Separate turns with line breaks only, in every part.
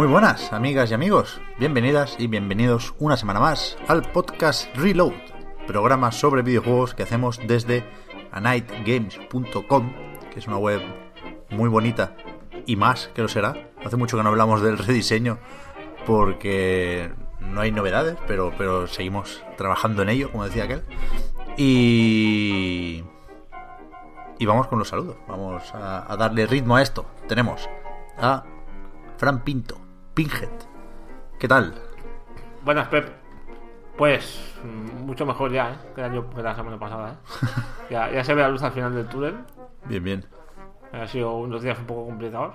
Muy buenas, amigas y amigos. Bienvenidas y bienvenidos una semana más al podcast Reload, programa sobre videojuegos que hacemos desde anightgames.com, que es una web muy bonita y más que lo será. Hace mucho que no hablamos del rediseño porque no hay novedades, pero, pero seguimos trabajando en ello, como decía aquel. Y... Y vamos con los saludos. Vamos a, a darle ritmo a esto. Tenemos a Fran Pinto, Pinhead. ¿Qué tal?
Buenas, Pep. Pues mucho mejor ya, ¿eh? Que, el año, que la semana pasada, ¿eh? ya, ya se ve la luz al final del túnel.
Bien, bien.
Han sido unos días un poco complicados.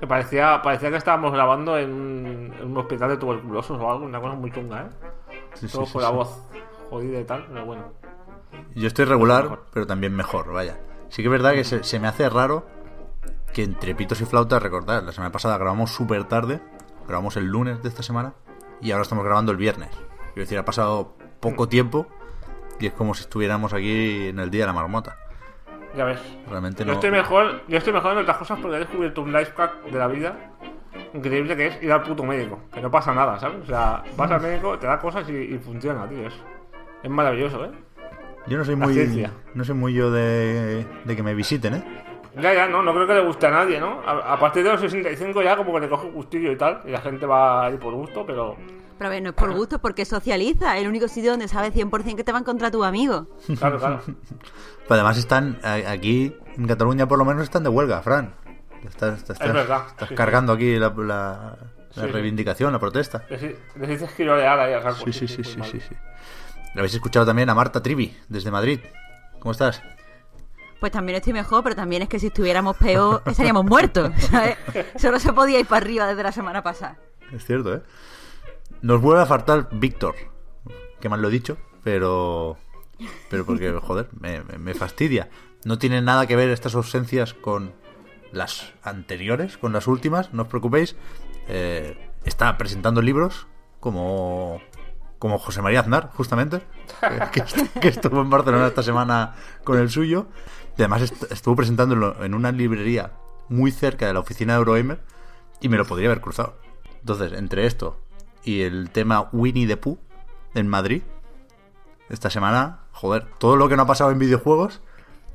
Que parecía, parecía que estábamos grabando en un, en un hospital de tuberculosos o algo, una cosa muy chunga, ¿eh?
Sí,
Todo
sí,
con la voz jodida y tal, pero bueno.
Yo estoy regular, pero también mejor, vaya. Sí que es verdad que se, se me hace raro que entre pitos y flautas, recordad, la semana pasada grabamos súper tarde, grabamos el lunes de esta semana, y ahora estamos grabando el viernes. Quiero decir, ha pasado poco tiempo y es como si estuviéramos aquí en el día de la marmota.
Ya ves.
Realmente
Yo
no.
estoy mejor, yo estoy mejor en otras cosas porque he descubierto un life hack de la vida increíble que es ir al puto médico. Que no pasa nada, ¿sabes? O sea, vas al médico, te da cosas y, y funciona, tío. Es, es maravilloso, ¿eh?
Yo no soy
La
muy.
ciencia.
No soy muy yo de, de que me visiten, ¿eh?
Ya, ya, no, no creo que le guste a nadie, ¿no? A, a partir de los 65 ya como que le coge gustillo y tal, y la gente va a ir por gusto, pero...
Pero a ver, no es por gusto, porque socializa. El único sitio donde sabes 100% que te va a encontrar tu amigo.
Claro, claro.
Pero además están aquí, en Cataluña por lo menos, están de huelga, Fran. Estás, estás-
Es verdad,
estás
sí, sí.
cargando aquí la, la- la
Sí, sí.
reivindicación, la protesta.
Les, dices girolear ahí a saco.
Sí, sí, sí,
pues
sí, sí, sí. Habéis escuchado también a Marta Trivi, desde Madrid. ¿Cómo estás?
Pues también estoy mejor, pero también es que si estuviéramos peor, estaríamos muertos. ¿sabes? Solo se podía ir para arriba desde la semana pasada.
Es cierto, ¿eh? Nos vuelve a faltar Víctor. Que mal lo he dicho, pero... Pero porque, joder, me, fastidia. No tiene nada que ver estas ausencias con las anteriores, con las últimas, no os preocupéis. Eh, está presentando libros como... Como José María Aznar, justamente, que, que estuvo en Barcelona esta semana con el suyo. Y además est- estuvo presentándolo en una librería muy cerca de la oficina de Eurogamer y me lo podría haber cruzado. Entonces, entre esto y el tema Winnie the Pooh en Madrid, esta semana, joder, todo lo que no ha pasado en videojuegos,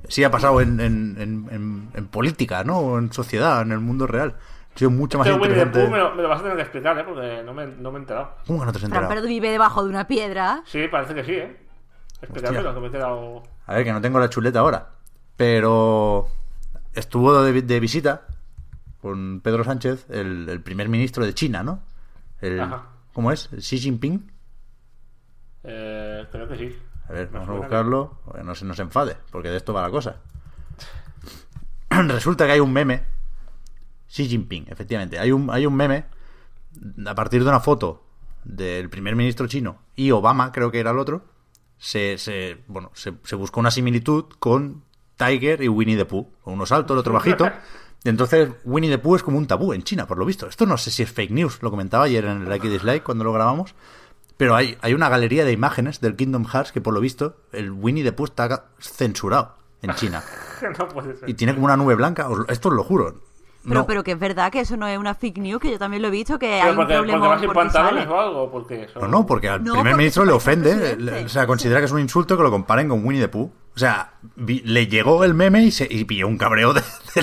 sí ha pasado en, en, en- en- en política, ¿no? O en sociedad, en el mundo real. Ha sido mucho más
Este Winnie the
interesante.
Pooh me lo, me lo vas a tener que explicar, ¿eh? Porque no me, no me he enterado.
¿Cómo que no te has enterado?
Perdo vive debajo de una piedra.
Sí, parece que sí, ¿eh? Explícamelo, que me he quedado...
A ver, que no tengo la chuleta ahora. Pero estuvo de, de visita con Pedro Sánchez, el, el primer ministro de China, ¿no? El,
Ajá.
¿Cómo es? ¿Xi Jinping?
Eh, creo que sí.
A ver,
Me
vamos a buscarlo, no se nos enfade, porque de esto va la cosa. Resulta que hay un meme. Xi Jinping, efectivamente. Hay un, hay un meme a partir de una foto del primer ministro chino y Obama, creo que era el otro. Se, se, bueno, se, se buscó una similitud con Tiger y Winnie the Pooh. Uno alto, el otro bajito. Entonces Winnie the Pooh es como un tabú en China, por lo visto. Esto no sé si es fake news, lo comentaba ayer en el Like y Dislike cuando lo grabamos. Pero hay, hay una galería de imágenes del Kingdom Hearts que por lo visto el Winnie the Pooh está censurado en China.
no puede ser.
Y tiene como una nube blanca. Esto os lo juro.
Pero,
No,
pero que es verdad que eso no es una fake news, que yo también lo he visto, que
Pero
hay un
porque, porque
problema porque
pantalones
sale.
o algo, porque eso...
no, no, porque al
No,
primer
porque
ministro le ofende. le- o sea, considera que es un insulto que lo comparen con Winnie the Pooh. O sea, vi- le llegó el meme y, se, y pilló un cabreo de,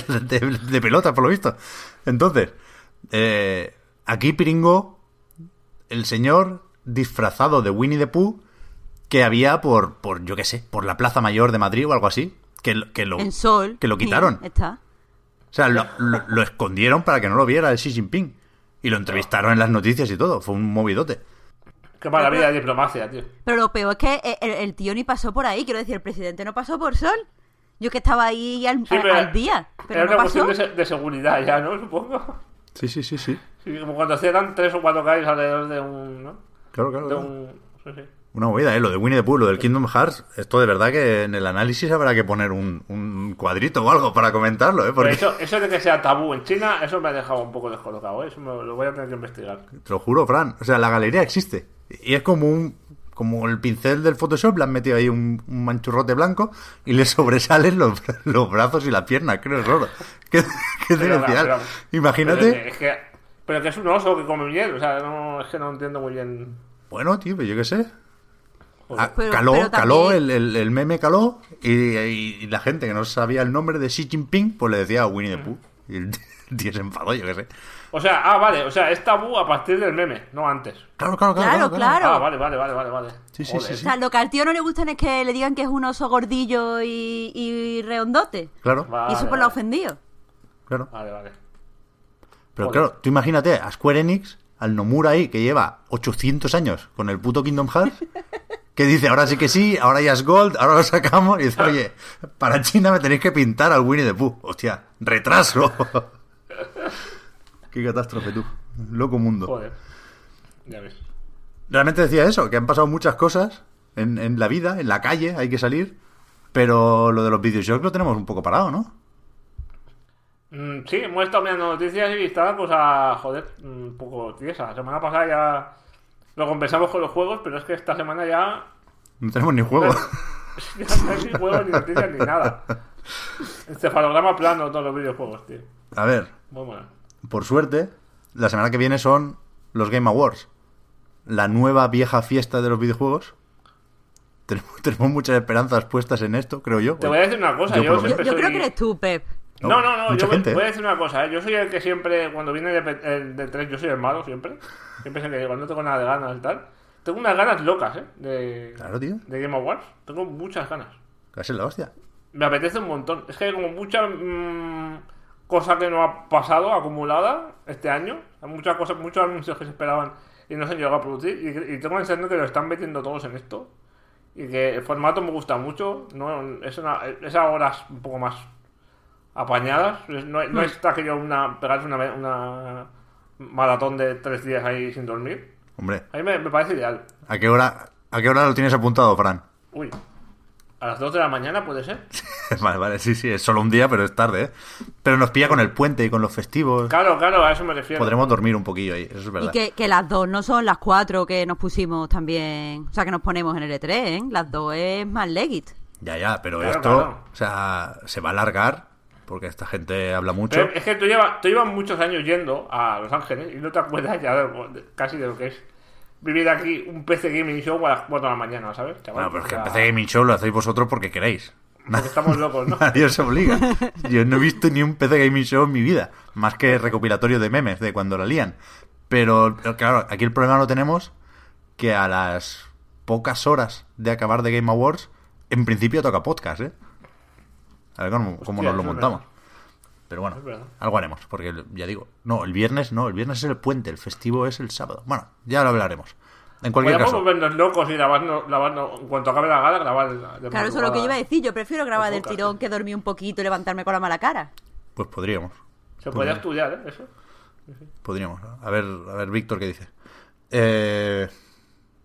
de- de- de pelota, por lo visto. Entonces, eh, aquí Piringo, el señor disfrazado de Winnie the Pooh que había por, por yo qué sé, por la Plaza Mayor de Madrid o algo así, que, lo- que lo,
En Sol.
que lo
sí,
quitaron.
está.
O sea, lo, lo- lo escondieron para que no lo viera el Xi Jinping. Y lo entrevistaron en las noticias y todo. Fue un movidote.
Qué maravilla de diplomacia, tío.
Pero lo peor es que el, el tío ni pasó por ahí. Quiero decir, el presidente no pasó por sol. Yo que estaba ahí al,
Sí,
a-
pero
al día. Pero
Era
no
una
pasó.
cuestión de, se- de seguridad ya, ¿no? Supongo.
Sí, sí, sí, sí.
Sí, como cuando cierran tres o cuatro calles alrededor de un. ¿no?
Claro, claro.
De
claro.
un. Sí, sí.
Una movida, ¿eh? Lo de Winnie the Pooh, lo del Kingdom Hearts. Esto de verdad que en el análisis habrá que poner un, un cuadrito o algo para comentarlo, ¿eh? Porque,
eso, eso de que sea tabú en China, eso me ha dejado un poco descolocado, ¿eh? Eso me, lo voy a tener que investigar.
te lo juro, Fran. O sea, la galería existe. Y es como un. Como el pincel del Photoshop, le han metido ahí un, un manchurrote blanco y le sobresalen los, los brazos y las piernas. Qué horror. Qué, qué
Pero,
demencial.
pero-
Imagínate.
Pero es que, pero que es un oso que come miel, o sea, no, es que no entiendo muy bien.
Bueno, tío, pues yo qué sé.
Joder.
Ah,
Pero-
caló,
pero
caló,
también-
el, el- el meme caló y, y la gente que no sabía el nombre de Xi Jinping, pues le decía Winnie the Pooh. Y el tío se enfadó, yo qué sé.
O sea, ah, vale, o sea, es tabú a partir del meme, no antes.
Claro, claro,
Claro, claro.
Ah, vale, vale, vale, vale, vale.
Sí, sí, sí,
O sea, lo que al tío no le gustan es que le digan que es un oso gordillo y, y redondote.
Claro,
Vale,
y eso por
vale.
lo ofendido.
claro.
Vale, vale.
Pero
Joder.
claro, tú imagínate a Square Enix, al Nomura ahí, que lleva 800 años con el puto Kingdom Hearts, que dice, ahora sí que sí, ahora ya es Gold, ahora lo sacamos, y dice, oye, para China me tenéis que pintar al Winnie the Pooh. Hostia, retraso. Qué catástrofe tú. Loco mundo.
Joder. Ya ves.
Realmente decía eso, que han pasado muchas cosas en, en la vida, en la calle, hay que salir, pero lo de los videojuegos lo tenemos un poco parado, ¿no?
Mm, sí, hemos estado mirando noticias y está la cosa, joder, un poco tiesa. La semana pasada ya lo compensamos con los juegos, pero es que esta semana ya
No tenemos ni juego.
ya no hay ni juegos, ni noticias, ni nada. Encefalograma plano todos los videojuegos, tío.
A ver,
Muy bueno.
por suerte, la semana que viene son los Game Awards. La nueva vieja fiesta de los videojuegos. Tenemos, tenemos muchas esperanzas puestas en esto, creo yo.
Te voy a decir una cosa,
Yo
yo,
Yo, yo creo que eres tú, Pep.
No, no, no,
mucha
yo voy,
gente,
voy a
¿eh?
decir una cosa, ¿eh? yo soy el que siempre, cuando viene de, el de 3, yo soy el malo siempre. Siempre es el que cuando no tengo nada de ganas y tal. Tengo unas ganas locas, ¿eh? De,
Claro, tío.
de Game Awards. Tengo muchas ganas.
Casi la hostia.
Me apetece un montón. Es que hay como mucha mm, cosa que no ha pasado acumulada este año. Hay muchas cosas, muchos anuncios que se esperaban y no se han llegado a producir. Y, y tengo sensación que lo están metiendo todos en esto. Y que el formato me gusta mucho. No, es, una, es a horas un poco más apañadas. No, no es aquello una, pegarse una, una maratón de tres días ahí sin dormir.
Hombre,
A mí me, me parece ideal.
¿a qué hora, a qué hora lo tienes apuntado, Fran?
Uy, a las 2 de la mañana puede ser.
vale, vale, sí, sí, es solo un día, pero es tarde, ¿eh? Pero nos pilla con el puente y con los festivos.
Claro, claro, a eso me refiero.
Podremos dormir un poquillo ahí, eso es verdad.
Y que, que las dos no son las cuatro que nos pusimos también. O sea, que nos ponemos en el E3, ¿eh? Las dos es más legit.
Ya, ya, pero
Claro,
esto,
claro.
o sea, se va a alargar porque esta gente habla mucho.
Pero es que tú llevas, tú llevas muchos años yendo a Los Ángeles y no te acuerdas ya de- casi de lo que es vivir aquí un PC Gaming Show a las 4 de la mañana, ¿sabes? Chaval?
Bueno, pero es que el PC Gaming Show lo hacéis vosotros porque queréis.
porque estamos locos, ¿no?
Nadie os obliga. Yo no he visto ni un PC Gaming Show en mi vida, más que recopilatorio de memes de cuando la lían. Pero, pero claro, aquí el problema lo tenemos que a las pocas horas de acabar de Game Awards, en principio toca podcast, ¿eh? A ver cómo, nos lo montamos.
verdad.
Pero bueno, algo haremos, porque ya digo, no, el viernes no, el viernes es el puente, el festivo es el sábado. Bueno, ya lo hablaremos. En cualquier
Podríamos
caso,
volvernos locos y grabarnos, grabarnos, en cuanto acabe la gala, grabar. de
Claro, eso es lo que yo iba a decir. Yo prefiero grabar
Los
del tirón
sí.
que dormir un poquito y levantarme con la mala cara.
pues podríamos.
Se podría estudiar, ¿eh? Eso.
Podríamos. A ver, a ver, Víctor, ¿qué dice? Eh,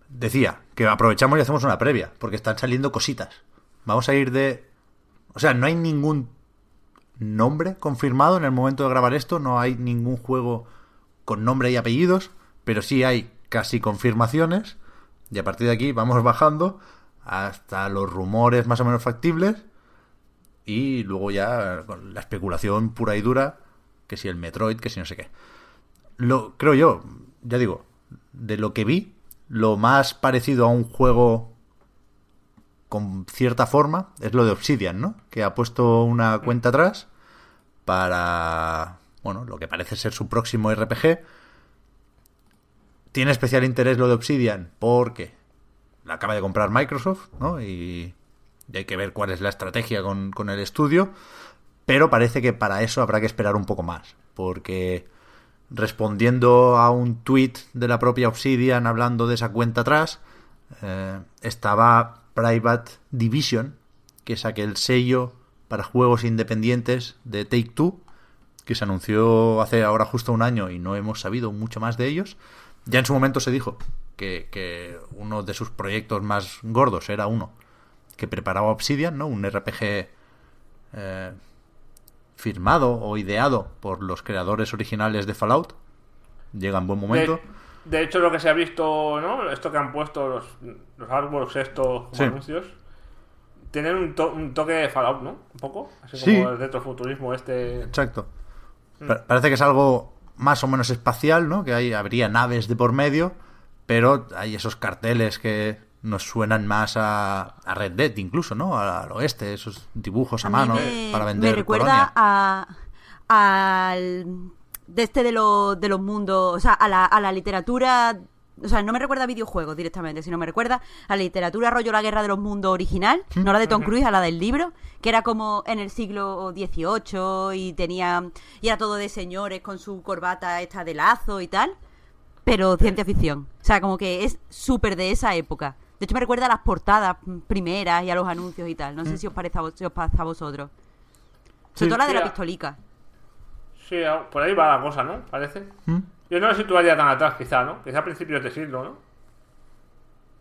decía que aprovechamos y hacemos una previa, porque están saliendo cositas. Vamos a ir de... O sea, no hay ningún nombre confirmado en el momento de grabar esto, no hay ningún juego con nombre y apellidos, pero sí hay casi confirmaciones, y a partir de aquí vamos bajando hasta los rumores más o menos factibles, y luego ya con la especulación pura y dura, que si el Metroid, que si no sé qué. Lo creo yo, ya digo, de lo que vi, lo más parecido a un juego con cierta forma es lo de Obsidian, ¿no? Que ha puesto una cuenta atrás para, bueno, lo que parece ser su próximo RPG. Tiene especial interés lo de Obsidian porque la acaba de comprar Microsoft, ¿no? Y, hay que ver cuál es la estrategia con, con el estudio. pero parece que para eso habrá que esperar un poco más, porque respondiendo a un tweet de la propia Obsidian hablando de esa cuenta atrás, eh, estaba Private Division, que es aquel sello para juegos independientes de Take Two, que se anunció hace ahora justo un año y no hemos sabido mucho más de ellos. Ya en su momento se dijo que, uno de sus proyectos más gordos era uno que preparaba Obsidian, ¿no? Un RPG eh, firmado o ideado por los creadores originales de Fallout. Llega en buen momento.
De, de hecho, lo que se ha visto, ¿no? Esto que han puesto los, los artworks estos como
Sí.
anuncios, tienen un, to- un toque de Fallout, ¿no? Un poco. Así
Sí.
como el retrofuturismo este.
Exacto. Pa- Parece que es algo más o menos espacial, ¿no? Que hay, habría naves de por medio, pero hay esos carteles que nos suenan más a, a Red Dead incluso, ¿no? Al, al oeste, esos dibujos a, mano
me,
para vender
me recuerda
colonia.
a al de este de los de los mundos, o sea, a la, a la literatura, o sea, no me recuerda a videojuegos directamente, sino me recuerda a la literatura rollo la guerra de los mundos original, no la de Tom Cruise, a la del libro, que era como en el siglo XVIII y tenía y era todo de señores con su corbata esta de lazo y tal, pero ciencia ficción, o sea, como que es súper de esa época. De hecho, me recuerda a las portadas primeras y a los anuncios y tal. No sé si os parece a, vos- si os pasa a vosotros.
Sí.
Sobre todo la de la pistolica.
Sí, a- por ahí va la cosa, ¿no? Parece.
¿Mm?
Yo no lo situaría tan atrás, quizá, ¿no? Quizá a principios de siglo, ¿no?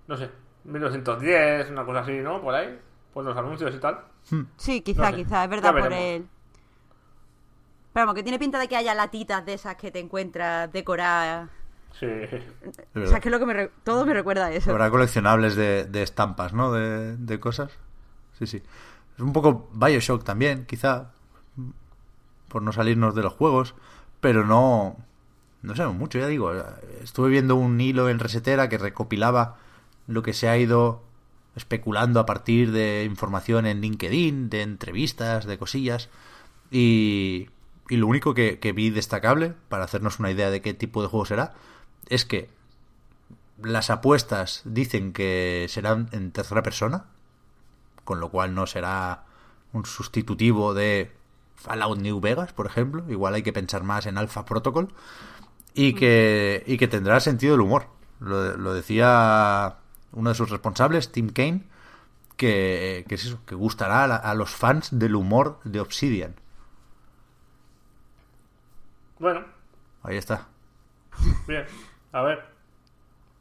No sé, 1910, una cosa así, ¿no? Por ahí, por los anuncios y tal.
Sí, quizá,
No sé.
quizá, es verdad por el... Pero vamos, que tiene pinta de que haya latitas de esas que te encuentras decoradas.
Sí.
O sea, es que es lo que me re- todo me recuerda a eso.
Habrá coleccionables de, de estampas, ¿no? De, de cosas. Sí, sí. Es un poco Bioshock también, quizá. Por no salirnos de los juegos. Pero no. No sé, mucho, ya digo. Estuve viendo un hilo en Resetera que recopilaba lo que se ha ido especulando a partir de información en LinkedIn, de entrevistas, de cosillas. Y, y lo único que, que vi destacable, para hacernos una idea de qué tipo de juego será, es que las apuestas dicen que serán en tercera persona, con lo cual no será un sustitutivo de Fallout New Vegas, por ejemplo. Igual hay que pensar más en Alpha Protocol. Y que, y que tendrá sentido del humor. Lo, lo decía uno de sus responsables, Tim Kane, que, que es eso, que gustará a, la- a los fans del humor de Obsidian.
Bueno,
Ahí está.
bien. A ver.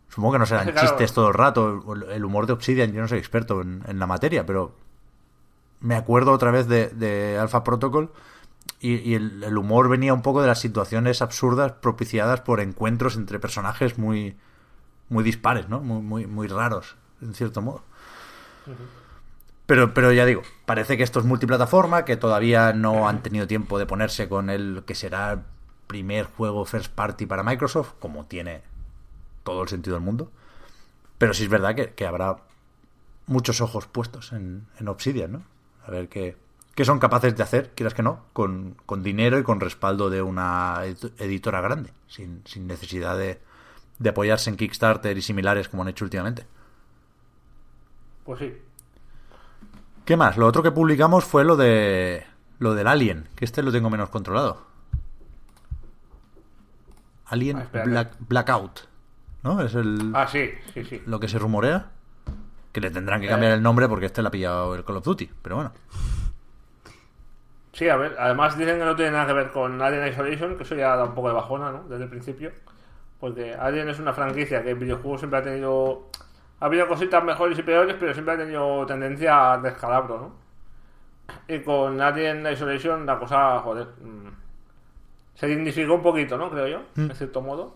Supongo que no serán
Claro.
chistes todo el rato. El- El humor de Obsidian, yo no soy experto en, en la materia, pero me acuerdo otra vez de, de Alpha Protocol y, y el, el humor venía un poco de las situaciones absurdas propiciadas por encuentros entre personajes muy, muy dispares, ¿no? Muy, muy, muy raros, en cierto modo. Pero, pero ya digo, parece que esto es multiplataforma, que todavía no han tenido tiempo de ponerse con el que será el primer juego first party para Microsoft, como tiene todo el sentido del mundo. Pero sí es verdad que, que habrá muchos ojos puestos en, en Obsidian, ¿no? A ver qué, qué son capaces de hacer, quieras que no, con, con dinero y con respaldo de una ed- editora grande, sin, sin necesidad de, de apoyarse en Kickstarter y similares como han hecho últimamente.
Pues sí.
¿Qué más? Lo otro que publicamos fue lo de lo del Alien, que este lo tengo menos controlado. Alien
Ah.
Black- Blackout, ¿no? Es el
Ah, sí, sí, sí.
lo que se rumorea. Que le tendrán que cambiar el nombre porque este le ha pillado el Call of Duty, pero bueno.
Sí, a ver, además dicen que no tiene nada que ver con Alien Isolation, que eso ya da un poco de bajona, ¿no? Desde el principio. Porque Alien es una franquicia que en videojuegos siempre ha tenido. Ha habido cositas mejores y peores, pero siempre ha tenido tendencia a descalabro, ¿no? Y con Alien Isolation la cosa, joder. mm, se dignificó un poquito, ¿no? Creo yo,
Mm.
de cierto modo.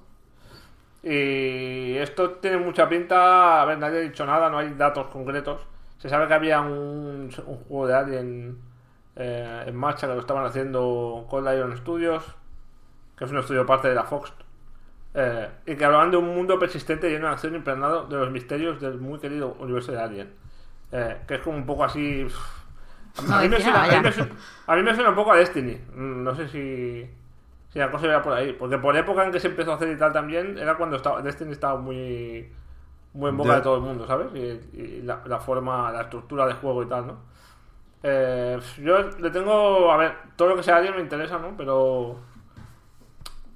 Y esto tiene mucha pinta. A ver, nadie ha dicho nada, no hay datos concretos. Se sabe que había un, un juego de Alien eh, en marcha que lo estaban haciendo con Lion Studios, que es un estudio parte de la Fox. eh, y que hablaban de un mundo persistente lleno de acción impregnado de los misterios del muy querido universo de Alien. Eh, que es como un poco así. A
No
mí, me suena, a, mí
nada
me
ya.
suena, a mí me suena un poco a Destiny. Mm, No sé si, si la cosa era por ahí. Porque por época en que se empezó a hacer y tal también, era cuando estaba, Destiny estaba muy, muy en boca
Ya.
de todo el mundo, ¿sabes? Y, y la, la forma, la estructura de juego y tal, ¿no? Eh, yo le tengo. A ver, todo lo que sea Alien me interesa, ¿no? Pero.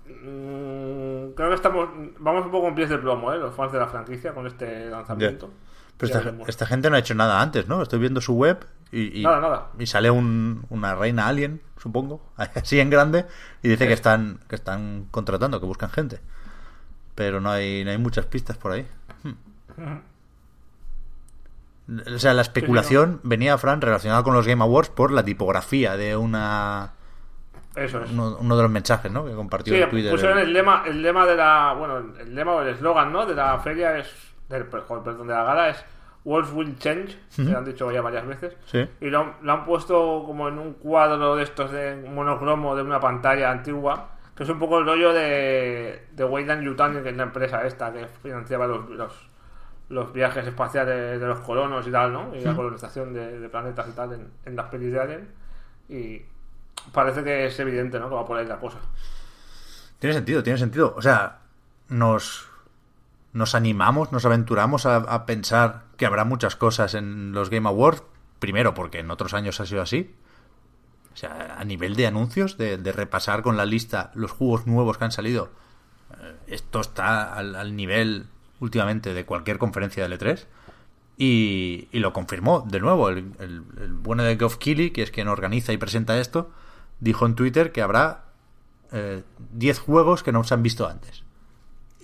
mm, creo que estamos. Vamos un poco en pies de plomo, ¿eh? Los fans de la franquicia con este lanzamiento.
Pero esta gente no ha hecho nada antes, ¿no? Estoy viendo su web y, y,
Nada, nada.
y sale un- una reina alien, supongo, así en grande, y dice que están, que están contratando, que buscan gente. Pero no hay, no hay muchas pistas por ahí. Hmm. O sea, la especulación venía, Fran, relacionada con los Game Awards por la tipografía de una
Eso es.
uno, uno de los mensajes, ¿no? Que compartió
Sí,
en Twitter.
pusieron el lema, el lema de la. Bueno, el lema o el eslogan, ¿no? De la feria es. Del, perdón, de la gala es. Worlds will change. Que lo han dicho ya varias veces.
Sí.
Y lo, han- lo han puesto como en un cuadro de estos de monocromo de una pantalla antigua. Que es un poco el rollo de. De Weyland Yutani, que es la empresa esta que financiaba los. los los viajes espaciales de los colonos y tal, ¿no? Y la colonización de, de planetas y tal en, en las pelis de Alien. Y parece que es evidente, ¿no? Que va por ahí la cosa.
Tiene sentido, tiene sentido. O sea, nos, nos animamos, nos aventuramos a, pensar que habrá muchas cosas en los Game Awards. Primero, porque en otros años ha sido así. O sea, a nivel de anuncios, de, repasar con la lista los juegos nuevos que han salido, eh, esto está al, nivel últimamente de cualquier conferencia de L3. Y, lo confirmó de nuevo. El bueno de Geoff Keighley, que es quien organiza y presenta esto, dijo en Twitter que habrá eh, 10 juegos que no se han visto antes.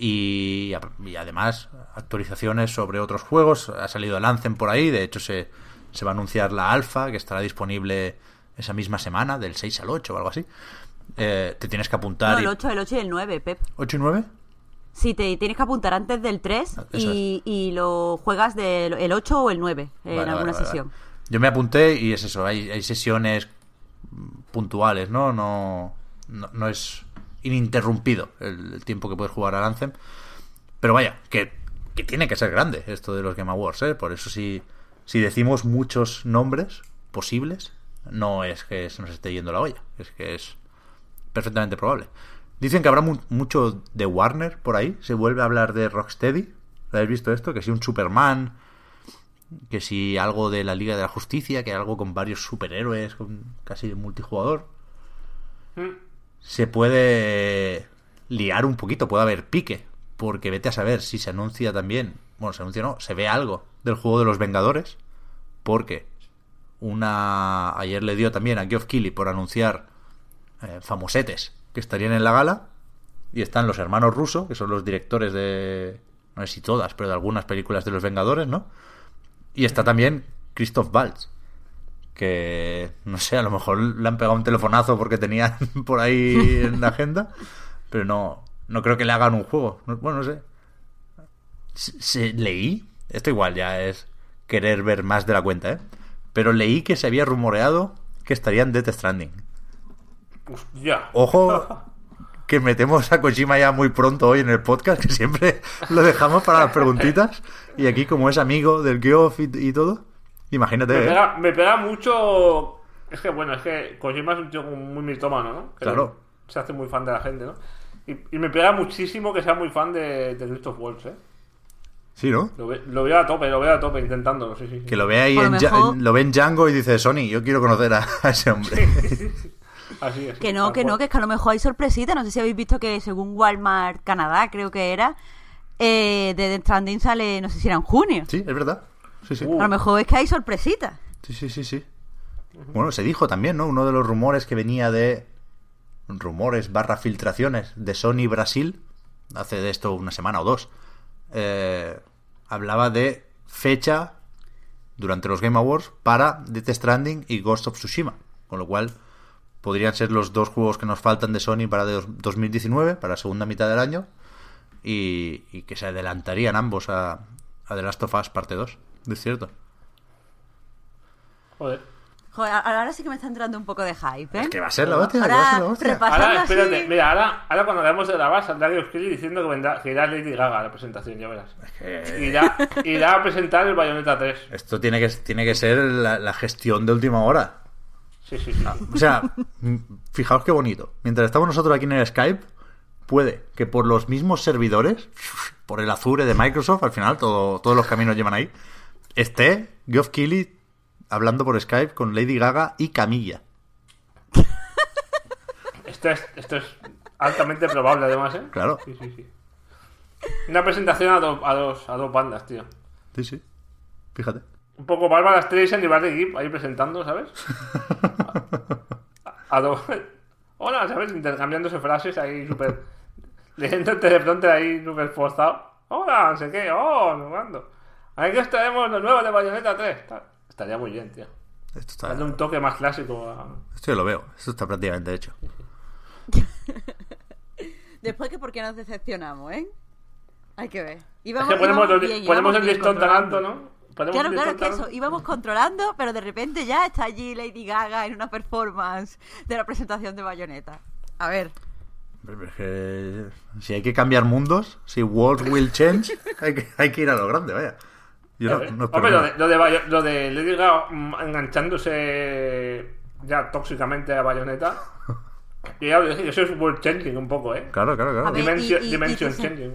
Y, y además actualizaciones sobre otros juegos. Ha salido el Anthem por ahí. De hecho, se, se va a anunciar la alfa que estará disponible esa misma semana, del 6 al 8 o algo así. Eh, te tienes que apuntar.
No, el
y-
8, el 8 y el 9, Pep.
¿8 y 9?
Sí, te tienes que apuntar antes del 3
Ah,
y, y lo juegas del el 8 o el 9 en
Vale,
alguna
vale,
sesión.
vale. Yo me apunté y es eso, hay, hay sesiones puntuales, ¿no? No, no, no es ininterrumpido el, tiempo que puedes jugar al Anthem. Pero vaya, que, que tiene que ser grande esto de los Game Awards, ¿eh? Por eso si, si decimos muchos nombres posibles, no es que se nos esté yendo la olla, es que es perfectamente probable. Dicen que habrá mu- mucho de Warner por ahí, se vuelve a hablar de Rocksteady. ¿Lo habéis visto esto? Que si un Superman, que si algo de la Liga de la Justicia, que algo con varios superhéroes, con casi multijugador.
Mm.
Se puede liar un poquito, puede haber pique, porque vete a saber si se anuncia también, bueno, se anuncia no, se ve algo del juego de los Vengadores, porque una ayer le dio también a Geoff Keighley por anunciar eh, famosetes que estarían en la gala y están los hermanos Russo, que son los directores de no sé si todas, pero de algunas películas de los Vengadores, ¿no? Y está también Christoph Waltz, que no sé, a lo mejor le han pegado un telefonazo porque tenían por ahí en la agenda, pero no, no creo que le hagan un juego. No- Bueno, no sé. Se- se- leí, esto igual ya es querer ver más de la cuenta, ¿eh? Pero leí que se había rumoreado que estarían Death Stranding.
Hostia.
Ojo, que metemos a Kojima ya muy pronto hoy en el podcast, que siempre lo dejamos para las preguntitas. Y aquí, como es amigo del Geoff y, y todo, imagínate,
Me
¿eh?
pega, me pega mucho. Es que bueno, es que Kojima es un tío muy mitómano, ¿no? Que
Claro.
Se hace muy fan de la gente, ¿no? Y, y me pega muchísimo que sea muy fan de, de Christoph Waltz, ¿eh?
Sí, ¿no?
Lo, ve- lo veo a tope, lo veo a tope intentándolo, sí, sí. sí.
Que lo ve ahí, en,
mejor-
lo ve en Django y dice, Sony, yo quiero conocer a, a ese hombre.
Así es.
Que no, que no, que es que a lo mejor hay sorpresita. No sé si habéis visto que según Walmart Canadá, creo que era, eh, de Death Stranding sale, no sé si era en junio.
Sí, es verdad. Sí, sí.
Uh.
A lo mejor es que hay sorpresitas.
Sí, sí, sí, sí. Bueno, se dijo también, ¿no? Uno de los rumores que venía de... Rumores barra filtraciones de Sony Brasil, hace de esto una semana o dos, eh, hablaba de fecha durante los Game Awards para Death Stranding y Ghost of Tsushima. Con lo cual podrían ser los dos juegos que nos faltan de Sony para de- 2019, para la segunda mitad del año, y, y que se adelantarían ambos a, a The Last of Us parte 2. Es cierto.
Joder.
Joder, ahora sí que me está entrando un poco de hype, ¿eh?
Es que va a ser la hostia, que va a ser la
Ahora,
hostia.
repasando
Ahora, espérate,
así...
mira, ahora, ahora cuando hagamos de grabar saldrá Geoff Keighley diciendo que, vendrá, que irá Lady Gaga a la presentación, ya verás. Irá, irá a presentar el Bayonetta 3.
Esto tiene que, tiene que ser la, la gestión de última hora.
Sí, sí, sí.
O sea, fijaos qué bonito. Mientras estamos nosotros aquí en el Skype, puede que por los mismos servidores, por el Azure de Microsoft, al final todo, todos los caminos llevan ahí, esté Geoff Keighley hablando por Skype con Lady Gaga y Camilla.
Esto es, esto es altamente probable, además, ¿eh?
Claro.
Sí, sí, sí. Una presentación a, dos a, dos, a dos bandas, tío.
Sí, sí. Fíjate.
Un poco Bárbara Streisand y Barry Gibb ahí presentando, ¿sabes? A, a dos... Hola, ¿sabes? Intercambiándose frases ahí súper... Leyendo el teleprompter ahí súper forzado. Hola, no sé qué. Oh, no Aquí estaremos los nuevos de Bayonetta 3. Tal. Estaría muy bien, tío.
Esto está.
Darle un toque más clásico a...
Esto yo lo veo. Esto está prácticamente hecho.
Después que por qué nos decepcionamos, ¿eh? Hay que ver.
Es
Íbamos,
que ponemos,
íbamos
los-
bien,
ponemos
íbamos
el listón tan alto, ¿no? Ponemos
Claro, claro, que eso, íbamos controlando, pero de repente ya está allí Lady Gaga en una performance de la presentación de Bayonetta. A ver,
Pero es que si hay que cambiar mundos, si world will change, hay que, hay que ir a lo grande, vaya. Yo no,
Eh,
no
Hombre, lo de, lo de, Bayo- lo de Lady Gaga mm, enganchándose ya tóxicamente a Bayonetta. Y ya eso es world changing un poco, ¿eh?
Claro, claro, claro.
Ver,
Dimension,
y- y-
dimension
y que se-
changing.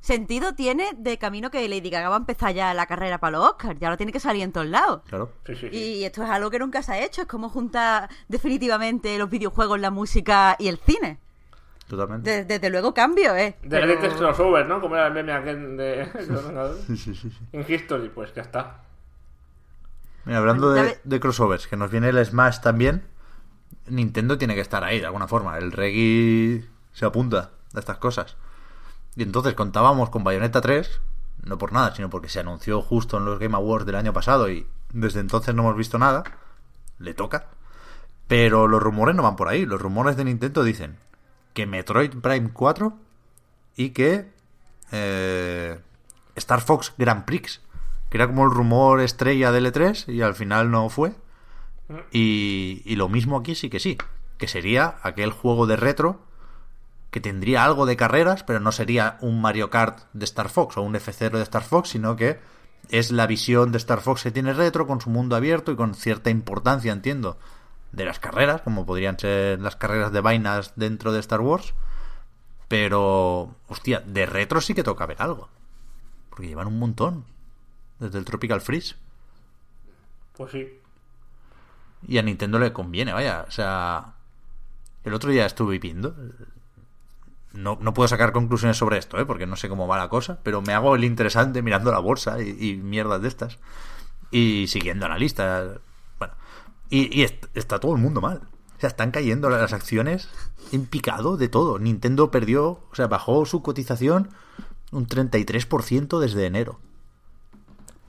sentido tiene de camino que Lady Gaga va a empezar ya la carrera para los Oscars. Ya lo tiene que salir en todos lados.
Claro.
Sí, sí, sí.
Y esto es algo que nunca se ha hecho. Es como juntar definitivamente los videojuegos, la música y el cine.
Totalmente.
De- desde luego cambio, ¿eh?
De
Pero-
Greatest Crossover, ¿no? Como era el meme aquel de, de los Vengadores.
Sí, sí, sí, sí.
In History, pues ya está.
Mira, hablando de,
ve-
de crossovers, que nos viene el Smash también, Nintendo tiene que estar ahí de alguna forma. El reggae se apunta a estas cosas. Y entonces contábamos con Bayonetta 3, no por nada, sino porque se anunció justo en los Game Awards del año pasado y desde entonces no hemos visto nada. Le toca. Pero los rumores no van por ahí. Los rumores de Nintendo dicen que Metroid Prime 4 y que eh, Star Fox Grand Prix, que era como el rumor estrella del E3 y al final no fue. Y, y lo mismo aquí sí que sí, que sería aquel juego de retro que tendría algo de carreras, pero no sería un Mario Kart de Star Fox o un F0 de Star Fox, sino que es la visión de Star Fox que tiene retro con su mundo abierto y con cierta importancia, entiendo, de las carreras, como podrían ser las carreras de vainas dentro de Star Wars. Pero, hostia, de retro sí que toca ver algo. Porque llevan un montón. Desde el Tropical Freeze.
Pues sí.
Y a Nintendo le conviene, vaya. O sea, el otro día estuve viendo. No, no puedo sacar conclusiones sobre esto, ¿eh? porque no sé cómo va la cosa, pero me hago el interesante mirando la bolsa y, y mierdas de estas. Y siguiendo analistas. Y, y est- está todo el mundo mal. O sea, están cayendo las acciones en picado de todo. Nintendo perdió, o sea, bajó su cotización un 33% desde enero.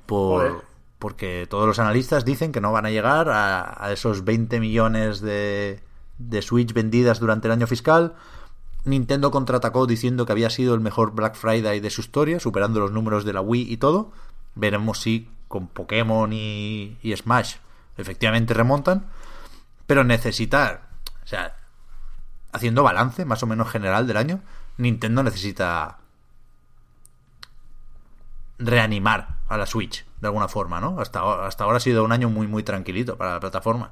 Por,
Joder.
porque todos los analistas dicen que no van a llegar a, a esos 20 millones de, de Switch vendidas durante el año fiscal. Nintendo contraatacó diciendo que había sido el mejor Black Friday de su historia, superando los números de la Wii y todo. Veremos si con Pokémon y, y Smash efectivamente remontan. Pero necesitar, o sea, haciendo balance más o menos general del año, Nintendo necesita reanimar a la Switch de alguna forma, ¿no? Hasta, ahora- hasta ahora ha sido un año muy muy tranquilito para la plataforma.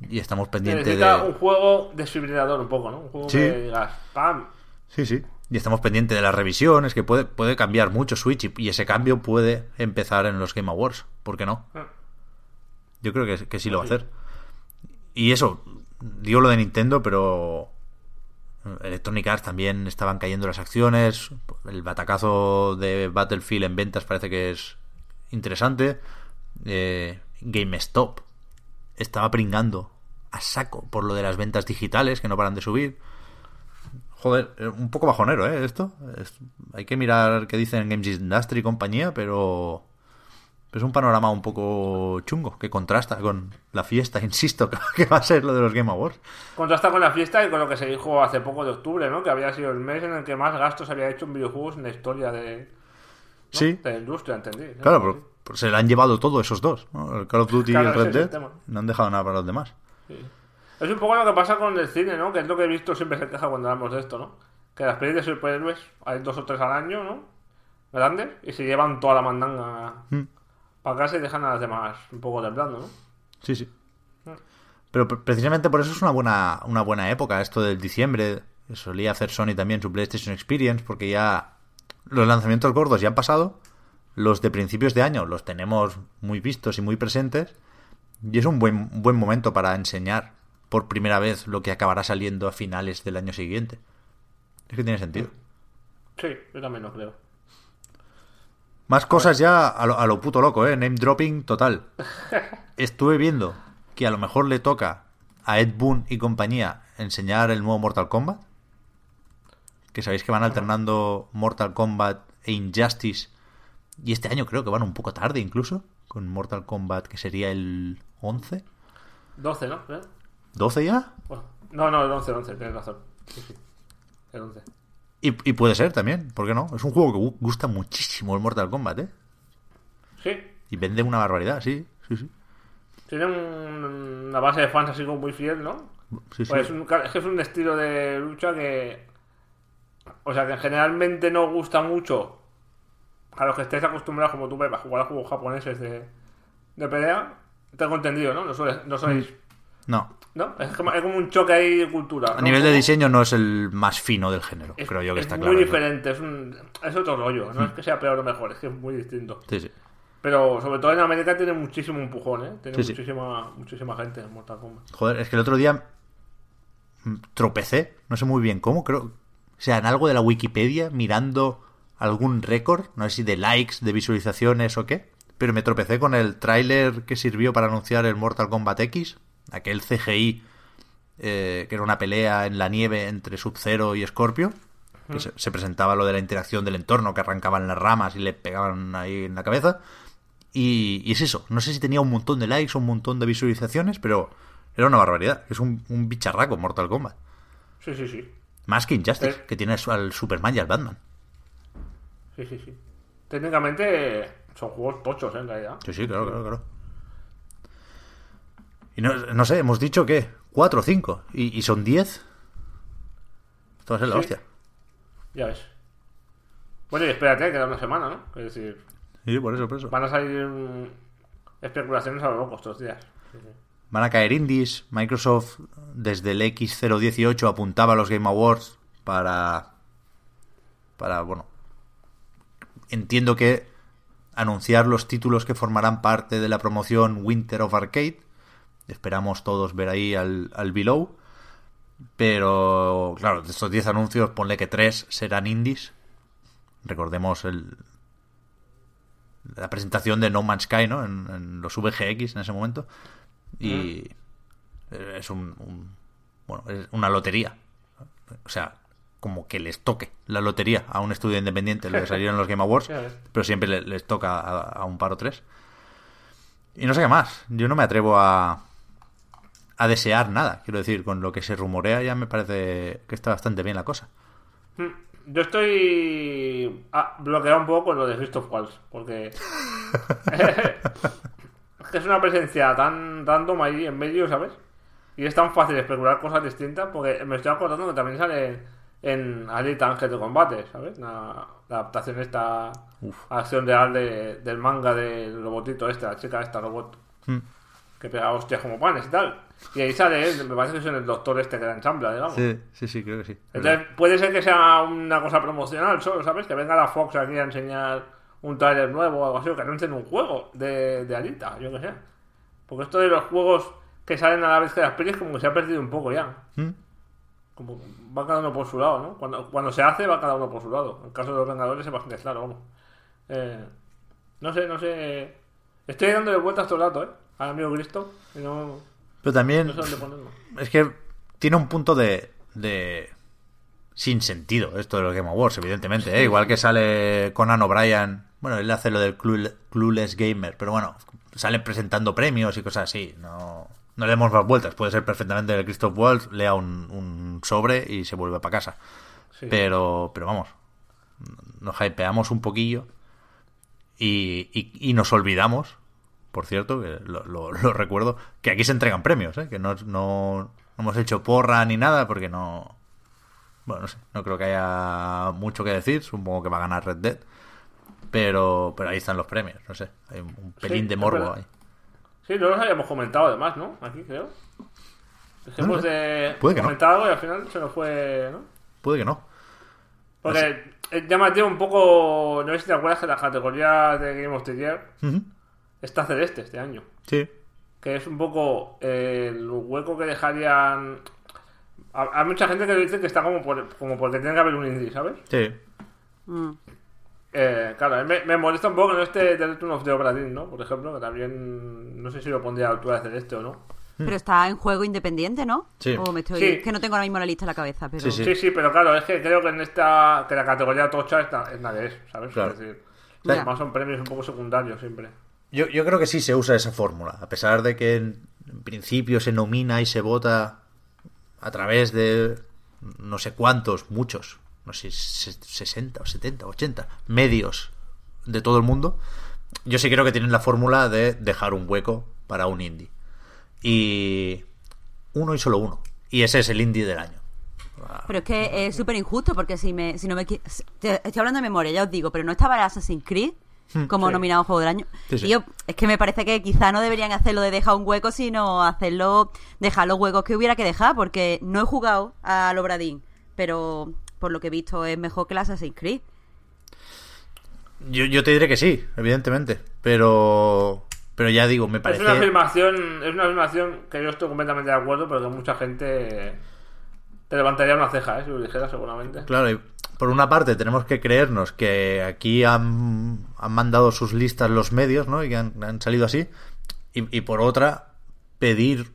Y estamos pendientes
Necesita
de
un juego desfibrilador un poco, ¿no? Un juego
Sí.
que digas, ¡pam!
Sí, sí. Y estamos pendientes de las revisiones, que puede, puede cambiar mucho Switch y, y ese cambio puede empezar en los Game Awards. ¿Por qué no?
Ah.
Yo creo que, que sí lo va a hacer. Y eso, digo lo de Nintendo, pero Electronic Arts también estaban cayendo las acciones. El batacazo de Battlefield en ventas parece que es interesante. Eh, GameStop estaba pringando a saco por lo de las ventas digitales que no paran de subir. Joder, eh, un poco bajonero, ¿eh? Esto. Es- hay que mirar qué dicen Games Industry y compañía, pero... pero es un panorama un poco chungo, que contrasta con la fiesta, insisto, que va a ser lo de los Game Awards.
Contrasta con la fiesta y con lo que se dijo hace poco de octubre, ¿no? Que había sido el mes en el que más gastos había hecho en videojuegos en la historia de, ¿no?
Sí,
de la industria, entendí. ¿no?
claro, pero, pero se le han llevado todo esos dos, ¿no? El Call of Duty
Claro,
y el Red
el
Dead. No han dejado nada para los demás.
Es un poco lo que pasa con el cine, ¿no? Que es lo que he visto siempre se queja cuando hablamos de esto, ¿no? Que las pelis de superhéroes hay dos o tres al año, ¿no? Grandes, y se llevan toda la mandanga
Mm.
Para casa y dejan a las demás un poco temblando, ¿no?
Sí, sí. Pero pre- precisamente por eso es una buena, una buena época esto del diciembre. Solía hacer Sony también su PlayStation Experience porque ya los lanzamientos gordos ya han pasado los de principios de año los tenemos muy vistos y muy presentes. Y es un buen, buen momento para enseñar por primera vez lo que acabará saliendo a finales del año siguiente. Es que tiene sentido.
Sí, yo también lo creo.
Más cosas ya a lo, a lo puto loco, ¿eh? Name dropping total. Estuve viendo que a lo mejor le toca a Ed Boon y compañía enseñar el nuevo Mortal Kombat. Que sabéis que van alternando Mortal Kombat e Injustice. Y este año creo que van un poco tarde incluso. Con Mortal Kombat que sería el 11.
12, ¿no? ¿Eh?
¿12 ya?
Bueno, no, no, el 11, el 11, tienes razón. Sí, sí. El 11.
Y, y puede ser también, ¿por qué no? Es un juego que gu- gusta muchísimo el Mortal Kombat, ¿eh?
Sí,
Y vende una barbaridad, sí, sí, sí.
tiene un- una base de fans así como muy fiel, ¿no?
Sí, sí.
Pues es, un, es que es un estilo de lucha que. O sea, que generalmente no gusta mucho a los que estéis acostumbrados, como tú, a jugar a juegos japoneses de, de pelea. Tengo entendido, ¿no? No sois. No, sois,
No,
¿no? Es, como, es como un choque ahí de cultura.
a
¿no?
nivel de diseño no es el más fino del género,
es,
creo yo que
es
está
muy
claro. eso.
diferente, es, un, es otro rollo. No es que sea peor o mejor, es que es muy distinto.
Sí, sí.
Pero sobre todo en América tiene muchísimo empujón, ¿eh? Tiene
Sí,
muchísima, muchísima gente en Mortal Kombat.
Joder, es que el otro día tropecé, no sé muy bien cómo, creo. O sea, en algo de la Wikipedia, mirando algún récord, no sé si de likes, de visualizaciones o qué, pero me tropecé con el tráiler que sirvió para anunciar el Mortal Kombat X, aquel CGI eh, que era una pelea en la nieve entre Sub-Zero y Scorpio, que se, se presentaba lo de la interacción del entorno, que arrancaban las ramas y le pegaban ahí en la cabeza. Y, y es eso, no sé si tenía un montón de likes o un montón de visualizaciones, pero era una barbaridad. Es un, un bicharraco Mortal Kombat.
Sí, sí, sí.
Más que Injustice,
Eh.
que tiene al Superman y al Batman.
Sí, sí, sí. Técnicamente son juegos tochos, ¿eh? En realidad.
Sí, sí, claro, claro, claro. Y no, no sé, hemos dicho que 4 o 5. ¿Y, y son 10? Esto va a ser la
Sí.
hostia.
Ya ves. Bueno, y espérate, queda una semana, ¿no? Es decir,
Sí, por eso, por eso.
van a salir mm, especulaciones a lo loco estos días. Sí, sí.
Van a caer indies. Microsoft desde el X018 apuntaba a los Game Awards para. Para, bueno. Entiendo que anunciar los títulos que formarán parte de la promoción Winter of Arcade. Esperamos todos ver ahí al, al Below. Pero, claro, de estos 10 anuncios, ponle que 3 serán indies. Recordemos el, la presentación de No Man's Sky, ¿no? En, en los VGX en ese momento. Y es un, un- bueno, es una lotería. O sea, como que les toque la lotería a un estudio independiente, lo que salieron en los Game Awards, pero siempre le- les, toca a, a un par o tres. Y no sé qué más. Yo no me atrevo a, a desear nada. Quiero decir, con lo que se rumorea ya me parece que está bastante bien la cosa.
Mm, Yo estoy ah, bloqueado un poco con lo de Fist of Walls, porque es que es una presencia tan random ahí en medio, ¿sabes? Y es tan fácil especular cosas distintas, porque me estoy acordando que también sale en Alita Ángel de Combate, ¿sabes? La, la adaptación esta acción real de- del manga del robotito este, la chica esta robot
Mm.
Que pega hostias como panes y tal. Y ahí sale él, me parece que es el doctor este que la ensambla, digamos.
Sí, sí, sí, creo que sí.
Entonces, puede ser que sea una cosa promocional solo, ¿sabes? Que venga la Fox aquí a enseñar un trailer nuevo o algo así, o que anuncien un juego de, de Alita, yo que sé. Porque esto de los juegos que salen a la vez que las pelis como que se ha perdido un poco ya.
¿Mm?
Como va cada uno por su lado, ¿no? Cuando, cuando se hace va cada uno por su lado. En el caso de los Vengadores es bastante claro, vamos. Eh, no sé, no sé. Estoy dándole vueltas todo el rato, ¿eh? Al amigo Cristo. Y no,
Pero también
no sé dónde ponerlo.
es que tiene un punto de, de sin sentido esto de los Game Awards, evidentemente. ¿eh? Igual que sale Conan O'Brien. Bueno, él hace lo del Clue- Clueless Gamer, pero bueno, sale presentando premios y cosas así. No, no le demos más vueltas. Puede ser perfectamente el Christoph Waltz, lea un, un sobre y se vuelve para casa.
Sí.
Pero, pero vamos, nos hypeamos un poquillo y, y- y nos olvidamos, por cierto, que lo, lo- lo recuerdo, que aquí se entregan premios, ¿eh? que no, no, no hemos hecho porra ni nada porque no... Bueno, no sé, no creo que haya mucho que decir, supongo que va a ganar Red Dead, pero, pero ahí están los premios, no sé, hay un pelín
Sí,
de morbo ahí.
Sí, no los habíamos comentado además, ¿no? Aquí creo. Dejemos
No sé.
de
Puede que no.
comentar algo y al final se nos fue, ¿no?
Puede que no.
Porque es llamativo un poco. No sé si te acuerdas que la categoría de Game of the Year. Está celeste este año.
Sí.
Que es un poco eh, el hueco que dejarían. ha- Hay mucha gente que dice que está como, por, como porque tiene que haber un indie, ¿sabes?
Sí.
Mm.
Eh, claro, me, me molesta un poco que no esté The Return of the Obra ¿no? Por ejemplo, que también. No sé si lo pondría a la altura de celeste o no.
Pero está en juego independiente, ¿no?
Sí.
O me estoy...
Sí.
es que no tengo ahora mismo la lista en la cabeza, pero...
Sí, sí.
Sí, sí, pero claro, es que creo que en esta. que la categoría tocha es, la es, ¿sabes?
Claro.
Es decir, además son premios un poco secundarios siempre.
Yo, yo creo que sí se usa esa fórmula, a pesar de que en, principio se nomina y se vota a través de no sé cuántos, muchos, no sé, se- 60 o 70 o 80 medios de todo el mundo. Yo sí creo que tienen la fórmula de dejar un hueco para un indie. Y uno y solo uno. Y ese es el indie del año.
Pero es que es súper injusto porque si me si no me estoy hablando de memoria, ya os digo, pero no estaba el Assassin's Creed como
Sí.
nominado a juego del año.
Sí, sí.
Y yo, es que me parece que quizá no deberían hacerlo de dejar un hueco, sino hacerlo dejar los huecos que hubiera que dejar, porque no he jugado al Obradín, pero por lo que he visto es mejor que el Assassin's Creed.
Yo, yo te diré que sí, evidentemente. Pero. Pero ya digo, me
Es
parece.
una afirmación, es una afirmación que yo estoy completamente de acuerdo, pero que mucha gente te levantaría una ceja, ¿eh? Si lo dijera, seguramente.
Claro, y por una parte tenemos que creernos que aquí han, han mandado sus listas los medios, ¿no? Y que han, han salido así. Y, y por otra, pedir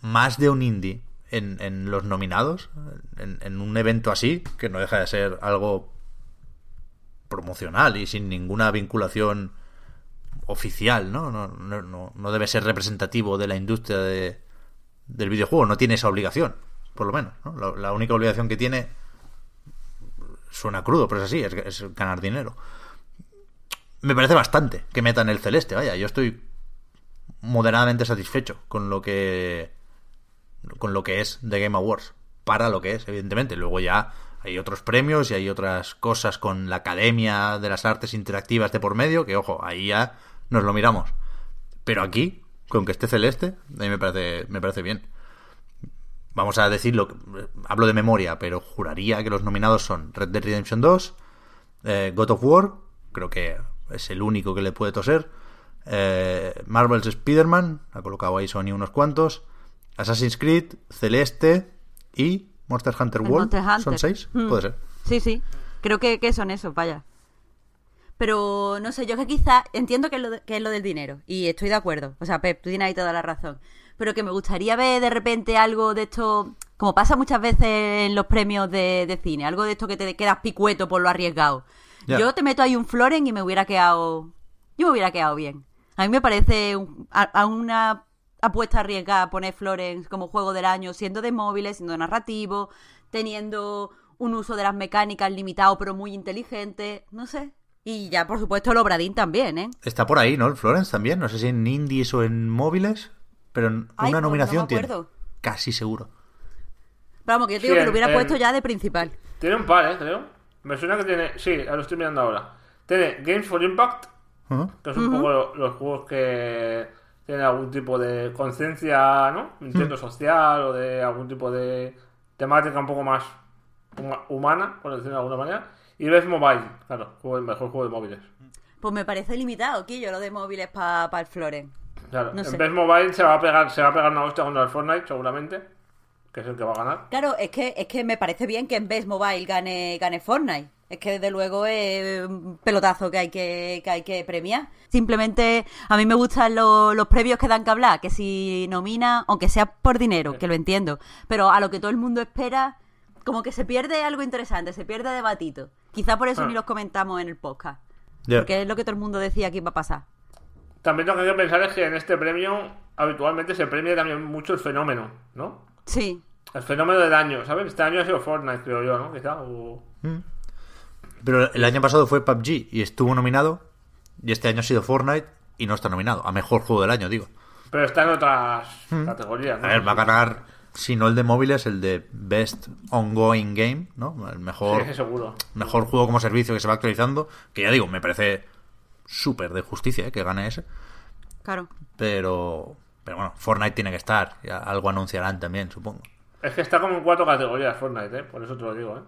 más de un indie en, en los nominados, en, en un evento así, que no deja de ser algo promocional y sin ninguna vinculación oficial, ¿no? No, no, no, debe ser representativo de la industria de, del videojuego, no tiene esa obligación, por lo menos, ¿no? La única obligación que tiene suena crudo, pero es así, es, es ganar dinero. Me parece bastante que metan el celeste, vaya, yo estoy moderadamente satisfecho con lo que con lo que es The Game Awards, para lo que es, evidentemente. Luego ya hay otros premios y hay otras cosas con la Academia de las Artes Interactivas de por medio, que ojo, ahí ya nos lo miramos. Pero aquí, con que esté celeste, a mí me parece, me parece bien. Vamos a decirlo, hablo de memoria, pero juraría que los nominados son Red Dead Redemption 2, eh, God of War, creo que es el único que le puede toser, eh, Marvel's Spider-Man, ha colocado ahí Sony unos cuantos, Assassin's Creed, Celeste y Monster Hunter
El
World.
Monster Hunter.
¿Son seis?
Mm.
Puede ser.
Sí, sí. Creo que, que son esos, vaya. Pero no sé, yo que quizá entiendo que es, lo de- que es lo del dinero y estoy de acuerdo. O sea, Pep, tú tienes ahí toda la razón. Pero que me gustaría ver de repente algo de esto, como pasa muchas veces en los premios de, de cine, algo de esto que te quedas picueto por lo arriesgado. Yo te meto ahí un Floren y me hubiera quedado. Yo me hubiera quedado bien. A mí me parece un- a, a una apuesta arriesgada poner Florence como juego del año, siendo de móviles, siendo narrativo, teniendo un uso de las mecánicas limitado pero muy inteligente, no sé. Y ya, por supuesto, el Obradín también, ¿eh?
Está por ahí, ¿no? El Florence también. No sé si en indies o en móviles, pero en
Ay,
una
pues no
nominación tiene.
acuerdo.
Casi seguro.
Pero vamos, que yo te
Sí,
digo que lo hubiera puesto ya de principal.
Tiene un par, ¿eh? Creo. Me suena que tiene. Sí, lo estoy mirando ahora. Tiene Games for Impact,
Ujú.
que es un poco lo- los juegos que tienen algún tipo de conciencia, ¿no? Intento social o de algún tipo de temática un poco más huma- humana, por decirlo de alguna manera. Y Best Mobile, claro, juego- el mejor juego de móviles.
Pues me parece limitado, Quillo, lo de móviles para el Floren.
Claro,
No
en. Best Mobile se va a pegar, se va a pegar una hostia contra el Fortnite, seguramente, que es el que va a ganar.
Claro, es que, es que me parece bien que en Best Mobile gane, gane Fortnite. Es que desde luego es un pelotazo que hay que, que hay que premiar. Simplemente a mí me gustan lo- los previos que dan que hablar, que si nomina, aunque sea por dinero, que lo entiendo, pero a lo que todo el mundo espera, como que se pierde algo interesante, se pierde debatito. Quizá por eso
Ah.
ni los comentamos en el podcast. Porque es lo que todo el mundo decía que iba a pasar.
También lo que hay que pensar es que en este premio habitualmente se premia también mucho el fenómeno, ¿no?
Sí.
El fenómeno del año, ¿sabes? Este año ha sido Fortnite, creo yo, ¿no? Quizá. o-
Pero el año pasado fue PUBG y estuvo nominado. Y este año ha sido Fortnite y no está nominado. A mejor juego del año, digo.
Pero está en otras categorías, ¿no?
A ver, va a ganar, si no el de móviles, el de Best Ongoing Game, ¿no? El mejor,
Sí, seguro.
mejor juego como servicio que se va actualizando. Que ya digo, me parece súper de justicia ¿eh? que gane ese.
Claro.
Pero, pero bueno, Fortnite tiene que estar. Ya algo anunciarán también, supongo.
Es que está como en cuatro categorías Fortnite, ¿eh? Por eso te lo digo, ¿eh?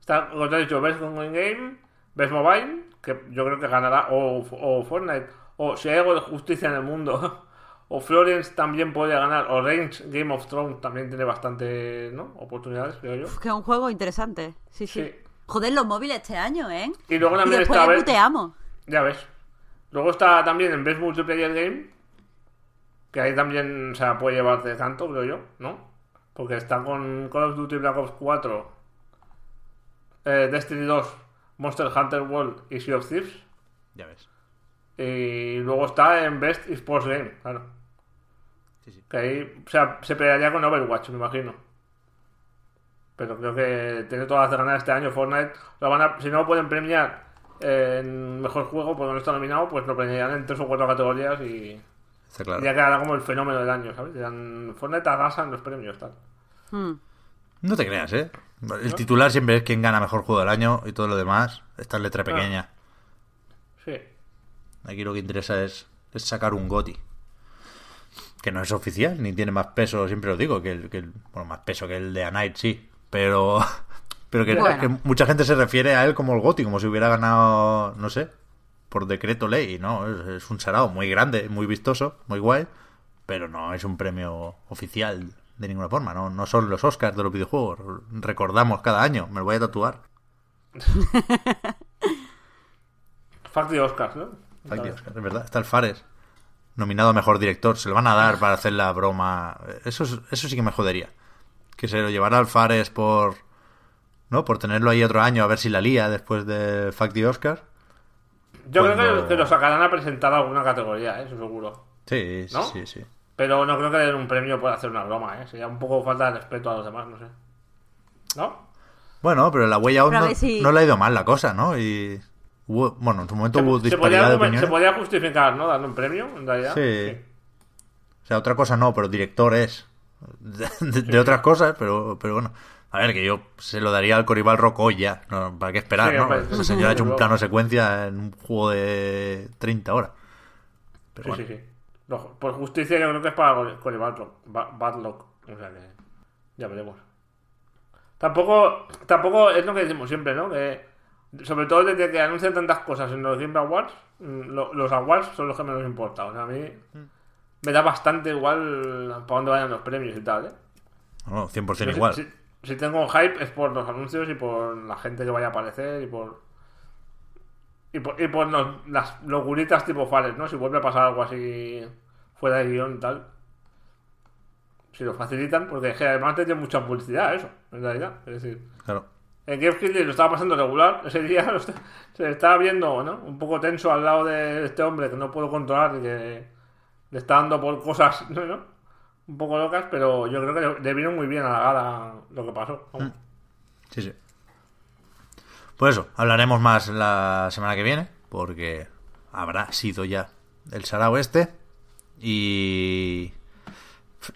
Está, como te he dicho, Best Online Game, Best Mobile, que yo creo que ganará, o, o Fortnite, o si hay algo de justicia en el mundo, o Florence también podría ganar, o Range Game of Thrones también tiene bastante ¿no? oportunidades, creo yo.
Uf, que es un juego interesante. Sí, sí.
Sí.
Joder, los móviles este año, ¿eh?
Y luego también
después
está, a ver-
puteamos.
Ya ves. Luego está también en Best Multiplayer Game. Que ahí también o sea, puede llevarte tanto, creo yo, ¿no? Porque está con Call of Duty Black Ops 4, eh, Destiny 2, Monster Hunter World y Sea of Thieves.
Ya ves.
Y luego está en Best Sports Game, claro.
Sí, sí.
Que ahí, o sea, se pelearía con Overwatch, me imagino. Pero creo que tiene todas las de ganar este año Fortnite. Lo van a, si no lo pueden premiar en mejor juego porque no está nominado, pues lo premiarán en tres o cuatro categorías y
Está claro.
ya quedará como el fenómeno del año, ¿sabes? Dirán, Fortnite arrasa en los premios, tal.
Hmm.
No te creas, ¿eh? El titular siempre es quien gana mejor juego del año y todo lo demás está en
Ah.
letra pequeña.
Sí.
Aquí lo que interesa es, es sacar un GOTI. Que no es oficial, ni tiene más peso, siempre lo digo, que el, que el- bueno, más peso que el de A Night, sí. Pero, pero que,
Bueno.
que mucha gente se refiere a él como el GOTI, como si hubiera ganado, no sé, por decreto ley. No, es, es un sarao muy grande, muy vistoso, muy guay, pero no es un premio oficial de ninguna forma. No, no son los Oscars de los videojuegos. Recordamos cada año, me lo voy a tatuar.
Fact de Oscars, ¿no?
Fuck the Oscar, es verdad. Está el Fares, nominado a mejor director. Se lo van a dar para hacer la broma. Eso, es- eso sí que me jodería. Que se lo llevará al Fares por. ¿No? Por tenerlo ahí otro año a ver si la lía después de Fuck the Oscar.
Yo creo que, que lo sacarán a presentar a alguna categoría, ¿eh? eso seguro.
Sí, sí,
¿No?
sí, sí.
Pero no creo que le den un premio por hacer una broma, ¿eh? Sería un poco falta de respeto a los demás, no sé. ¿No?
Bueno, pero la huella
Pero a
no,
si-
no le ha ido mal la cosa, ¿no? Y. hubo- bueno, en su momento hubo
Se, se
disparidad
podría,
de
se podría justificar, ¿no? Darle un premio, en realidad.
Sí. O sea, otra cosa no, pero director es. De, de- de otras cosas, pero, pero bueno. A ver, que yo se lo daría al Coribal Rocoya. ¿no? ¿Para qué esperar,
Sí,
no?
hombre,
Ese señor ha hecho un plano secuencia en un juego de 30 horas. Pero
Sí,
bueno.
sí, sí. Por justicia yo creo que es para Col- Cory Barlock. Ba- Barlock. O sea que ya veremos. Tampoco, tampoco es lo que decimos siempre, ¿no? Que sobre todo desde que anuncian tantas cosas en los Game Awards, mm, lo- los awards son los que menos importa. O sea, a mí me da bastante igual para dónde vayan los premios y tal, ¿eh?
No, 100%
Yo si-
igual.
Si, si tengo un hype es por los anuncios y por la gente que vaya a aparecer y por. Y por, y por los- las locuritas tipo Fares, ¿no? Si vuelve a pasar algo así fuera de guion y tal. Si lo facilitan, porque es que además tiene mucha publicidad eso, en realidad. Es decir,
Claro.
en Game Kill lo estaba pasando regular ese día, lo está- se estaba viendo, ¿no? Un poco tenso al lado de este hombre que no puedo controlar y que le está dando por cosas, ¿no? Un poco locas, pero yo creo que le, vino muy bien a la gala lo que pasó. Vamos.
Sí, sí. Pues eso, hablaremos más la semana que viene, porque habrá sido ya el Sarao este. Y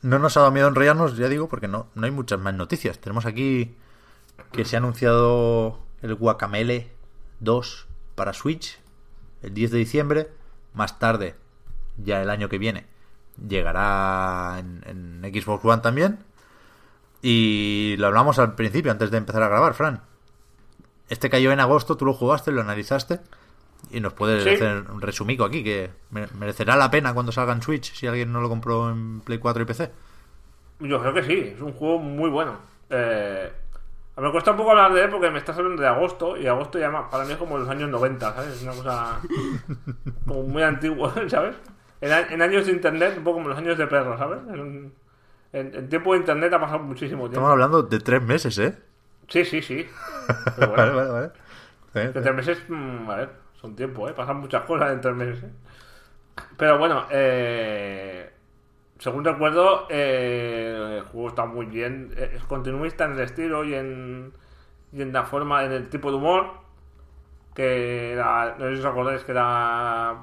no nos ha dado miedo enrollarnos, ya digo, porque no, no hay muchas más noticias. Tenemos aquí que se ha anunciado el Guacamele 2 para Switch el 10 de diciembre. Más tarde, ya el año que viene, llegará en, en Xbox One también. Y lo hablamos al principio, antes de empezar a grabar, Fran. Este cayó en agosto, tú lo jugaste, lo analizaste. Y nos puedes
Sí.
hacer un resumico aquí, que me- merecerá la pena cuando salga en Switch, si alguien no lo compró en Play 4 y PC.
Yo creo que sí, es un juego muy bueno. Eh, me cuesta un poco hablar de él porque me estás hablando de agosto y agosto ya para mí es como los años 90, ¿sabes? Es una cosa como muy antigua, ¿sabes? En, en años de internet, un poco como los años de perro, ¿sabes? En, en- en tiempo de internet ha pasado muchísimo tiempo.
Estamos hablando de tres meses, ¿eh?
Sí, sí, sí. Pero bueno,
Vale, vale, vale. Eh,
que tres meses, mm, a ver, son tiempo, ¿eh? Pasan muchas cosas en tres meses, ¿eh? Pero bueno, eh, según recuerdo, eh, el juego está muy bien. eh, Es continuista en el estilo y en, y en la forma, en el tipo de humor. Que era, no sé si os acordáis que era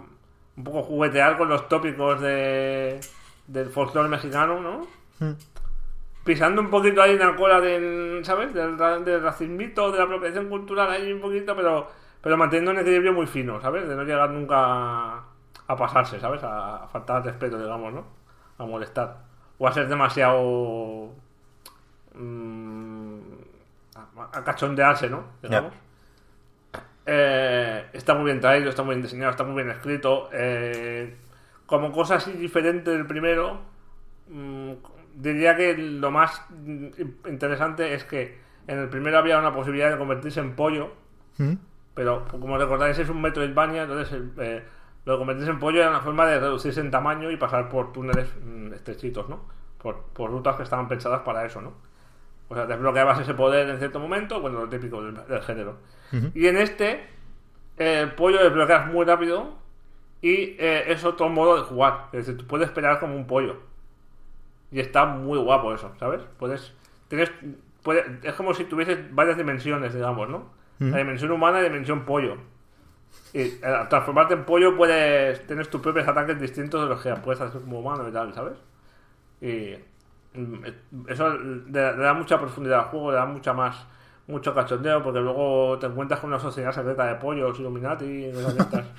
un poco juguetear con los tópicos de, del folclore mexicano, ¿no? pisando un poquito ahí en la cola del, ¿sabes? Del, del racismito, de la apropiación cultural ahí un poquito, pero, pero manteniendo un equilibrio muy fino, ¿sabes? De no llegar nunca a, pasarse, ¿sabes? A, a faltar al respeto, digamos, ¿no? A molestar. O a ser demasiado... mm, a- a cachondearse, ¿no? Digamos. Eh, está muy bien traído, está muy bien diseñado, está muy bien escrito. Eh, como cosa así diferente del primero, mm, diría que lo más interesante es que en el primero había una posibilidad de convertirse en pollo,
¿Mm?
pero como recordáis es un Metroidvania, entonces eh, lo de convertirse en pollo era una forma de reducirse en tamaño y pasar por túneles mm, estrechitos, ¿no? Por, por rutas que estaban pensadas para eso, ¿no? O sea, desbloqueabas ese poder en cierto momento, bueno, lo típico del, del género. Y en este, eh, el pollo desbloqueas muy rápido y eh, es otro modo de jugar. Es decir, tú puedes pelear como un pollo. Y está muy guapo eso, ¿sabes? Puedes. Tienes, puede- es como si tuvieses varias dimensiones, digamos, ¿no? La dimensión humana y la dimensión pollo. Y eh, al transformarte en pollo puedes. Tienes tus propios ataques distintos de los que puedes hacer como humano y tal, ¿sabes? Y eso le, le da mucha profundidad al juego, le da mucha más mucho cachondeo, porque luego te encuentras con una sociedad secreta de pollos, Illuminati, y cosas de estas.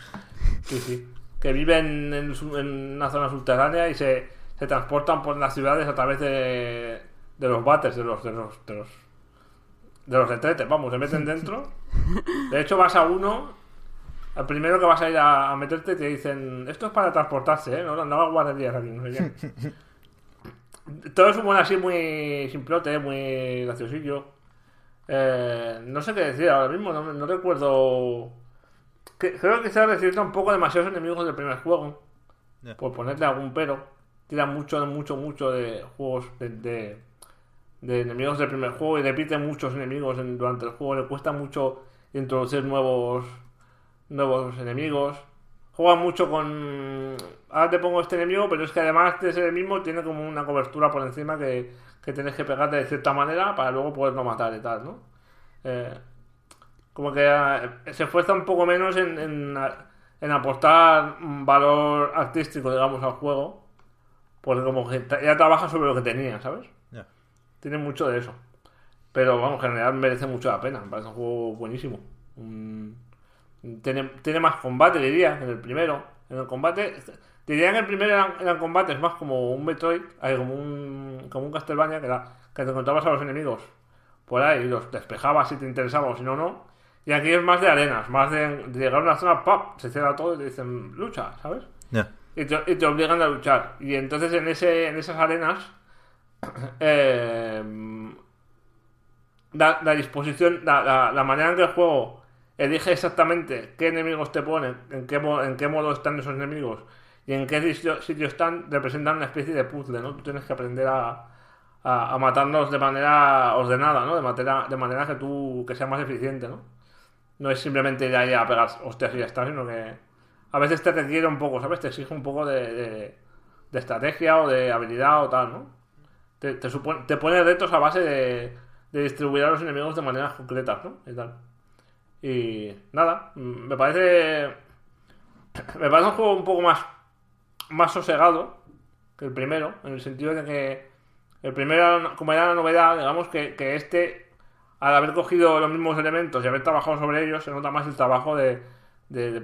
Sí, sí. Que viven en, en una zona subterránea y se, se transportan por las ciudades a través de, de los bates, de los, de los, de los, de los retretes, vamos, se meten dentro. De hecho, vas a uno, al primero que vas a ir a, a meterte, te dicen, esto es para transportarse, ¿eh? No, no hagas guarderías aquí, no sé qué. Todo es un buen así muy simplote, muy graciosillo. Eh, no sé qué decir ahora mismo, no, no recuerdo. Que- creo que se ha recibido un poco demasiados enemigos del primer juego. Por ponerle algún pero. Tira mucho, mucho, mucho de juegos de, de, de enemigos del primer juego y repite muchos enemigos en- durante el juego. Le cuesta mucho introducir nuevos nuevos enemigos. Juega mucho con. Ahora te pongo este enemigo, pero es que además de ser el mismo, tiene como una cobertura por encima que, que tienes que pegarte de cierta manera para luego poderlo matar y tal, ¿no? Eh, como que eh, se esfuerza un poco menos en, en, en aportar valor artístico, digamos, al juego. Porque como que ya trabaja sobre lo que tenía, ¿sabes? Tiene mucho de eso. Pero vamos, en general merece mucho la pena. Me parece un juego buenísimo. Tiene, tiene más combate, diría, en el primero. En el combate. Diría que el primero eran, eran combates más como un Metroid, como un, como un Castlevania, que, era, que te encontrabas a los enemigos por ahí y los despejabas si te interesaba o si no, no. Y aquí es más de arenas, más de, de llegar a una zona, ¡pap! Se cierra todo y te dicen, lucha, ¿sabes?
Ya.
y te, y te obligan a luchar. Y entonces en ese en esas arenas eh, la, la disposición, la, la- la manera en que el juego elige exactamente qué enemigos te pone, en qué, en qué modo están esos enemigos y en qué sitio, están, representan una especie de puzzle, ¿no? Tú tienes que aprender a, a, a matarlos de manera ordenada, ¿no? De manera, de manera que tú que sea más eficiente, ¿no? No es simplemente ir ahí a pegar hostias y ya está, sino que a veces te requiere un poco, ¿sabes? Te exige un poco de, de, estrategia o de habilidad o tal, ¿no? Te, te, supone, te pone retos a base de, de distribuir a los enemigos de maneras concretas, ¿no? Y. Y nada, me parece. Me parece un juego un poco más. Más sosegado que el primero, en el sentido de que el primero, como era la novedad, digamos que, que este, al haber cogido los mismos elementos y haber trabajado sobre ellos, se nota más el trabajo de,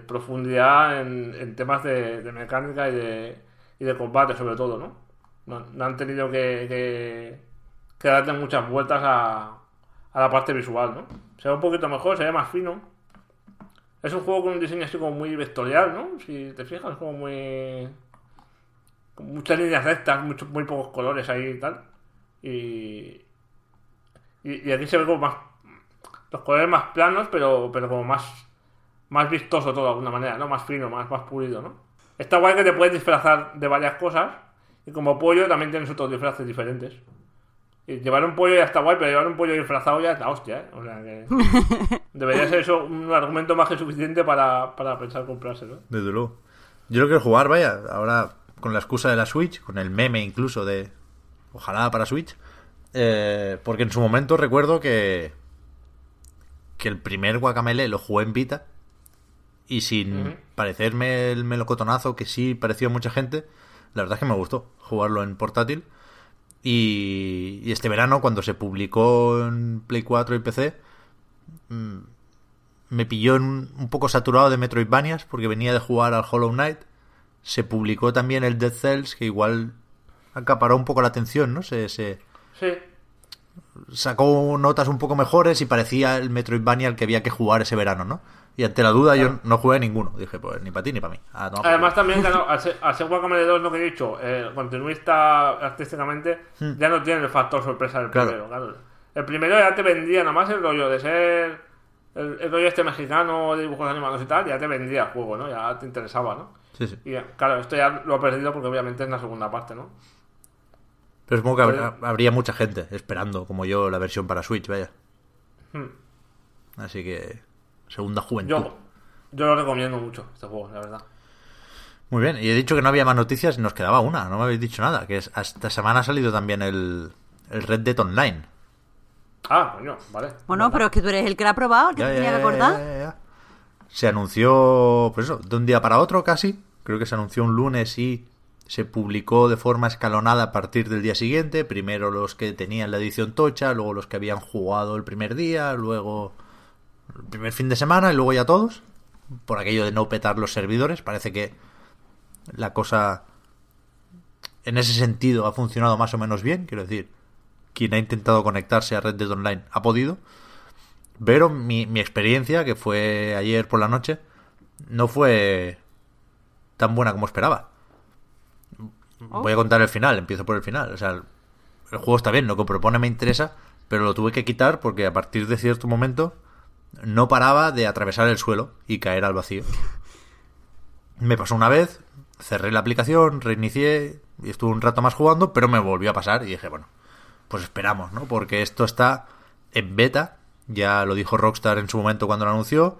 profundidad en, temas de, mecánica y de, combate, sobre todo, ¿no? No, han tenido que, que, que muchas vueltas a, la parte visual, ¿no? Se ve un poquito mejor, se ve más fino. Es un juego con un diseño así como muy vectorial, ¿no? Si te fijas, como muy. Con muchas líneas rectas, muchos, muy pocos colores ahí y tal. Y. Y, y aquí se ve como más. Los colores más planos, pero, pero como más. Más vistoso todo de alguna manera, ¿no? Más fino, más, más pulido, ¿no? Está guay que te puedes disfrazar de varias cosas. Y como pollo también tienes otros disfraces diferentes. Y llevar un pollo ya está guay, pero llevar un pollo disfrazado ya es la hostia, ¿eh? O sea que. Debería ser eso un argumento más que suficiente para, para pensar comprárselo.
Desde luego. Yo lo quiero jugar, vaya, ahora con la excusa de la Switch, con el meme incluso de ojalá para Switch, eh, porque en su momento recuerdo que que el primer Guacamele lo jugué en Vita y sin parecerme el melocotonazo que sí pareció a mucha gente, la verdad es que me gustó jugarlo en portátil y, y este verano cuando se publicó en Play 4 y PC mm, me pilló en- un poco saturado de Metroidvanias porque venía de jugar al Hollow Knight. Se publicó también el Dead Cells, que igual acaparó un poco la atención, ¿no? Se, se,
Sí.
sacó notas un poco mejores y parecía el Metroidvania al que había que jugar ese verano, ¿no? Y ante la duda yo no jugué ninguno. Dije, pues ni para ti ni para mí. Ah, no,
Además también, claro, al ser, al ser Guacamole 2, lo que he dicho, eh, continuista artísticamente, ya no tiene el factor sorpresa del
Claro.
primero, claro. El primero ya te vendía nada más el rollo de ser el, el rollo este mexicano de dibujos animados y tal, ya te vendía el juego, ¿no? Ya te interesaba, ¿no?
Sí, sí.
Y claro, esto ya lo ha perdido porque obviamente es la segunda parte, ¿no?
Pero supongo que habría, habría mucha gente esperando, como yo, la versión para Switch, vaya.
Hmm.
Así que, segunda juventud.
Yo, yo lo recomiendo mucho, este juego, la verdad.
Muy bien, y he dicho que no había más noticias, nos quedaba una, no me habéis dicho nada, que es, esta semana ha salido también el, el Red Dead Online.
Ah, coño, vale.
Bueno, pero es que tú eres el que lo ha probado, el que
Ya,
te
ya,
tenía que acordar.
ya, ya. Se anunció, pues eso, de un día para otro casi. Creo que se anunció un lunes y se publicó de forma escalonada a partir del día siguiente. Primero los que tenían la edición tocha, luego los que habían jugado el primer día, luego el primer fin de semana y luego ya todos. Por aquello de no petar los servidores. Parece que la cosa en ese sentido ha funcionado más o menos bien. Quiero decir, quien ha intentado conectarse a Red Dead Online ha podido. Pero mi, mi experiencia, que fue ayer por la noche, no fue tan buena como esperaba. Voy a contar el final, empiezo por el final. O sea, el, el juego está bien, lo que propone me interesa, pero lo tuve que quitar porque a partir de cierto momento no paraba de atravesar el suelo y caer al vacío. Me pasó una vez, cerré la aplicación, reinicié y estuve un rato más jugando, pero me volvió a pasar y dije, bueno, pues esperamos, ¿no? Porque esto está en beta, ya lo dijo Rockstar en su momento cuando lo anunció,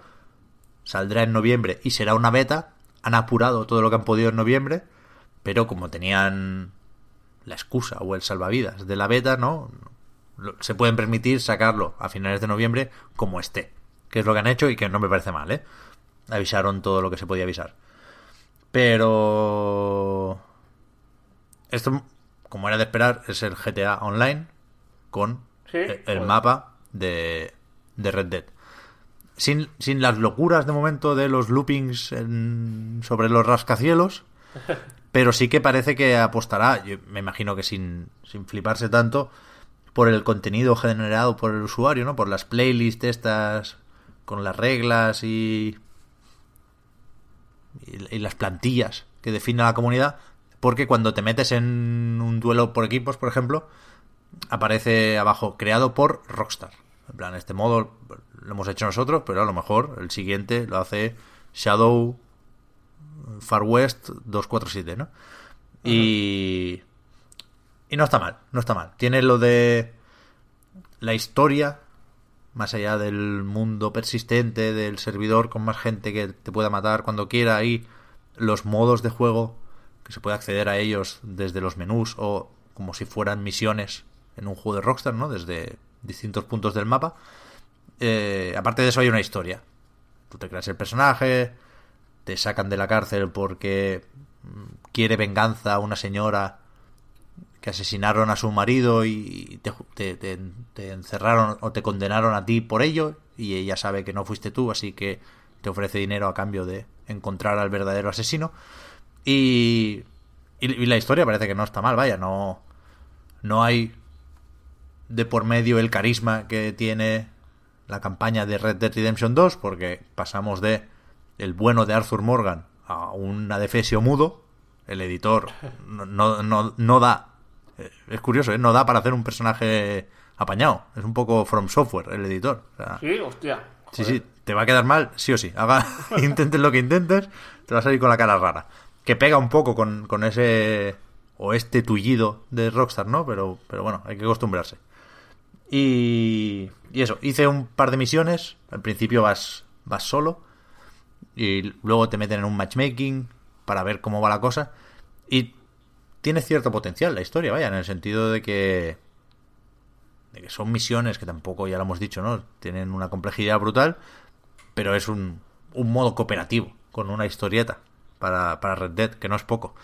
saldrá en noviembre y será una beta, han apurado todo lo que han podido en noviembre, pero como tenían la excusa o el salvavidas de la beta, ¿no? Se pueden permitir sacarlo a finales de noviembre como esté, que es lo que han hecho y que no me parece mal, ¿eh? Avisaron todo lo que se podía avisar. Pero... Esto, como era de esperar, es el GTA Online con
Sí,
el, mapa de, de Red Dead. Sin, sin las locuras de momento de los loopings en- sobre los rascacielos, pero sí que parece que apostará, yo me imagino que sin, sin fliparse tanto, por el contenido generado por el usuario, ¿no? Por las playlists estas, con las reglas y, y, y las plantillas que define la comunidad, porque cuando te metes en un duelo por equipos, por ejemplo, aparece abajo creado por Rockstar. En plan, este modo lo hemos hecho nosotros, pero a lo mejor el siguiente lo hace Shadow Far West 247, ¿no? Y y no está mal, no está mal. Tiene lo de la historia más allá del mundo persistente del servidor con más gente que te pueda matar cuando quiera y los modos de juego que se puede acceder a ellos desde los menús o como si fueran misiones en un juego de Rockstar, ¿no? Desde distintos puntos del mapa. Eh, aparte de eso hay una historia. Tú te creas el personaje, te sacan de la cárcel porque mm, quiere venganza a una señora que asesinaron a su marido y te, te- te- te encerraron o te condenaron a ti por ello y ella sabe que no fuiste tú, así que te ofrece dinero a cambio de encontrar al verdadero asesino. Y, y, y la historia parece que no está mal, vaya, no, no hay de por medio el carisma que tiene la campaña de Red Dead Redemption 2, porque pasamos de el bueno de Arthur Morgan a un adefesio mudo. El editor no, no, no, no da. eh, Es curioso, ¿eh? no da para hacer un personaje apañado. Es un poco From Software el editor. O sea,
Sí, hostia.
Sí, sí, te va a quedar mal, sí o sí. Haga, intentes lo que intentes, te va a salir con la cara rara. Que pega un poco con, ese o este tullido de Rockstar, ¿no? Pero, pero bueno, hay que acostumbrarse. Y, y eso, hice un par de misiones. Al principio vas, vas solo. Y luego te meten en un matchmaking para ver cómo va la cosa. Y tiene cierto potencial la historia, vaya, en el sentido de que de que son misiones que tampoco, ya lo hemos dicho, ¿no? Tienen una complejidad brutal, pero es un, un modo cooperativo, con una historieta para, para Red Dead, que no es poco.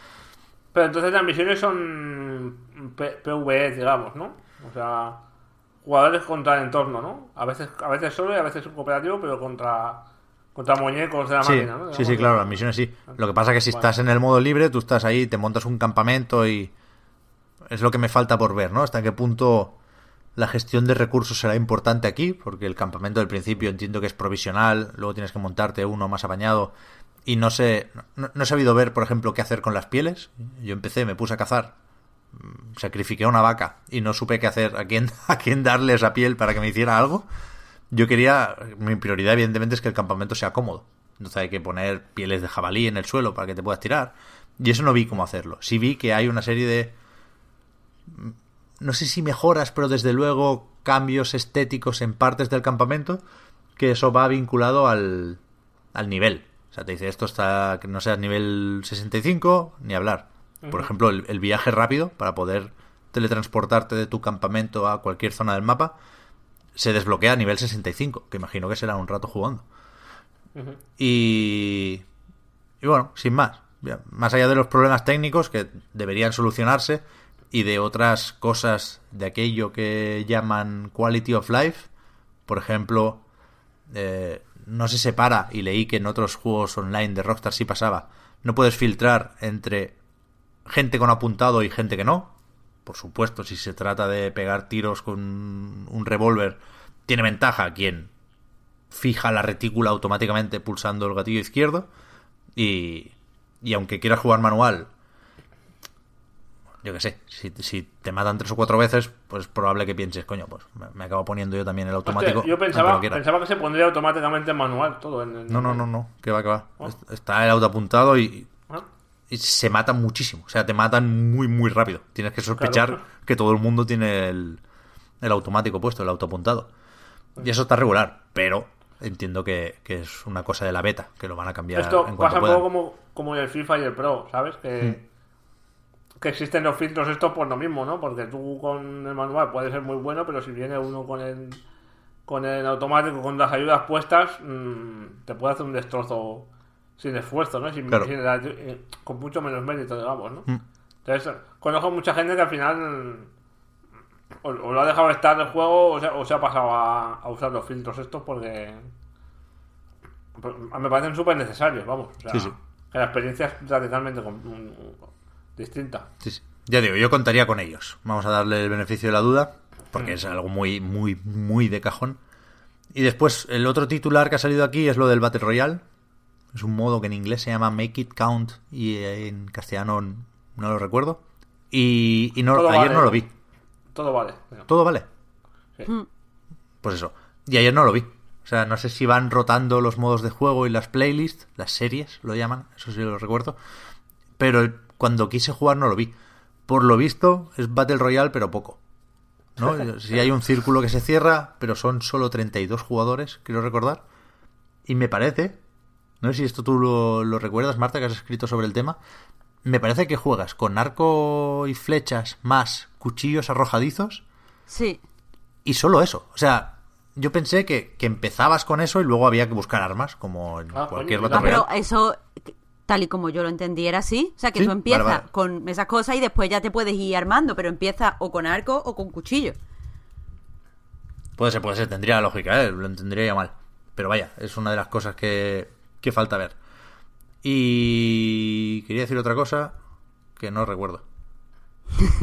Pero entonces las misiones son PvE, digamos, ¿no? O sea, jugadores contra el entorno, ¿no? A veces, a veces solo y a veces cooperativo, pero contra, contra muñecos de la
Sí,
máquina, ¿no?
sí, sí, claro, las misiones sí. Lo que pasa es que si
Vale.
estás en el modo libre, tú estás ahí, te montas un campamento y es lo que me falta por ver, ¿no? Hasta qué punto la gestión de recursos será importante aquí, porque el campamento del principio entiendo que es provisional, luego tienes que montarte uno más apañado y no sé, no, he sabido ver, por ejemplo, qué hacer con las pieles. Yo empecé, me puse a cazar, mm, sacrifiqué una vaca y no supe qué hacer, a quién, a quién darle esa piel para que me hiciera algo. Yo quería, mi prioridad evidentemente es que el campamento sea cómodo. Entonces hay que poner pieles de jabalí en el suelo para que te puedas tirar. Y eso no vi cómo hacerlo. Sí vi que hay una serie de... No sé si mejoras, pero desde luego cambios estéticos en partes del campamento, que eso va vinculado al, al nivel. Sea, te dice esto está que no seas nivel 65, ni hablar. Por ejemplo, el, el viaje rápido para poder teletransportarte de tu campamento a cualquier zona del mapa se desbloquea a nivel 65, que imagino que será un rato jugando. Y, y bueno, sin más. Más allá de los problemas técnicos que deberían solucionarse y de otras cosas de aquello que llaman quality of life, por ejemplo, eh, no se separa, y leí que en otros juegos online de Rockstar sí pasaba, no puedes filtrar entre gente con apuntado y gente que no. Por supuesto, si se trata de pegar tiros con un revólver, tiene ventaja quien fija la retícula automáticamente pulsando el gatillo izquierdo. Y, y aunque quieras jugar manual, yo que sé, si, si te matan tres o cuatro veces, pues es probable que pienses, coño, pues me, me acabo poniendo yo también el automático.
Hostia, yo pensaba, pensaba que se pondría automáticamente en manual todo. En, en-
No, no, no, no, que va, que va.
Oh.
Est- Está el auto apuntado y,
Ah,
y se matan muchísimo. O sea, te matan muy, muy rápido. Tienes que sospechar
Claro.
que todo el mundo tiene el, el automático puesto, el autoapuntado. Y eso está regular, pero entiendo que, que es una cosa de la beta, que lo van a cambiar
Esto
en
pasa un poco como, como el FIFA y el Pro, ¿sabes? Que,
Hmm.
Que existen los filtros estos por lo mismo, ¿no? Porque tú con el manual puedes ser muy bueno, pero si viene uno con el con el automático, con las ayudas puestas, mm, te puede hacer un destrozo sin esfuerzo, ¿no? Sin,
Claro.
sin la- eh, con mucho menos mérito, digamos, ¿no?
Mm.
Entonces, conozco mucha gente que al final o, o lo ha dejado estar el juego o se, o se ha pasado a, a usar los filtros estos porque pues, me parecen súper necesarios, vamos. O sea,
Sí, sí.
Que la experiencia es radicalmente mm, distinta.
Sí, sí. Ya digo, yo contaría con ellos. Vamos a darle el beneficio de la duda, porque es algo muy, muy, muy de cajón. Y después, el otro titular que ha salido aquí es lo del Battle Royale. Es un modo que en inglés se llama Make It Count y en castellano no lo recuerdo. Y, y no,
Todo
ayer
vale,
no lo vi.
Todo vale.
Todo vale.
Sí.
Pues eso. Y ayer no lo vi. O sea, no sé si van rotando los modos de juego y las playlists, las series lo llaman, eso sí lo recuerdo. Pero el- cuando quise jugar no lo vi. Por lo visto es Battle Royale, pero poco. ¿no? Si hay un círculo que se cierra, pero son solo 32 jugadores, quiero recordar. Y me parece, no sé si esto tú lo, lo recuerdas, Marta, que has escrito sobre el tema. Me parece que juegas con arco y flechas más cuchillos arrojadizos
Sí.
y solo eso. O sea, yo pensé que, que empezabas con eso y luego había que buscar armas, como en
Ah,
cualquier Battle
Ah, pero eso, tal y como yo lo entendí, era así. O sea, que
Sí,
tú empiezas
vale, vale.
con esas cosas y después ya te puedes ir armando, pero empiezas o con arco o con cuchillo.
Puede ser, puede ser, tendría lógica, ¿eh? lo entendería ya mal. Pero vaya, es una de las cosas que, que falta ver. Y quería decir otra cosa que no recuerdo.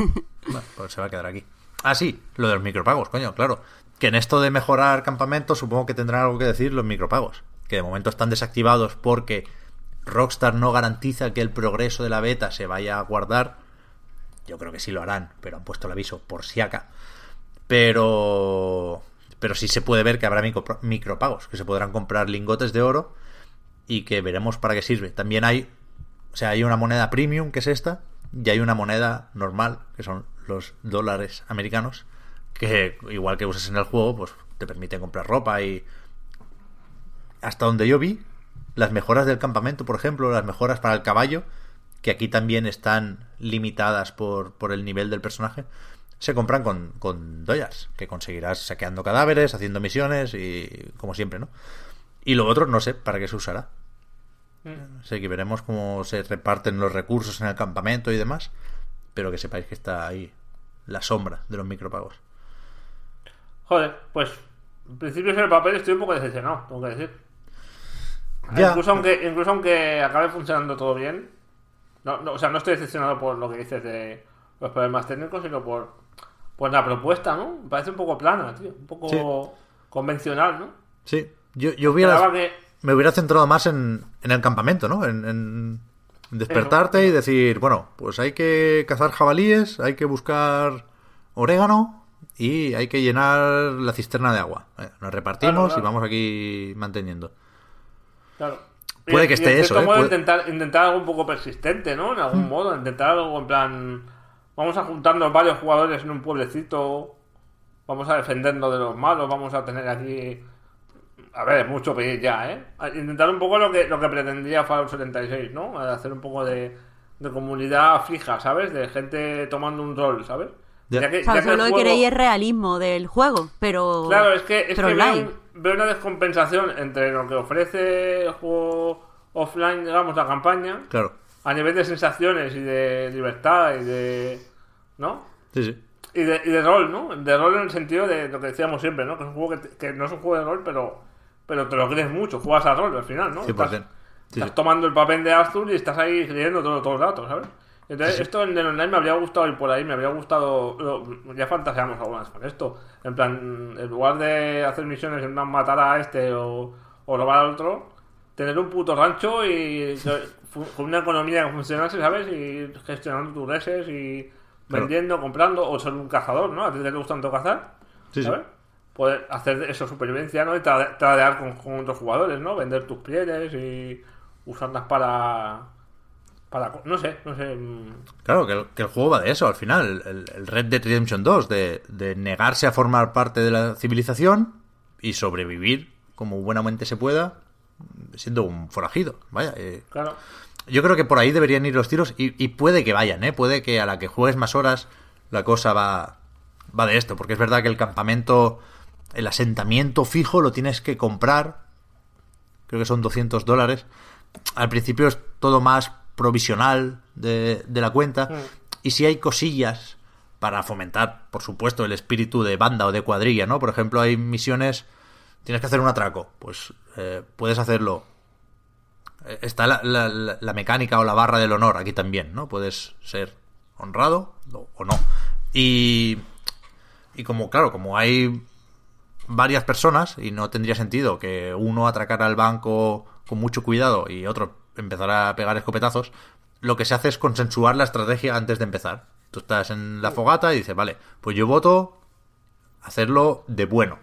bueno, pues se va a quedar aquí. Ah, sí, lo de los micropagos, coño, claro. Que en esto de mejorar campamentos supongo que tendrán algo que decir los micropagos. Que de momento están desactivados porque Rockstar no garantiza que el progreso de la beta se vaya a guardar. Yo creo que sí lo harán, pero han puesto el aviso por si acá. Pero pero sí se puede ver que habrá micro- micropagos, que se podrán comprar lingotes de oro y que veremos para qué sirve. También hay, o sea, hay una moneda premium que es esta y hay una moneda normal que son los dólares americanos que igual que usas en el juego, pues te permiten comprar ropa y hasta donde yo vi las mejoras del campamento, por ejemplo, las mejoras para el caballo, que aquí también están limitadas por, por el nivel del personaje, se compran con, con dollars, que conseguirás saqueando cadáveres, haciendo misiones y como siempre, ¿no? Y lo otro no sé para qué se usará. Sé que veremos cómo se reparten los recursos en el campamento y demás, pero que sepáis que está ahí la sombra de los micropagos.
Joder, pues en principio en el papel estoy un poco decepcionado, tengo que decir.
Ya.
Incluso aunque, incluso aunque acabe funcionando todo bien, no, no, o sea, no estoy decepcionado por lo que dices de los problemas técnicos, sino por pues la propuesta, ¿no? Me parece un poco plana, tío. Un poco
Sí.
convencional, ¿no?
Sí, yo, yo hubiera,
que-
me hubiera centrado más en, en el campamento, ¿no? En, en despertarte y decir, bueno, pues hay que cazar jabalíes, hay que buscar orégano y hay que llenar la cisterna de agua. Eh, Nos repartimos
Claro, claro.
y vamos aquí manteniendo.
Claro.
Puede
Y-
que
y
esté
en
eso, ¿eh? Puede-
Intentar, intentar algo un poco persistente, ¿no? En algún modo, intentar algo en plan. Vamos a juntarnos varios jugadores en un pueblecito. Vamos a defendernos de los malos. Vamos a tener aquí. A ver, es mucho pedir ya, ¿eh? A- Intentar un poco lo que, lo que pretendía Fallout 76, ¿no? Hacer un poco de, de comunidad fija, ¿sabes? De gente tomando un rol, ¿sabes?
Ya.
O sea,
el
solo lo que
juego-
queréis es realismo del juego, pero.
Claro, es que, es
pero
que
online.
un- veo una descompensación entre lo que ofrece el juego offline, digamos, la campaña,
Claro.
a nivel de sensaciones y de libertad y de. ¿No?
Sí, sí.
Y de, y de rol, ¿no? De rol en el sentido de lo que decíamos siempre, ¿no? Que es un juego que, te- que no es un juego de rol, pero, pero te lo crees mucho, juegas a rol al final, ¿no?
100%.
Estás,
Sí,
estás tomando el papel de Arthur y estás ahí creyendo todo, todo el rato, ¿sabes? Entonces, esto en el online me habría gustado ir por ahí, me habría gustado. ya fantaseamos algunas con esto. En plan, en lugar de hacer misiones en plan matar a este o, o robar al otro, tener un puto rancho y con una economía que funcionase, ¿sabes? Y gestionando tus reses y
Claro.
vendiendo, comprando, o ser un cazador, ¿no? A ti te gusta tanto cazar,
Sí, sí.
¿sabes? Poder hacer eso supervivencia, ¿no? Y trade- tradear con, con otros jugadores, ¿no? Vender tus pieles y usarlas para. Para no sé, no sé. mm,
Claro, que el, que el juego va de eso al final. El, el Red Dead Redemption 2, de, de negarse a formar parte de la civilización y sobrevivir como buenamente se pueda, siendo un forajido. Vaya, eh,
Claro.
yo creo que por ahí deberían ir los tiros y, y puede que vayan, ¿eh? Puede que a la que juegues más horas la cosa va, va de esto, porque es verdad que el campamento, el asentamiento fijo lo tienes que comprar, creo que son 200 dólares. Al principio es todo más provisional de, de la cuenta y si hay cosillas para fomentar, por supuesto, el espíritu de banda o de cuadrilla, ¿no? Por ejemplo, hay misiones, tienes que hacer un atraco, pues eh, puedes hacerlo eh, está la, la- la- mecánica o la barra del honor aquí también, ¿no? Puedes ser honrado o, o no. Y, y como, claro, como hay varias personas y no tendría sentido que uno atracara al banco con mucho cuidado y otro empezara a pegar escopetazos, lo que se hace es consensuar la estrategia antes de empezar. Tú estás en la fogata y dices, vale, pues yo voto hacerlo de bueno.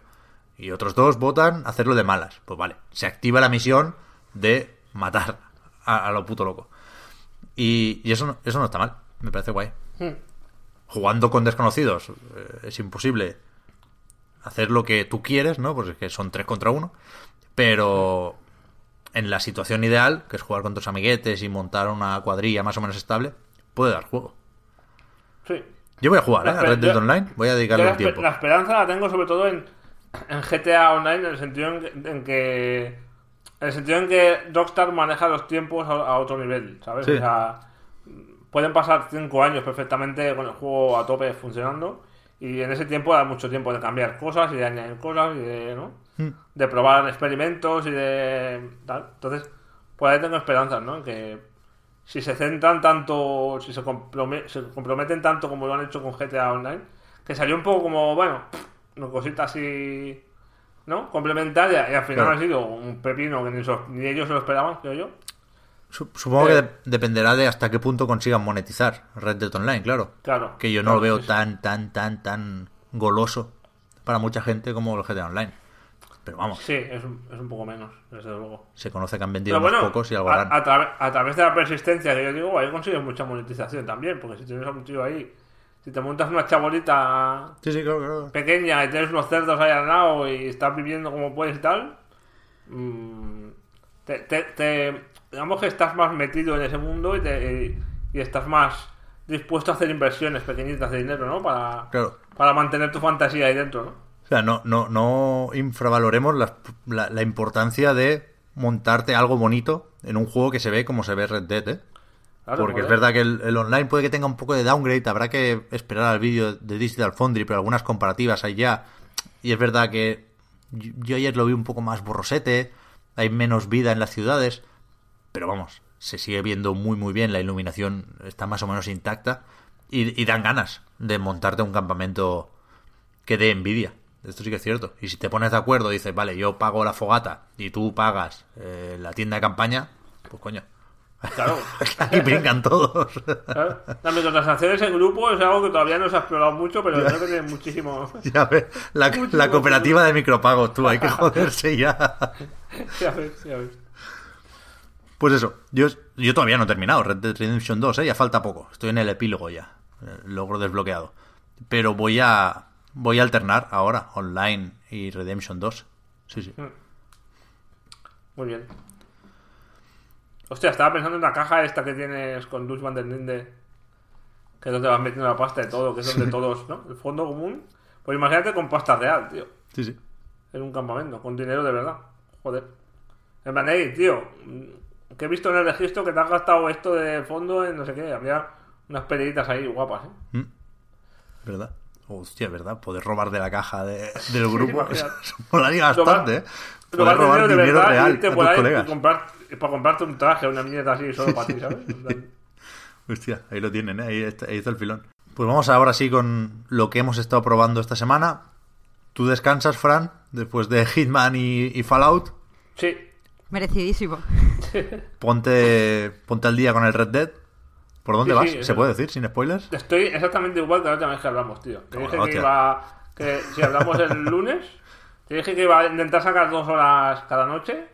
Y otros dos votan hacerlo de malas. Pues vale, se activa la misión de matar a, a lo puto loco. Y, y eso, no, eso no está mal, me parece guay.
Hmm.
Jugando con desconocidos eh, es imposible hacer lo que tú quieres, ¿no? Pues es que son tres contra uno. Pero en la situación ideal, que es jugar con tus amiguetes y montar una cuadrilla más o menos estable, puede dar juego.
Sí.
Yo voy a jugar, ¿eh? A Red Dead Online, voy a dedicarle un tiempo.
la esperanza la tengo sobre todo en, en GTA Online, en el sentido en que, en que en el sentido en que Rockstar maneja los tiempos a, a otro nivel, ¿sabes?
Sí.
O sea, pueden pasar cinco años perfectamente con el juego a tope funcionando y en ese tiempo da mucho tiempo de cambiar cosas y de añadir cosas y de, ¿no?
Hmm.
de probar experimentos y de tal. Entonces, por ahí tengo esperanzas, ¿no? Que si se centran tanto, si se, comprome- se comprometen tanto como lo han hecho con GTA Online, que salió un poco como, bueno, una cosita así, ¿no? Complementaria, y al final
Claro.
ha sido un pepino que ni, so- ni ellos se lo esperaban, creo yo.
Su- Supongo
Eh.
que de- dependerá de hasta qué punto consigan monetizar Red Dead Online, claro.
Claro.
Que yo no
Claro,
lo veo
sí.
tan, tan, tan, tan goloso para mucha gente como el GTA Online. Pero vamos,
Sí, es un, es un poco menos, desde luego.
se conoce que han vendido
Pero
unos
bueno,
pocos y algo
a, través- a través de la persistencia que yo digo, ahí consigues mucha monetización también, porque si tienes a un tío ahí, si te montas una chabolita
Sí, sí, claro, claro.
pequeña y tienes unos cerdos ahí al lado y estás viviendo como puedes y tal, mm, te, te- te- digamos que estás más metido en ese mundo y, te- y- y estás más dispuesto a hacer inversiones pequeñitas de dinero, ¿no? Para,
Claro.
para mantener tu fantasía ahí dentro, ¿no?
O sea, no, no, no infravaloremos la, la importancia de montarte algo bonito en un juego que se ve como se ve Red Dead, ¿eh?
Claro,
Porque es verdad que el, el online puede que tenga un poco de downgrade, habrá que esperar al vídeo de Digital Foundry, pero algunas comparativas hay ya. Y es verdad que yo, yo ayer lo vi un poco más borrosete, hay menos vida en las ciudades, pero vamos, se sigue viendo muy muy bien, la iluminación está más o menos intacta. Y, y dan ganas de montarte un campamento que dé envidia. Esto sí que es cierto. Y si te pones de acuerdo, dices, vale, yo pago la fogata y tú pagas eh, la tienda de campaña, pues coño.
Claro.
Aquí brincan todos.
Claro. Las microtransacciones en grupo es algo que todavía no se ha explorado mucho, pero creo que tiene muchísimo.
ya ves, la, la cooperativa de micropagos, tú, hay que joderse ya.
ya ves, ya ves.
Pues eso, yo, yo todavía no he terminado Red Dead Redemption 2, ¿eh? ya falta poco. Estoy en el epílogo ya, logro desbloqueado. Pero voy a voy a alternar ahora online y Redemption 2. Sí, sí.
Muy bien. Hostia, estaba pensando en la caja esta que tienes con Luz Van der Linde, que es donde vas metiendo la pasta de todo, que es donde todos, ¿no? El fondo común. Pues imagínate con pasta real, tío.
Sí, sí.
En un campamento, con dinero de verdad. Joder. En plan, hey, tío, que he visto en el registro que te has gastado esto de fondo en no sé qué. Había unas peleitas ahí guapas, ¿eh?
Mm. ¿Verdad? Hostia, ¿verdad? Poder robar de la caja de, del grupo. Eso molaría bastante, ¿eh? Poder robar
dinero de
dinero
verdad
real
irte
a tus colegas.
y comprar, para comprarte un traje, una mierda así solo para ti, ¿sabes?
Hostia, ahí lo tienen, ¿eh? ahí, está, ahí está el filón. Pues vamos ahora sí con lo que hemos estado probando esta semana. ¿Tú descansas, Fran, después de Hitman y, y Fallout?
Sí,
Merecidísimo.
Ponte, ponte al día con el Red Dead. ¿Por dónde
Sí,
vas?
sí,
¿Se puede decir sin spoilers?
Estoy exactamente igual que la última vez que hablamos, tío. Te dije que iba. Que si hablamos el lunes, te dije que iba a intentar sacar dos horas cada noche.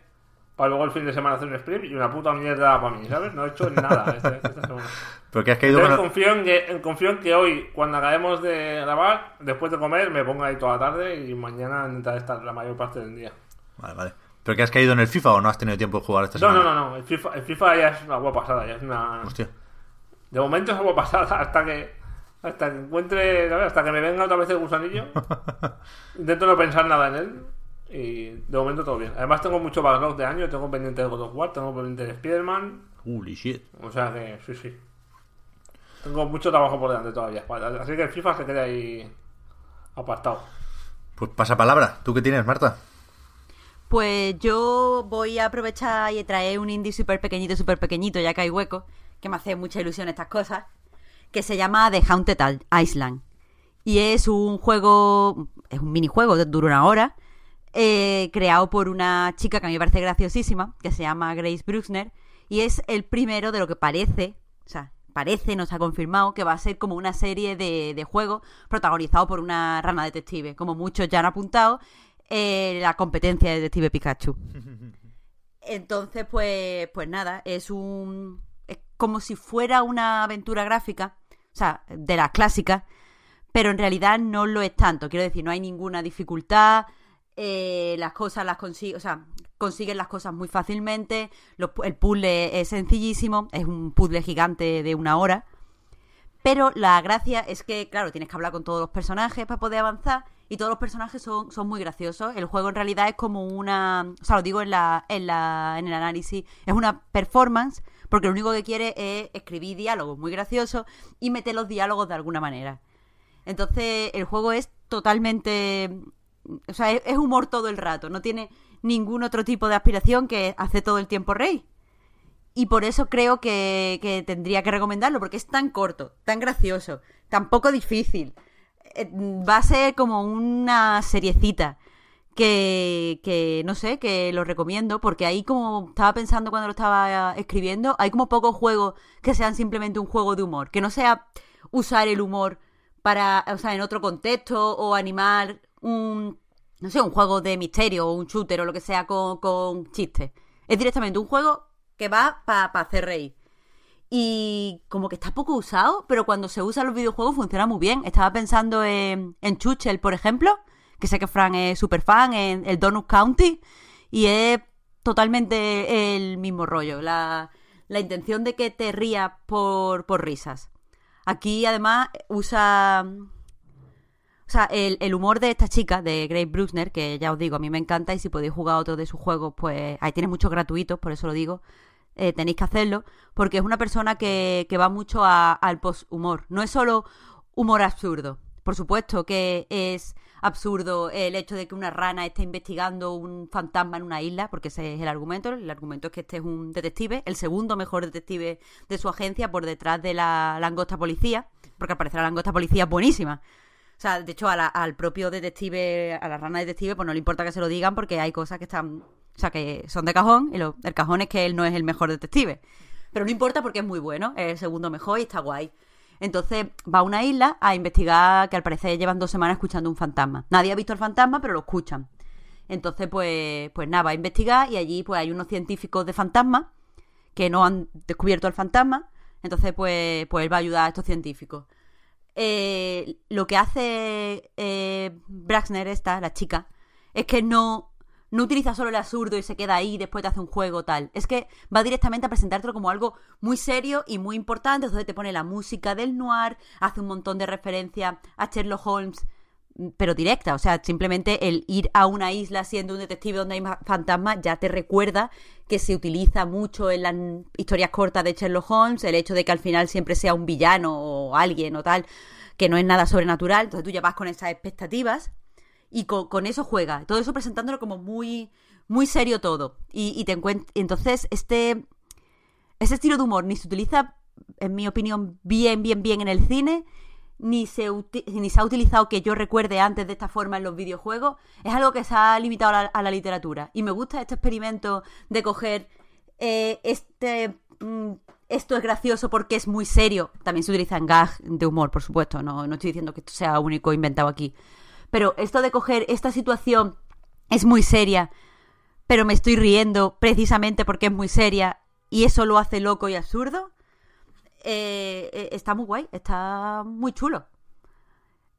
Para luego el fin de semana hacer un sprint y una puta mierda para mí, ¿sabes? No he hecho nada este- esta semana.
¿Pero que has caído
Entonces
con el-
confío en, que, confío en que hoy, cuando acabemos de grabar, después de comer, me ponga ahí toda la tarde y mañana intentaré estar la mayor parte del día.
Vale, vale. ¿Pero que has caído en el FIFA o no has tenido tiempo de jugar esta
No,
semana?
no, no, no. El FIFA, el FIFA ya es una agua pasada, ya es una.
Hostia.
De momento es agua pasada hasta que hasta que encuentre, ¿sabes? hasta que me venga otra vez el gusanillo. Intento no pensar nada en él y de momento todo bien. Además tengo mucho backlog de año, tengo pendiente de God of War, tengo pendiente de Spider-Man,
Holy shit.
o sea que sí, sí. Tengo mucho trabajo por delante todavía. Así que el FIFA se queda ahí apartado.
Pues pasa palabra. ¿Tú qué tienes, Marta?
Pues yo voy a aprovechar y traer un indie súper pequeñito, súper pequeñito, ya que hay hueco, que me hace mucha ilusión estas cosas, que se llama The Haunted Island. Y es un juego, es un minijuego, dura una hora, eh, creado por una chica que a mí me parece graciosísima, que se llama Grace Bruxner, y es el primero de lo que parece, o sea, parece, nos ha confirmado, que va a ser como una serie de, de juegos protagonizado por una rana detective, como muchos ya han apuntado, eh, la competencia de Detective Pikachu. Entonces, pues, pues nada, es un. Como si fuera una aventura gráfica, o sea, de las clásicas, pero en realidad no lo es tanto. Quiero decir, no hay ninguna dificultad, eh, las cosas las consiguen, o sea, consiguen las cosas muy fácilmente, los el puzzle es sencillísimo, es un puzzle gigante de una hora. Pero la gracia es que, claro, tienes que hablar con todos los personajes para poder avanzar y todos los personajes son, son muy graciosos. El juego en realidad es como una... O sea, lo digo en, la, en, la, en el análisis, es una performance porque lo único que quiere es escribir diálogos muy graciosos y meter los diálogos de alguna manera. Entonces, el juego es totalmente... O sea, es, humor todo el rato, no tiene ningún otro tipo de aspiración que hace todo el tiempo rey. Y por eso creo que, que tendría que recomendarlo, porque es tan corto, tan gracioso, tan poco difícil. Eh, Va a ser como una seriecita que, que, no sé, que lo recomiendo, porque ahí como estaba pensando cuando lo estaba escribiendo, hay como pocos juegos que sean simplemente un juego de humor, que no sea usar el humor para, o sea, en otro contexto o animar un, no sé, un juego de misterio o un shooter o lo que sea con, con chistes. Es directamente un juego que va para hacer reír. Y como que está poco usado, pero cuando se usa en los videojuegos funciona muy bien. Estaba pensando en, en Chuchel, por ejemplo, que sé que Fran es súper fan, en el Donut County, y es totalmente el mismo rollo. La, la intención de que te rías por, por risas. Aquí además usa o sea, el, el humor de esta chica, de Grace Bruxner, que ya os digo, a mí me encanta y si podéis jugar otro de sus juegos, pues ahí tiene muchos gratuitos, por eso lo digo, eh, tenéis que hacerlo, porque es una persona que, que va mucho al post-humor. No es solo humor absurdo, por supuesto que es absurdo el hecho de que una rana esté investigando un fantasma en una isla, porque ese es el argumento. El argumento es que este es un detective, el segundo mejor detective de su agencia por detrás de la langosta policía, porque al parecer la langosta policía es buenísima. O sea, de hecho, a la- al propio detective, a la rana detective, pues no le importa que se lo digan porque hay cosas que están, o sea, que son de cajón y lo, el cajón es que él no es el mejor detective. Pero no importa porque es muy bueno, es el segundo mejor y está guay. Entonces va a una isla a investigar que al parecer llevan dos semanas escuchando un fantasma. Nadie ha visto el fantasma, pero lo escuchan. Entonces, pues, pues nada, va a investigar y allí pues hay unos científicos de fantasmas que no han descubierto el fantasma. Entonces, pues, pues él va a ayudar a estos científicos. Eh, lo que hace eh, Braxner, esta, la chica, es que no, no utiliza solo el absurdo y se queda ahí y después te hace un juego tal. Es que va directamente a presentártelo como algo muy serio y muy importante. Entonces te pone la música del noir, hace un montón de referencias a Sherlock Holmes, pero directa. O sea, simplemente el ir a una isla siendo un detective donde hay ma- fantasmas ya te recuerda que se utiliza mucho en las historias cortas de Sherlock Holmes, el hecho de que al final siempre sea un villano o alguien o tal, que no es nada sobrenatural. Entonces tú ya vas con esas expectativas y co- con, eso juega. Todo eso presentándolo como muy, muy serio todo. Y, y te entonces, este, ese estilo de humor ni se utiliza, en mi opinión, bien, bien, bien en el cine, ni se, ni se ha utilizado que yo recuerde antes de esta forma en los videojuegos. Es algo que se ha limitado a la, a la literatura. Y me gusta este experimento de coger eh, este... mm, esto es gracioso porque es muy serio. También se utiliza en gag de humor, por supuesto. No, no estoy diciendo que esto sea único inventado aquí. Pero esto de coger esta situación es muy seria, pero me estoy riendo precisamente porque es muy seria y eso lo hace loco y absurdo, eh, eh, está muy guay, está muy chulo.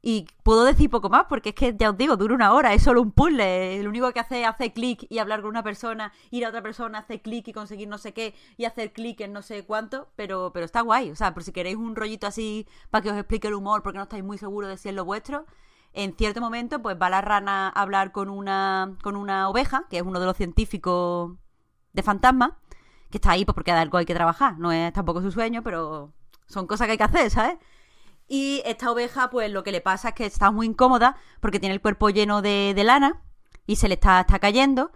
Y puedo decir poco más porque es que ya os digo, dura una hora, es solo un puzzle. Lo único que hace es hacer clic y hablar con una persona, ir a otra persona, hacer clic y conseguir no sé qué y hacer clic en no sé cuánto, pero, pero está guay. O sea, por si queréis un rollito así para que os explique el humor porque no estáis muy seguros de si es lo vuestro, en cierto momento pues va la rana a hablar con una, con una oveja, que es uno de los científicos de fantasma, que está ahí pues porque de algo hay que trabajar. No es tampoco su sueño, pero son cosas que hay que hacer, ¿sabes? Y esta oveja, pues lo que le pasa es que está muy incómoda porque tiene el cuerpo lleno de, de lana y se le está, está cayendo.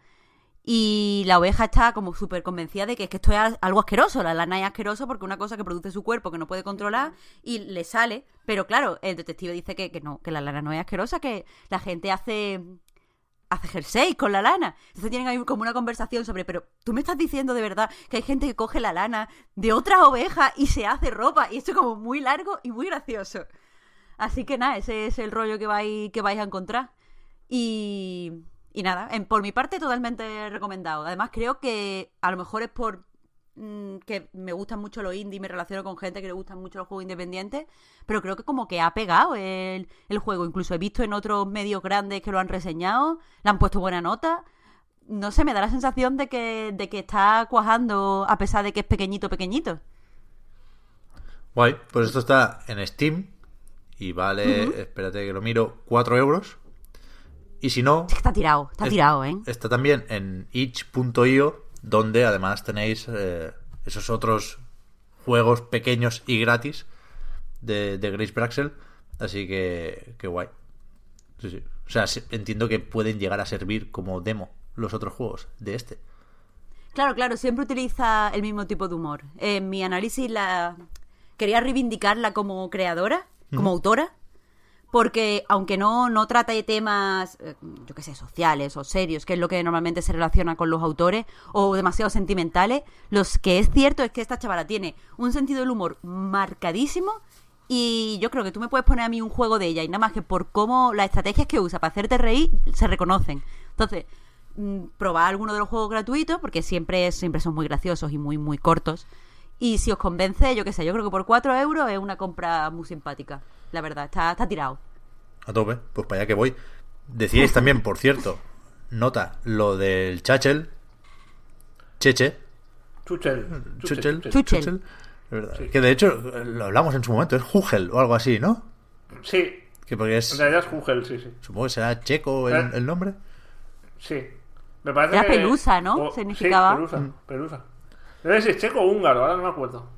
Y la oveja está como súper convencida de que es que esto es al- algo asqueroso. La lana es asqueroso porque es una cosa que produce su cuerpo que no puede controlar y le sale. Pero claro, el detective dice que, que no, que la lana no es asquerosa, que la gente hace hace jersey con la lana. Entonces tienen ahí como una conversación sobre, pero tú me estás diciendo de verdad que hay gente que coge la lana de otra oveja y se hace ropa. Y esto es como muy largo y muy gracioso. Así que nada, ese es el rollo que vais, que vais a encontrar. Y, y nada, en- por mi parte totalmente recomendado. Además creo que a lo mejor es por mm, que me gustan mucho los indie, me relaciono con gente que le gustan mucho los juegos independientes, pero creo que como que ha pegado el, el juego. Incluso he visto en otros medios grandes que lo han reseñado, le han puesto buena nota. No sé, me da la sensación de que, de que está cuajando a pesar de que es pequeñito, pequeñito.
Guay, pues esto está en Steam y vale, espérate que lo miro, 4 euros. Y si no,
Es que está tirado, está
es-
tirado, ¿eh?
está también en itch.io, donde además tenéis eh, esos otros juegos pequeños y gratis de, de Grace Braxel. Así que, que guay. Sí, sí. O sea, se- entiendo que pueden llegar a servir como demo los otros juegos de este.
Claro, claro, siempre utiliza el mismo tipo de humor. En mi análisis la quería reivindicarla como creadora, como autora, porque aunque no, no trata de temas, eh, yo qué sé, sociales o serios, que es lo que normalmente se relaciona con los autores, o demasiado sentimentales, los que es cierto es que esta chavala tiene un sentido del humor marcadísimo y yo creo que tú me puedes poner a mí un juego de ella y nada más que por cómo las estrategias que usa para hacerte reír se reconocen. Entonces, mm, probad alguno de los juegos gratuitos porque siempre, siempre son muy graciosos y muy, muy cortos. Y si os convence, yo qué sé, yo creo que por 4 euros es una compra muy simpática. La verdad, está, está tirado.
A tope, pues para allá que voy. Decíais también, por cierto, nota, lo del Chachel, Cheche,
Chuchel.
Chuchel,
Chuchel.
Chuchel.
Chuchel, es verdad. Que de hecho, lo hablamos en su momento, es Hugel o algo así, ¿no?
Sí,
Que porque
en
es,
realidad es Hugel, sí, sí.
supongo que será checo el,
Eh.
el nombre.
Sí. Me parece
Era
que...
pelusa, ¿no?
o-
Significaba.
Sí, pelusa, pelusa. Si es checo o húngaro, ahora no me acuerdo.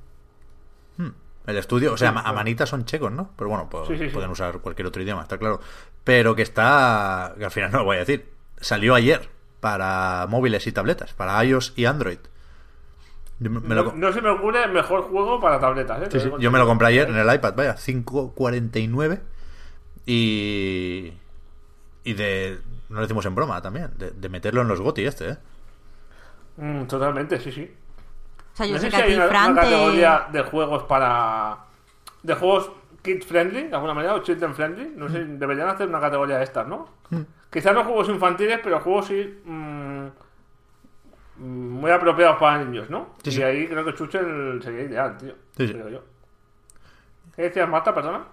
El estudio, o sea, a Manita son checos, ¿no? Pero bueno, pues,
Sí, sí, sí.
pueden usar cualquier otro idioma, está claro. Pero que está, que al final no lo voy a decir, salió ayer para móviles y tabletas, para iOS y Android. Me, lo,
no, no se me ocurre el mejor juego para tabletas, ¿eh?
sí, yo me lo compré ayer en el iPad, vaya, 5.49 y y de no lo decimos en broma también, de, de meterlo en los GOTY este, ¿eh?
Mm, totalmente, sí, sí.
O sea, yo
no
sé
sé
que
si
a
hay
ti,
una,
Fran,
una
te-
categoría de juegos para. de juegos kid friendly, de alguna manera, o children friendly. No sé, deberían hacer una categoría de estas, ¿no? Quizás no juegos infantiles, pero juegos sí. mm, mm, muy apropiados para niños, ¿no?
Sí,
y ahí creo que Chuchel sería ideal, tío.
Sí, sí.
creo yo. ¿Qué decías, Marta, perdona?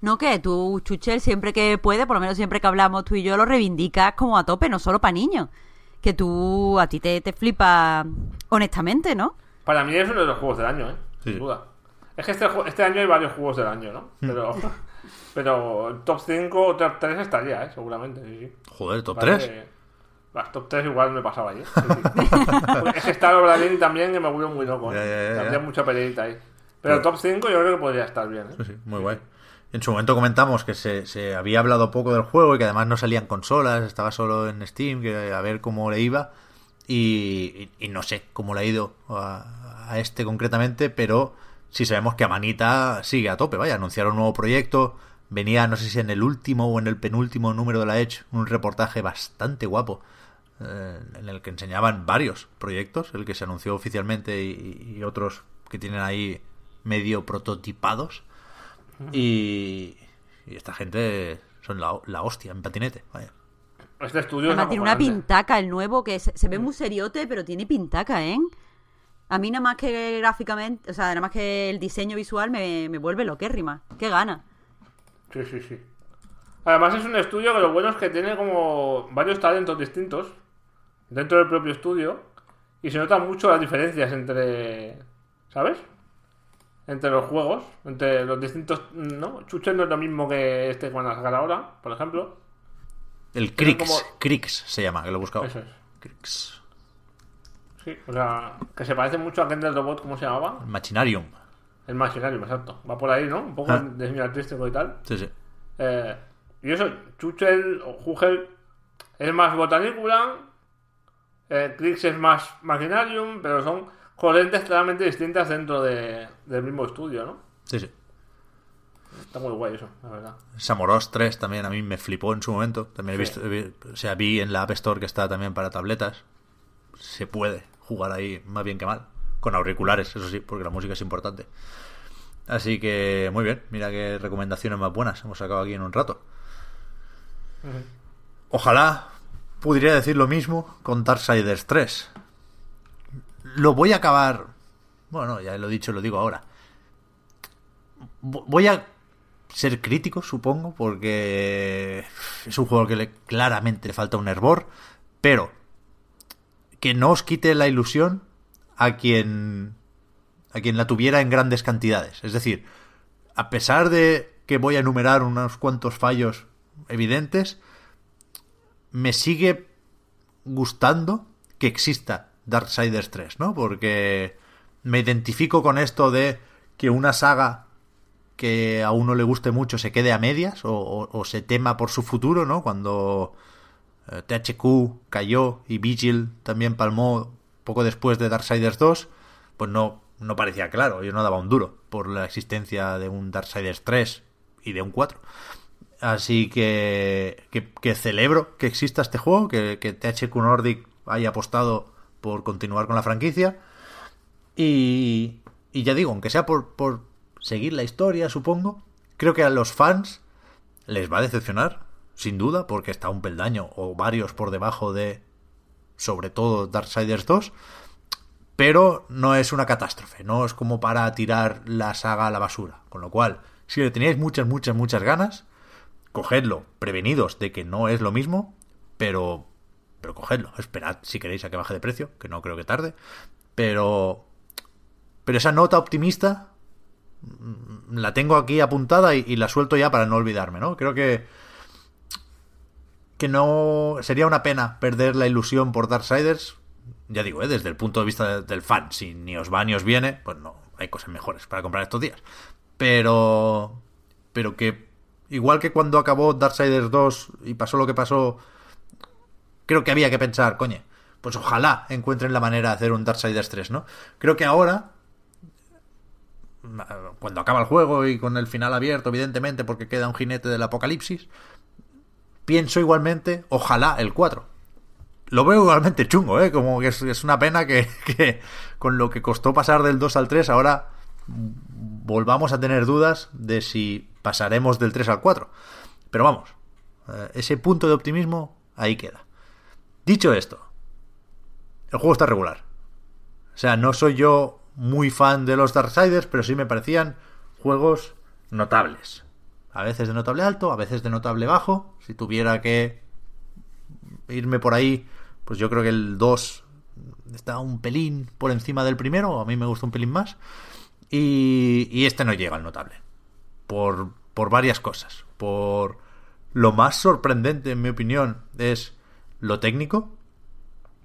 No, que tú, Chuchel, siempre que puede, por lo menos siempre que hablamos tú y yo, lo reivindicas como a tope, no solo para niños. Que tú, a ti te, te flipa honestamente, ¿no?
Para mí es uno de los juegos del año, ¿eh?
Sí.
Sin duda. Es que este, este año hay varios juegos del año, ¿no?
Hmm.
Pero, pero el top 5 o top 3 estaría, ¿eh? Seguramente, sí, sí.
Joder, top
Vale,
3.
Bah, top 3 igual me pasaba sí. Porque es que está Obradín también que me volvió muy loco. ¿eh?
Ya, ya, ya,
Había mucha peleita ahí. Pero el top 5 yo creo que podría estar bien. ¿eh?
Sí, sí, muy guay. En su momento comentamos que se, se había hablado poco del juego y que además no salían consolas, estaba solo en Steam, que a ver cómo le iba. Y, y- y no sé cómo le ha ido a, a este concretamente, pero sí sabemos que Amanita sigue a tope. Vaya, anunciaron un nuevo proyecto. Venía, no sé si en el último o en el penúltimo número de la Edge, un reportaje bastante guapo eh, en el que enseñaban varios proyectos, el que se anunció oficialmente y, y otros que tienen ahí medio prototipados. Y, y esta gente son la, la hostia en patinete. Vaya.
Este estudio es
Además tiene una pintaca el nuevo que se, se ve muy seriote, pero tiene pintaca, ¿eh? A mí nada más que gráficamente, o sea, nada más que el diseño visual me, me vuelve loquérrima. Qué gana.
Sí, sí, sí. Además es un estudio que lo bueno es que tiene como varios talentos distintos dentro del propio estudio y se notan mucho las diferencias entre, ¿sabes? Entre los juegos, entre los distintos, ¿no? Chuchen no es lo mismo que este que van a sacar ahora, por ejemplo.
El Crix,
como-
Crix se llama, que lo he buscado.
Eso es.
Crix.
Sí, o sea, que se parece mucho a del robot, ¿cómo se llamaba?
Machinarium.
El Machinarium, exacto. Va por ahí, ¿no? Un poco
Ah.
de diseño artístico y tal.
Sí, sí.
Eh, y eso, Chuchel o Hugel es más botanícula, eh, es más Machinarium, pero son corrientes claramente distintas dentro de- del mismo estudio, ¿no?
Sí, sí.
Está muy guay eso, la verdad.
Samoros 3 también a mí me flipó en su momento. También he visto, vi- o sea, vi en la App Store que está también para tabletas. Se puede jugar ahí más bien que mal. Con auriculares, eso sí, porque la música es importante. Así que muy bien, mira qué recomendaciones más buenas hemos sacado aquí en un rato. Ojalá pudiera decir lo mismo con Darksiders 3. Lo voy a acabar. Bueno, ya lo he dicho, lo digo ahora. Vo- Voy a ser crítico, supongo, porque es un juego que le, claramente le falta un hervor, pero que no os quite la ilusión a quien a quien la tuviera en grandes cantidades. Es decir, a pesar de que voy a enumerar unos cuantos fallos evidentes, me sigue gustando que exista Darksiders 3, ¿no? Porque me identifico con esto de que una saga que a uno le guste mucho se quede a medias o, se tema por su futuro, ¿no? Cuando THQ cayó y Vigil también palmó poco después de Darksiders 2, pues no, no parecía claro, yo no daba un duro por la existencia de un Darksiders 3 y de un 4. Así que, que, que celebro que exista este juego, que, que THQ Nordic haya apostado por continuar con la franquicia. Y, y ya digo, aunque sea por, por seguir la historia, supongo, creo que a los fans les va a decepcionar, sin duda, porque está un peldaño o varios por debajo de, sobre todo, Darksiders 2. Pero no es una catástrofe, no es como para tirar la saga a la basura. Con lo cual, si le teníais muchas, muchas, muchas ganas, cogedlo, prevenidos de que no es lo mismo, pero pero cogedlo, esperad si queréis a que baje de precio, que no creo que tarde, pero pero esa nota optimista mm, la tengo aquí apuntada y, y la suelto ya para no olvidarme, ¿no? Creo que que no sería una pena perder la ilusión por Darksiders, ya digo, ¿eh? desde el punto de vista de- del fan, si ni os va ni os viene, pues no, hay cosas mejores para comprar estos días. pero pero que igual que cuando acabó Darksiders 2 y pasó lo que pasó, creo que había que pensar, coño, pues ojalá encuentren la manera de hacer un Darksiders 3, ¿no? Creo que ahora cuando acaba el juego y con el final abierto, evidentemente, porque queda un jinete del apocalipsis, pienso igualmente, ojalá el 4. Lo veo igualmente chungo, ¿eh? Como que es, una pena que, que, con lo que costó pasar del 2 al 3, ahora volvamos a tener dudas de si pasaremos del 3 al 4. Pero vamos, eh, ese punto de optimismo ahí queda. Dicho esto, el juego está regular. O sea, no soy yo muy fan de los Darksiders, pero sí me parecían juegos notables. A veces de notable alto, a veces de notable bajo. Si tuviera que irme por ahí, pues yo creo que el 2 está un pelín por encima del primero, a mí me gusta un pelín más. Y, y este no llega al notable. Por, por varias cosas. Por lo más sorprendente, en mi opinión, es lo técnico.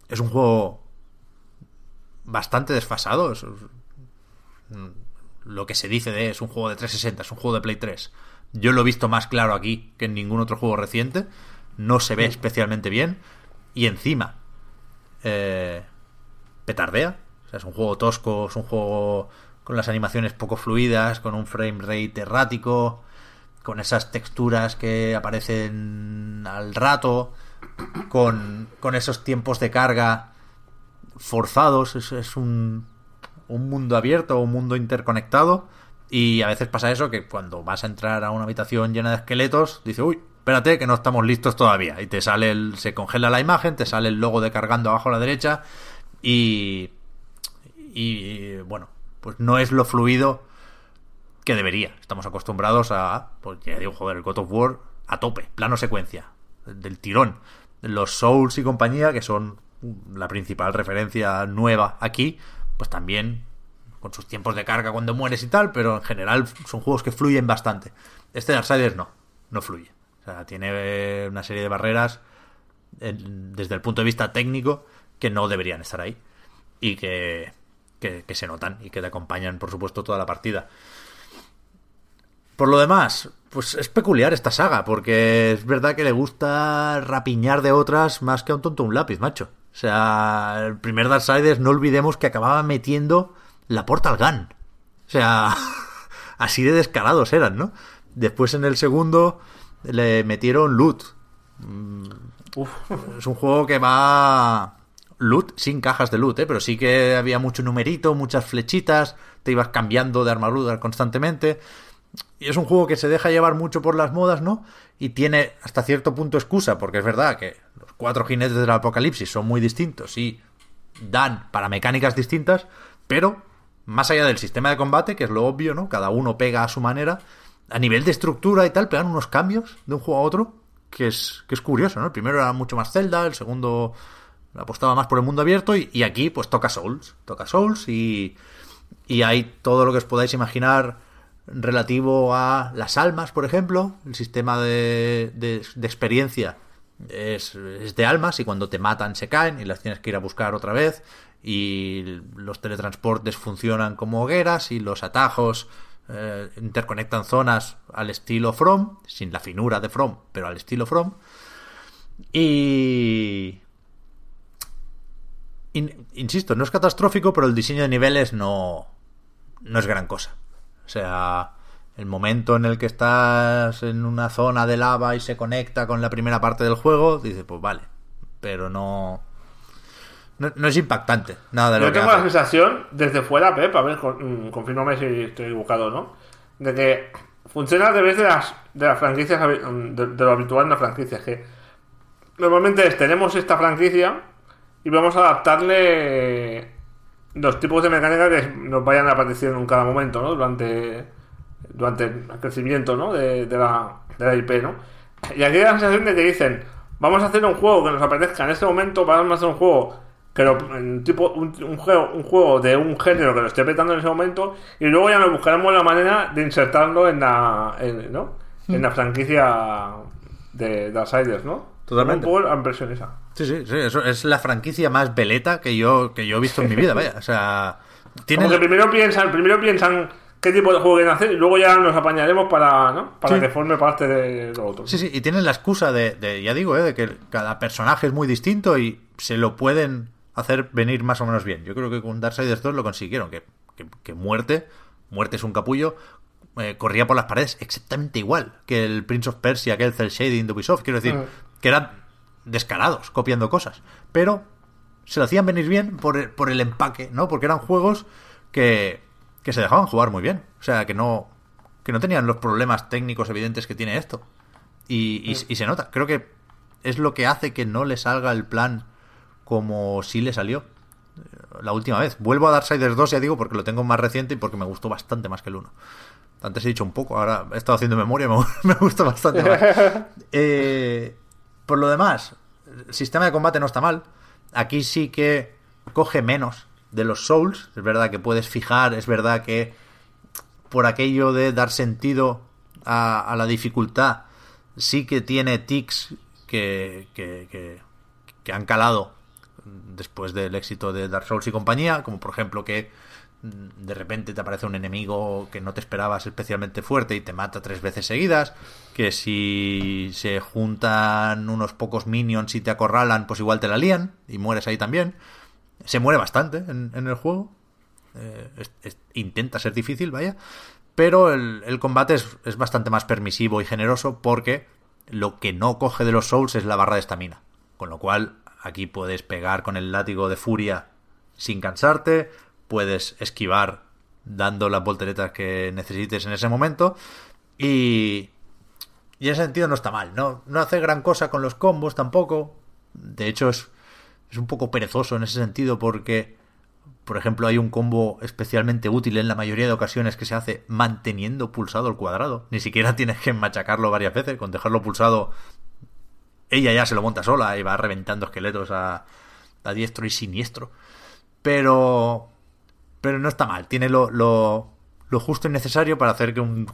Es un juego bastante desfasado. lo que se dice de es un juego de 360, es un juego de Play 3. Yo lo he visto más claro aquí que en ningún otro juego reciente. No se ve especialmente bien. Y encima, eh, petardea. O sea, es un juego tosco, es un juego con las animaciones poco fluidas, con un frame rate errático, con esas texturas que aparecen al rato, con, con esos tiempos de carga forzados, es, un, un mundo abierto, un mundo interconectado. Y a veces pasa eso, que cuando vas a entrar a una habitación llena de esqueletos, dice, uy, espérate que no estamos listos todavía. Y te sale el, se congela la imagen, te sale el logo de cargando abajo a la derecha y, y bueno, pues no es lo fluido que debería. Estamos acostumbrados a, pues ya digo, joder, el God of War a tope, plano secuencia, del tirón. Los Souls y compañía, que son la principal referencia nueva aquí, pues también con sus tiempos de carga cuando mueres y tal, pero en general son juegos que fluyen bastante. Este Darksiders no, no fluye. O sea, tiene una serie de barreras desde el punto de vista técnico que no deberían estar ahí y que, que, que se notan y que te acompañan, por supuesto, toda la partida. Por lo demás, pues es peculiar esta saga, porque es verdad que le gusta rapiñar de otras más que a un tonto un lápiz, macho. O sea, el primer Darksiders no olvidemos que acababa metiendo la Portal Gun. O sea, así de descarados eran, ¿no? Después en el segundo le metieron loot. Mm, es un juego que va loot sin cajas de loot, ¿eh? pero sí que había mucho numerito, muchas flechitas, te ibas cambiando de armadura constantemente. Y es un juego que se deja llevar mucho por las modas, ¿no? Y tiene hasta cierto punto excusa, porque es verdad que los cuatro jinetes del apocalipsis son muy distintos y dan para mecánicas distintas, pero más allá del sistema de combate, que es lo obvio, ¿no? Cada uno pega a su manera, a nivel de estructura y tal, pegan unos cambios de un juego a otro, que es, que es curioso, ¿no? El primero era mucho más Zelda, el segundo apostaba más por el mundo abierto y, aquí pues toca Souls, toca Souls y, y hay todo lo que os podáis imaginar relativo a las almas, por ejemplo. El sistema de, de, experiencia es, es, de almas y cuando te matan se caen y las tienes que ir a buscar otra vez. Y los teletransportes funcionan como hogueras y los atajos eh, interconectan zonas al estilo From, sin la finura de From, pero al estilo From. Y... Insisto, no es catastrófico, pero el diseño de niveles no, no es gran cosa. O sea, el momento en el que estás en una zona de lava y se conecta con la primera parte del juego, dices, pues vale, pero no... No, es impactante, nada de lo
Yo tengo la sensación, desde fuera, Pep, a ver, con, mm, confírmame si estoy equivocado no, de que funciona a través de las, de las franquicias, de, lo habitual en las franquicias, que normalmente tenemos esta franquicia y vamos a adaptarle los tipos de mecánica que nos vayan apareciendo en cada momento, ¿no? Durante, durante el crecimiento, ¿no? De, la, de la IP, ¿no? Y aquí hay la sensación de que dicen, vamos a hacer un juego que nos apetezca en este momento, vamos a hacer un juego que un, tipo, un, juego, un juego de un género que lo esté petando en ese momento y luego ya nos buscaremos la manera de insertarlo en la, ¿no? en la franquicia de Darksiders, ¿no?
Totalmente.
Un poco impresión esa.
Sí, sí, sí, eso es la franquicia más veleta que yo, que yo he visto en mi vida, vaya. O sea,
tiene... Como que primero piensan, primero piensan qué tipo de juego quieren hacer y luego ya nos apañaremos para, ¿no? para
Sí.
que forme parte de lo otro.
Sí, sí, y tienen la excusa de, de, ya digo, ¿eh? de que cada personaje es muy distinto y se lo pueden hacer venir más o menos bien. Yo creo que con Darksiders 2 lo consiguieron, que, que, que muerte, muerte es un capullo, eh, corría por las paredes exactamente igual que el Prince of Persia, que el Cell Shading de Ubisoft, quiero decir,
Mm.
que eran descarados copiando cosas, pero se lo hacían venir bien por el, por el empaque, ¿no? Porque eran juegos que, que se dejaban jugar muy bien, o sea, que no, que no tenían los problemas técnicos evidentes que tiene esto. Y, y- y se nota. Creo que es lo que hace que no le salga el plan como sí le salió eh, la última vez. Vuelvo a Darksiders 2, ya digo, porque lo tengo más reciente y porque me gustó bastante más que el 1. Antes he dicho un poco, ahora he estado haciendo memoria me, me gusta bastante más. Eh, por lo demás, el sistema de combate no está mal. Aquí sí que coge menos de los Souls. Es verdad que puedes fijar, es verdad que por aquello de dar sentido a, a la dificultad, sí que tiene tics que, que, que- que han calado después del éxito de Dark Souls y compañía, como por ejemplo que mm, de repente te aparece un enemigo que no te esperabas especialmente fuerte y te mata tres veces seguidas, que si se juntan unos pocos minions y te acorralan, pues igual te la lían y mueres ahí también. Se muere bastante en, el juego, eh, intenta ser difícil, vaya. Pero el, el combate es, es bastante más permisivo y generoso porque lo que no coge de los Souls es la barra de estamina. Con lo cual, aquí puedes pegar con el látigo de furia sin cansarte, puedes esquivar dando las volteretas que necesites en ese momento. Y, y en ese sentido no está mal. No, no hace gran cosa con los combos tampoco. De hecho, es, es un poco perezoso en ese sentido porque, por ejemplo, hay un combo especialmente útil en la mayoría de ocasiones que se hace manteniendo pulsado el cuadrado. Ni siquiera tienes que machacarlo varias veces. Con dejarlo pulsado, ella ya se lo monta sola y va reventando esqueletos a, a diestro y siniestro. Pero, pero no está mal. Tiene lo, lo, lo justo y necesario para hacer que un,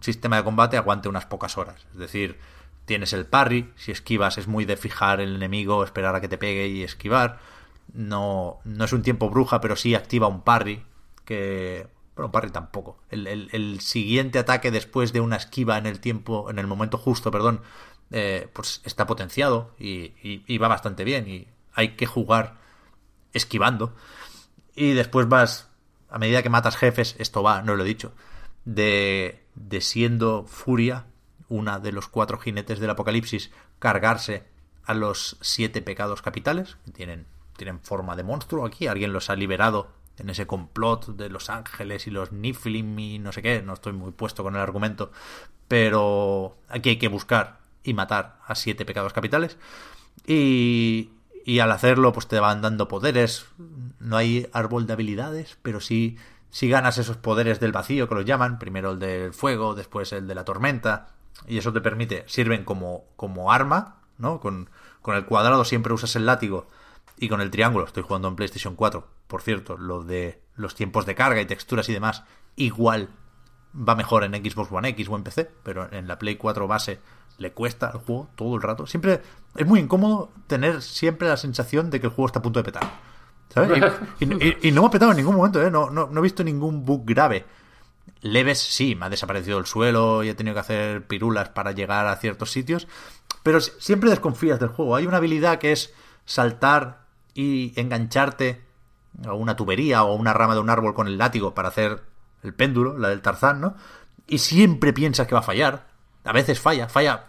sistema de combate aguante unas pocas horas. Es decir, tienes el parry, si esquivas es muy de fijar el enemigo, esperar a que te pegue y esquivar. No, no es un tiempo bruja, pero sí activa un parry, que... Bueno, parry tampoco. El, el- el siguiente ataque después de una esquiva en el tiempo, en el momento justo, perdón, eh, pues está potenciado y, va bastante bien. Y hay que jugar esquivando. Y después vas, a medida que matas jefes, esto va, no lo he dicho, de, de siendo Furia, una de los cuatro jinetes del apocalipsis, cargarse a los siete pecados capitales, que tienen, tienen forma de monstruo aquí, alguien los ha liberado en ese complot de los ángeles y los Niflim y no sé qué, no estoy muy puesto con el argumento, pero aquí hay que buscar y matar a siete pecados capitales. Y, y al hacerlo, pues te van dando poderes. No hay árbol de habilidades, pero sí, sí ganas esos poderes del vacío que los llaman. Primero el del fuego, después el de la tormenta. Y eso te permite, sirven como, como arma, ¿no? Con, con el cuadrado siempre usas el látigo y con el triángulo, estoy jugando en PlayStation 4, por cierto, lo de los tiempos de carga y texturas y demás, igual va mejor en Xbox One X o en PC, pero en la Play 4 base le cuesta al juego todo el rato. Siempre es muy incómodo tener siempre la sensación de que el juego está a punto de petar. ¿Sabes? Y, no me ha petado en ningún momento, ¿eh? No, no, no he visto ningún bug grave. Leves, sí, me ha desaparecido el suelo y he tenido que hacer pirulas para llegar a ciertos sitios, pero si- siempre desconfías del juego. Hay una habilidad que es saltar y engancharte a una tubería o una rama de un árbol con el látigo para hacer el péndulo, la del Tarzán, ¿no? Y siempre piensas que va a fallar. A veces falla, falla,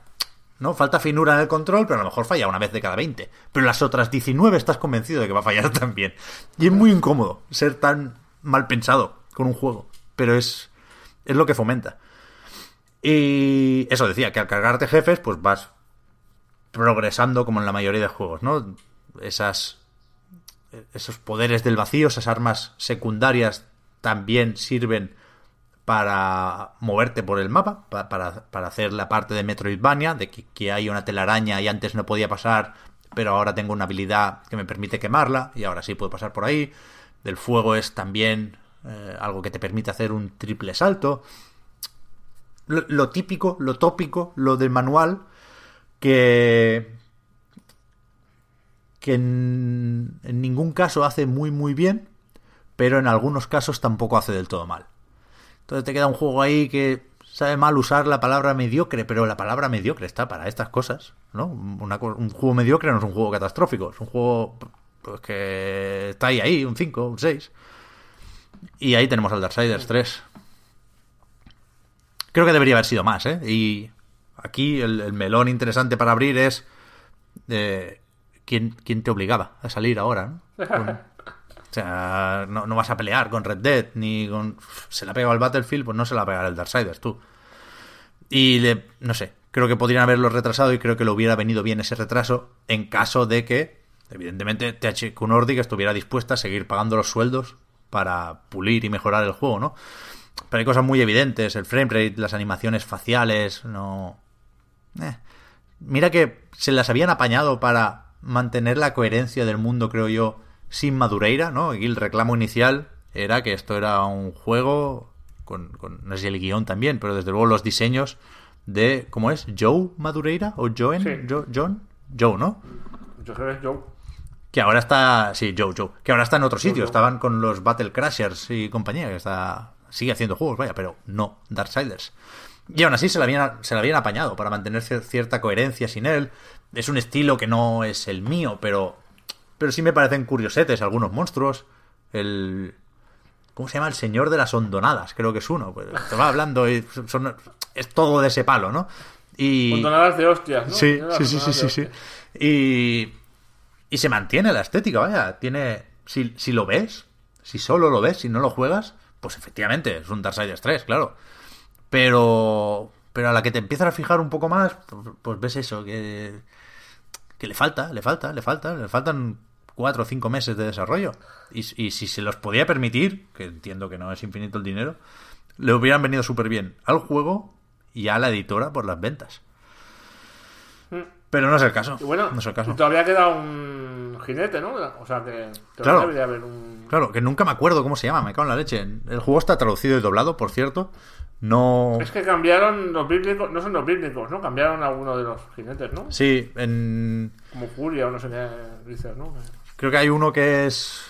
¿no? Falta finura en el control, pero a lo mejor falla una vez de cada 20. Pero las otras 19 estás convencido de que va a fallar también. Y es muy incómodo ser tan mal pensado con un juego, pero es, es lo que fomenta. Y eso decía, que al cargarte jefes, pues vas progresando como en la mayoría de juegos, ¿no? Esas esos poderes del vacío, esas armas secundarias también sirven para moverte por el mapa, pa- para, para hacer la parte de Metroidvania, de que, hay una telaraña y antes no podía pasar, pero ahora tengo una habilidad que me permite quemarla y ahora sí puedo pasar por ahí. Del fuego es también eh, algo que te permite hacer un triple salto. Lo, típico, lo tópico, lo del manual, que, que en ningún caso hace muy muy bien, pero en algunos casos tampoco hace del todo mal. Entonces te queda un juego ahí que sabe mal usar la palabra mediocre, pero la palabra mediocre está para estas cosas, ¿no? Una un juego mediocre no es un juego catastrófico, es un juego pues, que está ahí, ahí, un 5, un 6. Y ahí tenemos al Darksiders 3. Creo que debería haber sido más, ¿eh? Y aquí el, el melón interesante para abrir es eh, ¿quién, quién te obligaba a salir ahora, ¿no? Con- o sea, no, no vas a pelear con Red Dead, ni con... Se la ha pegado el Battlefield, pues no se la va a pegar el Darksiders, tú. Y, no sé, creo que podrían haberlo retrasado y creo que le hubiera venido bien ese retraso en caso de que, evidentemente, THQ Nordic estuviera dispuesta a seguir pagando los sueldos para pulir y mejorar el juego, ¿no? Pero hay cosas muy evidentes, el framerate, las animaciones faciales, no... Eh. Mira que se las habían apañado para mantener la coherencia del mundo, creo yo, sin Madureira, ¿no? Y el reclamo inicial era que esto era un juego con, con no sé si el guion también, pero desde luego los diseños de, ¿cómo es? ¿Joe Madureira? ¿O Joen?
Sí.
Jo- ¿John? Joe, ¿no?
Yo creo que es Joe.
Que ahora está, sí, Joe, Joe, que ahora está en otro sitio,
Joe.
estaban con los Battle Crashers y compañía, que está, sigue haciendo juegos, vaya, pero no Darksiders. Y aún así se la habían, se la habían apañado para mantener cier- cierta coherencia sin él. Es un estilo que no es el mío, pero, pero sí me parecen curiosetes algunos monstruos. El, ¿cómo se llama? El Señor de las Hondonadas, creo que es uno. Pues, te va hablando y son, es todo de ese palo, ¿no? Y...
Condonadas de hostias, ¿no?
Sí, sí, sí, sí, sí, sí. Y, y se mantiene la estética, vaya. Tiene. Si, si lo ves, si solo lo ves, si no lo juegas, pues efectivamente es un Darksiders 3, claro. Pero. Pero a la que te empiezas a fijar un poco más, pues ves eso, que. Que le falta, le falta, le falta, le faltan cuatro o cinco meses de desarrollo. Y, y si se los podía permitir, que entiendo que no es infinito el dinero, le hubieran venido súper bien al juego y a la editora por las ventas. Pero no es el caso.
Y bueno,
no es el caso.
y todavía queda un jinete, ¿no? O sea que todavía
Claro.
debería haber un...
Claro, que nunca me acuerdo cómo se llama, me cago en la leche. El juego está traducido y doblado, por cierto. No.
Es que cambiaron los bíblicos, no son los bíblicos, ¿no? Cambiaron algunos de los jinetes, ¿no?
Sí, en...
Como Furia o no sé qué dices, ¿no?
Creo que hay uno que es.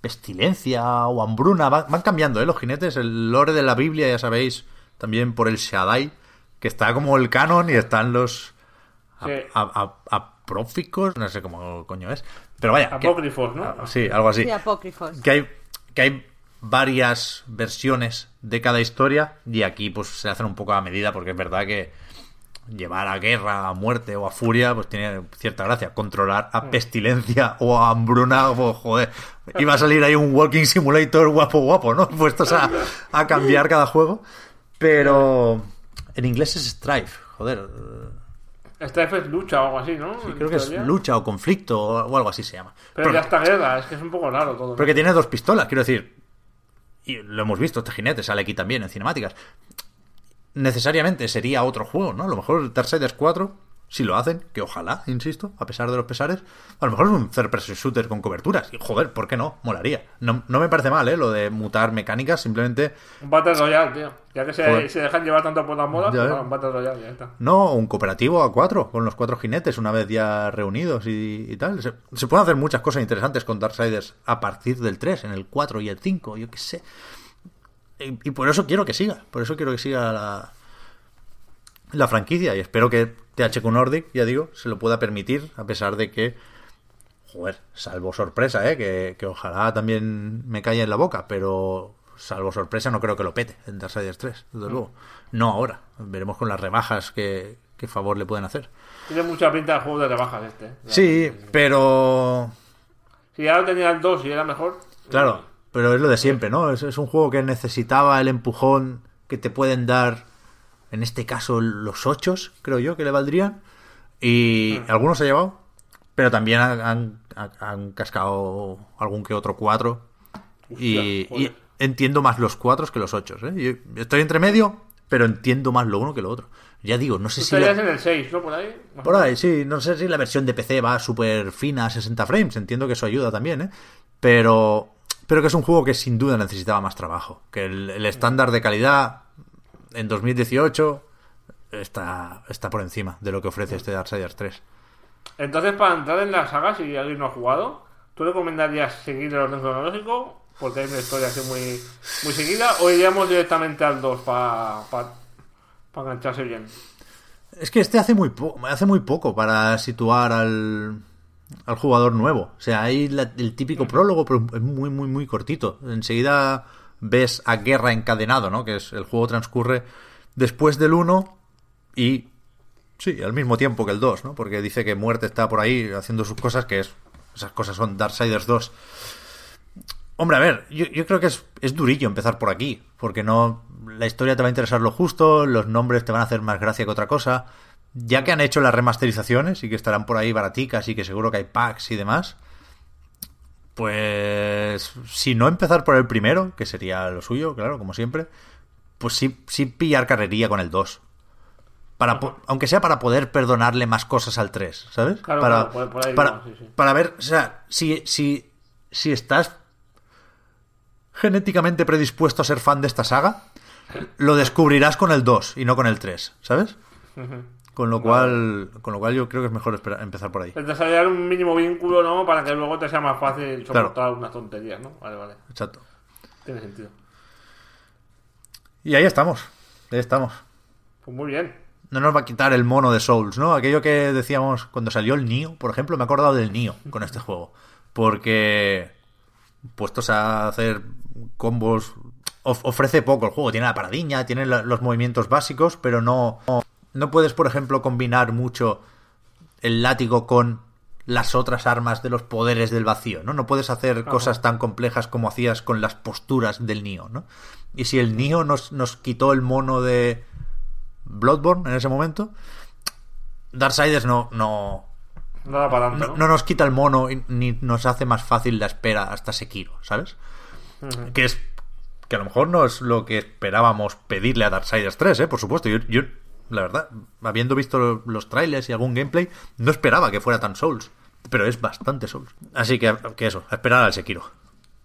Pestilencia o hambruna. Va- Van cambiando, ¿eh? Los jinetes. El lore de la Biblia, ya sabéis, también por el Shaddai, que está como el canon y están los.
Sí.
a- a- apróficos, no sé cómo coño es. Pero vaya. que-
Apócrifos, ¿no?
Ah, Sí, algo así.
Sí, apócrifos.
que hay que hay varias versiones de cada historia y aquí pues se hacen un poco a medida porque es verdad que llevar a guerra, a muerte o a furia pues tiene cierta gracia. Controlar a pestilencia o a hambruna, pues joder, iba a salir ahí un walking simulator guapo guapo, ¿no? Puestos a, a cambiar cada juego. Pero en inglés es strife, joder.
Vez es lucha o algo así, ¿no?
Sí, creo que es lucha o conflicto o algo así se llama.
Pero ya está guerra, es que es un poco raro todo.
Porque tiene dos pistolas, quiero decir. Y lo hemos visto, este jinete sale aquí también en cinemáticas. Necesariamente sería otro juego, ¿no? A lo mejor Darksiders 4, si lo hacen, que ojalá, insisto, a pesar de los pesares, a lo mejor es un third person shooter con coberturas. Y joder, ¿por qué no? Molaría. No, no me parece mal, ¿eh? Lo de mutar mecánicas, simplemente.
Un Battle Royale, tío. Ya que se, dejan llevar tanto por las modas, pues un Battle Royale, ya está.
No, un cooperativo a cuatro, con los cuatro jinetes, una vez ya reunidos y, y tal. Se, se pueden hacer muchas cosas interesantes con Darksiders a partir del 3, en el 4 y el 5, yo qué sé. Y, y por eso quiero que siga, por eso quiero que siga la, la franquicia y espero que THQ Nordic, ya digo, se lo pueda permitir, a pesar de que, joder, salvo sorpresa, ¿eh? que, que ojalá también me caiga en la boca, pero salvo sorpresa no creo que lo pete en Darksiders 3, desde luego. No ahora, veremos con las rebajas qué, qué favor le pueden hacer.
Tiene mucha pinta de juego de rebajas este. ¿eh?
Sí, pero
Si ya lo tenía el 2 y era mejor.
Claro, pero es lo de siempre, ¿no? Es, es un juego que necesitaba el empujón que te pueden dar, en este caso, los ochos, creo yo, que le valdrían. Y algunos se ha llevado, pero también han, han- han cascado algún que otro cuatro. Y,
Hostia,
y
joder.
entiendo más los cuatros que los ochos, ¿eh? Yo estoy entre medio, pero entiendo más lo uno que lo otro. Ya digo, no sé si... la-
en el 6, ¿no? Por ahí.
Por ahí, sí. No sé si la versión de PC va súper fina a 60 frames. Entiendo que eso ayuda también, ¿eh? Pero, pero que es un juego que sin duda necesitaba más trabajo. Que el, el estándar de calidad en 2018 está, está por encima de lo que ofrece este Darksiders 3.
Entonces, para entrar en la saga, si alguien no ha jugado, ¿tú recomendarías seguir el orden cronológico porque hay una historia así muy, muy seguida, o iríamos directamente al 2 para engancharse bien.
Es que este hace muy, po- hace muy poco para situar al, al jugador nuevo. O sea, hay la- el típico prólogo, pero es muy, muy, muy cortito. Enseguida ves a Guerra encadenado, ¿no? Que es el juego transcurre después del 1 y sí, al mismo tiempo que el 2, ¿no? Porque dice que Muerte está por ahí haciendo sus cosas, que es esas cosas son Darksiders 2. Hombre, a ver, yo, yo creo que es, es durillo empezar por aquí, porque no la historia te va a interesar lo justo, los nombres te van a hacer más gracia que otra cosa. Ya que han hecho las remasterizaciones y que estarán por ahí baraticas y que seguro que hay packs y demás, pues si no empezar por el primero, que sería lo suyo, claro, como siempre, pues sí, sí pillar carrería con el 2. Para, aunque sea para poder perdonarle más cosas al 3, ¿sabes?
Claro,
para,
claro, por- por ahí
para,
va, sí, sí.
para ver, o sea, si, si, si estás genéticamente predispuesto a ser fan de esta saga, lo descubrirás con el 2 y no con el 3, ¿sabes? Con lo cual, con lo cual yo creo que es mejor empezar por ahí.
Es desarrollar un mínimo vínculo, ¿no? Para que luego te sea más fácil
Claro.
soportar unas tonterías, ¿no? Vale, vale.
Exacto.
Tiene sentido.
Y ahí estamos. Ahí estamos.
Pues muy bien.
No nos va a quitar el mono de Souls, ¿no? Aquello que decíamos cuando salió el Nio, por ejemplo, me he acordado del Nio con este juego. Porque puestos a hacer combos of- ofrece poco el juego, tiene la paradiña, tiene la- los movimientos básicos, pero no no puedes, por ejemplo, combinar mucho el látigo con las otras armas de los poderes del vacío, ¿no? No puedes hacer cosas tan complejas como hacías con las posturas del Nio, ¿no? Y si el Nio nos, nos quitó el mono de Bloodborne en ese momento, Darksiders no, no,
No da para tanto,
no,
¿no?
no nos quita el mono y- ni nos hace más fácil la espera hasta Sekiro, ¿sabes? Que es que a lo mejor no es lo que esperábamos pedirle a Darksiders 3, ¿eh? Por supuesto, yo, yo, la verdad, habiendo visto los trailers y algún gameplay, no esperaba que fuera tan Souls, pero es bastante Souls. Así que, que eso, a esperar al Sekiro.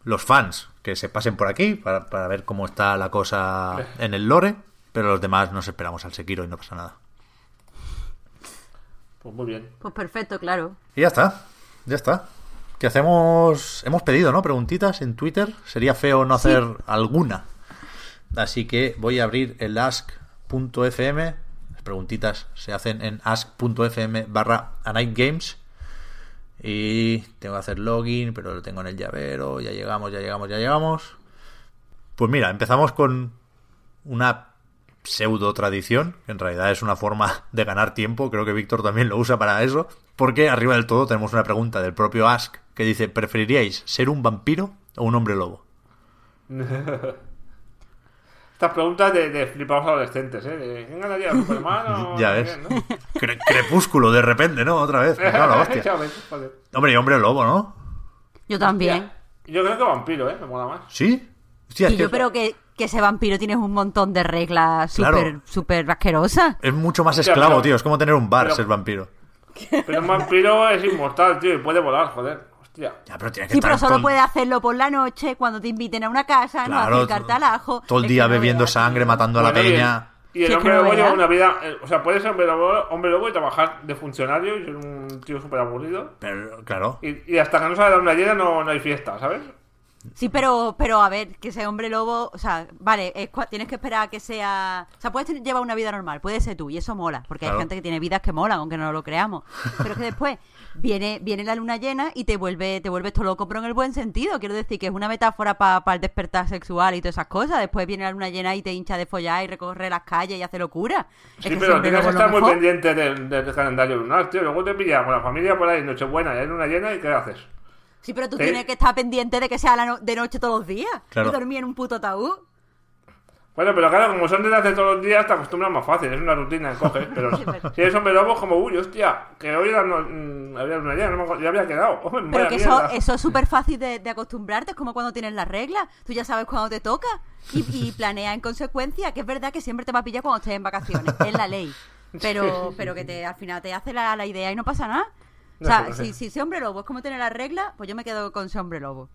Los fans que se pasen por aquí para, para ver cómo está la cosa en el lore, pero los demás nos esperamos al Sekiro y no pasa nada.
Pues muy bien.
Pues perfecto, claro.
Y ya está, ya está. Que hacemos, hemos pedido, ¿no? Preguntitas en Twitter. Sería feo no hacer alguna. Así que voy a abrir el ask.fm. Preguntitas se hacen en ask.fm barra Games. Y tengo que hacer login, pero lo tengo en el llavero. Ya llegamos, ya llegamos, ya llegamos. Pues mira, empezamos con una pseudo tradición, que en realidad es una forma de ganar tiempo, creo que Víctor también lo usa para eso, porque arriba del todo tenemos una pregunta del propio Ask que dice, ¿preferiríais ser un vampiro o un hombre lobo?
Estas preguntas de, de flipados adolescentes, ¿eh? De, ¿Quién ganaría, Superman o
Ya ves.
no?
Cre- crepúsculo, de repente, ¿no? Otra vez. la hostia.
Ves, joder.
Hombre, y hombre lobo, ¿no?
Yo también.
Yo creo que vampiro, ¿eh? Me mola más.
¿Sí? Hostia,
Y yo creo que, que ese vampiro tiene un montón de reglas
Claro.
súper súper asquerosas.
es mucho más
Hostia,
esclavo,
pero-
tío. Es como tener un bar,
pero-
ser vampiro.
Pero un vampiro es inmortal, tío, y puede volar, joder. Hostia.
Ya, pero tiene que
Sí,
estar
pero solo
todo,
puedes hacerlo por la noche cuando te inviten a una casa,
Claro,
no acercarte al ajo.
todo el día bebiendo sangre, matando a la
Bueno, y el-
peña.
Y el
Sí,
hombre lobo lleva una vida. eh, o sea, puede ser hombre lobo, hombre lobo y trabajar de funcionario y ser un tío súper aburrido.
Pero, claro.
Y, y hasta que no sale la luna llena no, no hay fiesta, ¿sabes?
Sí, pero, pero a ver, que ese hombre lobo, o sea, vale, es tienes que esperar a que sea... O sea, puedes llevar una vida normal, puede ser tú, y eso mola, porque
Claro.
hay gente que tiene vidas que molan, aunque no lo creamos. Pero es que después viene, viene la luna llena y te vuelve, te vuelves todo loco, pero en el buen sentido. Quiero decir que es una metáfora para el despertar sexual y todas esas cosas. Después viene la luna llena y te hincha de follar y recorre las calles y hace locura. Es
Sí,
que
pero tienes que estar muy pendiente del, del calendario lunar, tío. Luego te pillas con la familia por ahí, Nochebuena, y hay luna llena, ¿y qué haces?
Sí, pero tú
¿Eh?
tienes que estar pendiente de que sea la no- de noche todos los días.
Claro.
Y dormir en un puto ataúd.
Bueno, pero claro, como son de hace todos los días, te acostumbras más fácil, es una rutina, coges. Pero si eres hombre lobo, como, uy, hostia, que hoy era no, mm, había luna llena, no me ya había quedado. Hombre,
Pero que eso, es súper fácil de, de acostumbrarte, es como cuando tienes las reglas, tú ya sabes cuándo te toca y, y planeas en consecuencia, que es verdad que siempre te va a pillar cuando estés en vacaciones, es la ley. Pero, pero que te, al final te hace la, la idea y no pasa nada. O sea,
No,
si, si ese hombre lobo es como tener las reglas, pues yo me quedo con ese hombre lobo.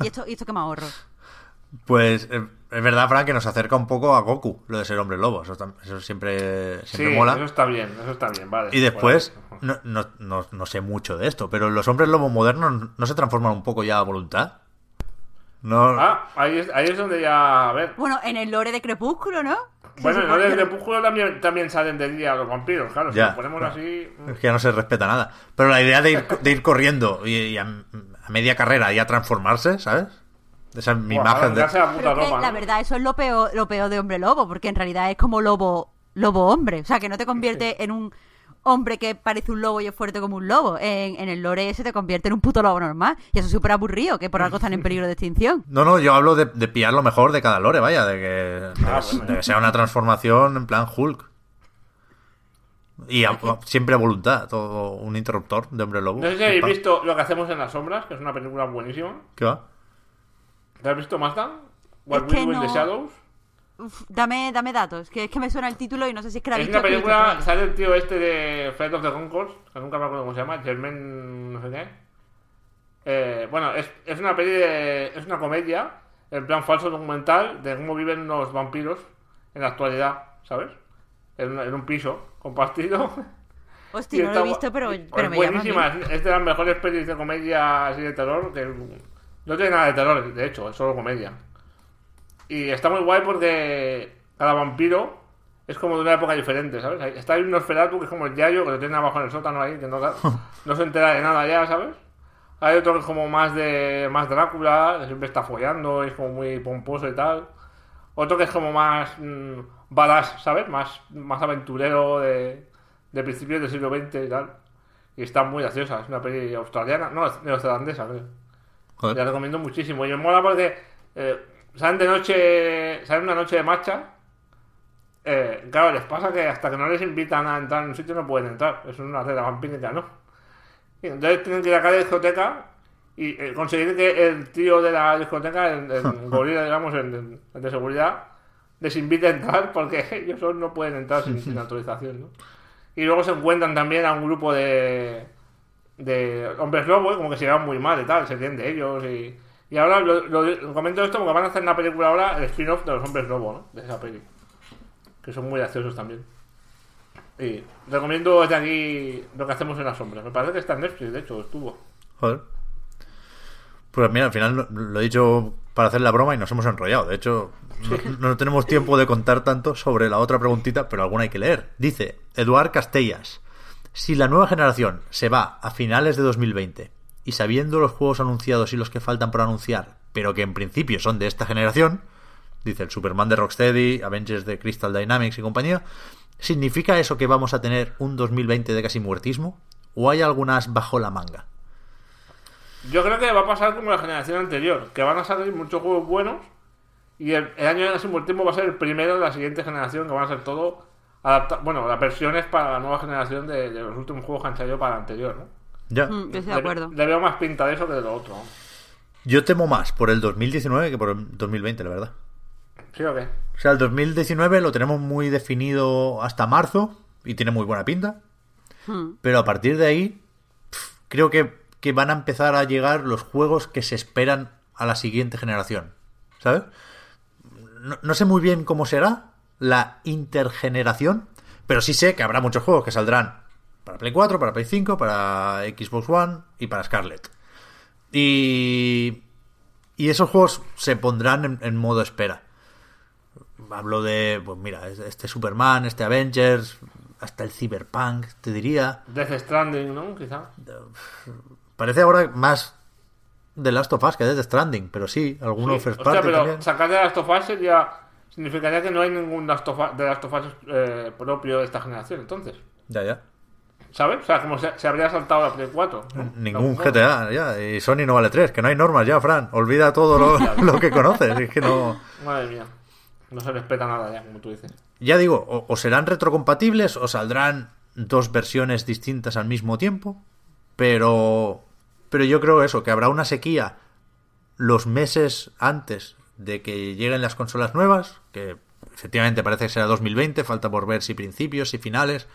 Y esto, y esto que me ahorro.
Pues eh, es verdad, Frank, que nos acerca un poco a Goku, lo de ser hombre lobo. Eso, tam- eso siempre,
Sí,
mola.
eso está bien, eso está bien, vale.
Y después, no, no, no, no sé mucho de esto, pero los hombres lobo modernos no se transforman un poco ya a voluntad. No,
Ah, ahí es, ahí es donde ya. A ver.
Bueno, en el lore de Crepúsculo, ¿no?
Bueno, en el
que-
Crepúsculo también, también salen de día los vampiros, claro. Si
Ya.
lo ponemos así. mm.
es que ya no se respeta nada. Pero la idea de ir, de ir corriendo y, y a, a media carrera y a transformarse, ¿sabes? Esa es mi
Buah,
imagen de...
la
Pero
puta
es que,
ropa,
la
¿no?
verdad, eso es lo peor, lo peor de hombre lobo, porque en realidad es como lobo, lobo hombre. O sea, que no te convierte en un hombre que parece un lobo y es fuerte como un lobo. En, en el lore ese te convierte en un puto lobo normal. Y eso es súper aburrido, que por algo están en peligro de extinción.
No, no, yo hablo de, de pillar lo mejor de cada lore, vaya, de que, de,
Ah,
que-
bueno.
de que sea una transformación en plan Hulk. Y a- siempre a voluntad, todo un interruptor de hombre lobo.
No sé si habéis visto Lo que hacemos en las sombras, que es una película buenísima.
¿Qué va?
¿Te has visto Mazda? What
Es
We Do in the
no.
Shadows.
Uf, dame, dame datos, que es que me suena el título y no sé si es que la
Es
visto.
una película,
pero-
sale el tío este de Flight of the Conchords, que nunca me acuerdo cómo se llama, Germain no sé qué. Eh, bueno, es, es una peli de, es una comedia, en plan falso documental, de cómo viven los vampiros en la actualidad, ¿sabes? En, un- en un piso compartido.
Hostia, no lo he visto, pero, pero me llama.
buenísima, es, es de las mejores pelis de comedia así de terror, que no tiene nada de terror, de hecho, es solo comedia. Y está muy guay porque cada vampiro es como de una época diferente, ¿sabes? Está ahí un Nosferatu que es como el Yayo, que lo tiene abajo en el sótano ahí, que no, no se entera de nada ya, ¿sabes? Hay otro que es como más de más Drácula, que siempre está follando, es como muy pomposo y tal. Otro que es como más mm, badass, ¿sabes? Más, más aventurero de, de principios del siglo XX y tal. Y está muy graciosa, es una peli australiana, no, neozelandesa, creo.
Joder.
La recomiendo muchísimo. Y me mola porque eh, salen de noche, salen una noche de marcha. Eh, claro, les pasa que hasta que no les invitan a entrar en un sitio no pueden entrar. Es una regla vampírica, ¿no? Y entonces tienen que ir a cada discoteca y eh, conseguir que el tío de la discoteca, el, el gorila, digamos, el, de seguridad, les invite a entrar porque ellos no pueden entrar sin, sin autorización, ¿no? Y luego se encuentran también a un grupo de, de hombres lobo, ¿eh? como que se llevan muy mal y tal, se ríen de ellos y... Y ahora lo, lo- comento esto porque van a hacer una película ahora, el spin-off de los hombres lobo, ¿no? De esa peli. Que son muy graciosos también. Y recomiendo desde aquí lo que hacemos en la sombra. Me parece que está en Netflix, de hecho, estuvo.
Joder. Pues mira, al final lo, lo he dicho para hacer la broma y nos hemos enrollado. De hecho, no, no tenemos tiempo de contar tanto sobre la otra preguntita, pero alguna hay que leer. Dice Eduard Castellas. Si la nueva generación se va a finales de 2020 y sabiendo los juegos anunciados y los que faltan por anunciar, pero que en principio son de esta generación, dice el Superman de Rocksteady, Avengers de Crystal Dynamics y compañía, ¿significa eso que vamos a tener un 2020 de casi muertismo? ¿O hay algunas bajo la manga?
Yo creo que va a pasar como la generación anterior, que van a salir muchos juegos buenos y el, año de sin tiempo va a ser el primero de la siguiente generación, que van a ser todo adapta bueno, las versiones para la nueva generación de, de los últimos juegos que han salido para la anterior, ¿no?
Ya.
Mm, yo estoy de
Le-
acuerdo.
Le, veo más pinta de eso que de lo otro.
Yo temo más por el 2019 que por el 2020, la verdad.
¿Sí o qué?
O sea, el 2019 lo tenemos muy definido hasta marzo y tiene muy buena pinta.
Hmm.
Pero a partir de ahí, creo que, que van a empezar a llegar los juegos que se esperan a la siguiente generación. ¿Sabes? No, no sé muy bien cómo será la intergeneración, pero sí sé que habrá muchos juegos que saldrán para Play 4, para Play 5, para Xbox One y para Scarlet. Y, y esos juegos se pondrán en, en modo espera. Hablo de, pues mira, este Superman, este Avengers, hasta el Cyberpunk, te diría.
Death Stranding, ¿no? Quizá.
Parece ahora más de Last of Us que de Death Stranding, pero sí, alguno
Sí.
first party
pero
también.
sacar de Last of Us sería... Significaría que no hay ningún Last of Us- de Last of Us eh, propio de esta generación, entonces.
Ya, ya.
¿Sabes? O sea, como se, se habría saltado la Play 4. ¿no?
Ningún GTA, ya. Y Sony no vale 3, que no hay normas ya, Fran. Olvida todo lo, lo que conoces. Es que no.
Madre mía. No se respeta nada ya, como tú dices.
Ya digo, o, o serán retrocompatibles o saldrán dos versiones distintas al mismo tiempo. Pero. Pero yo creo eso, que habrá una sequía los meses antes de que lleguen las consolas nuevas, que efectivamente parece que será 2020, falta por ver si principios, si finales.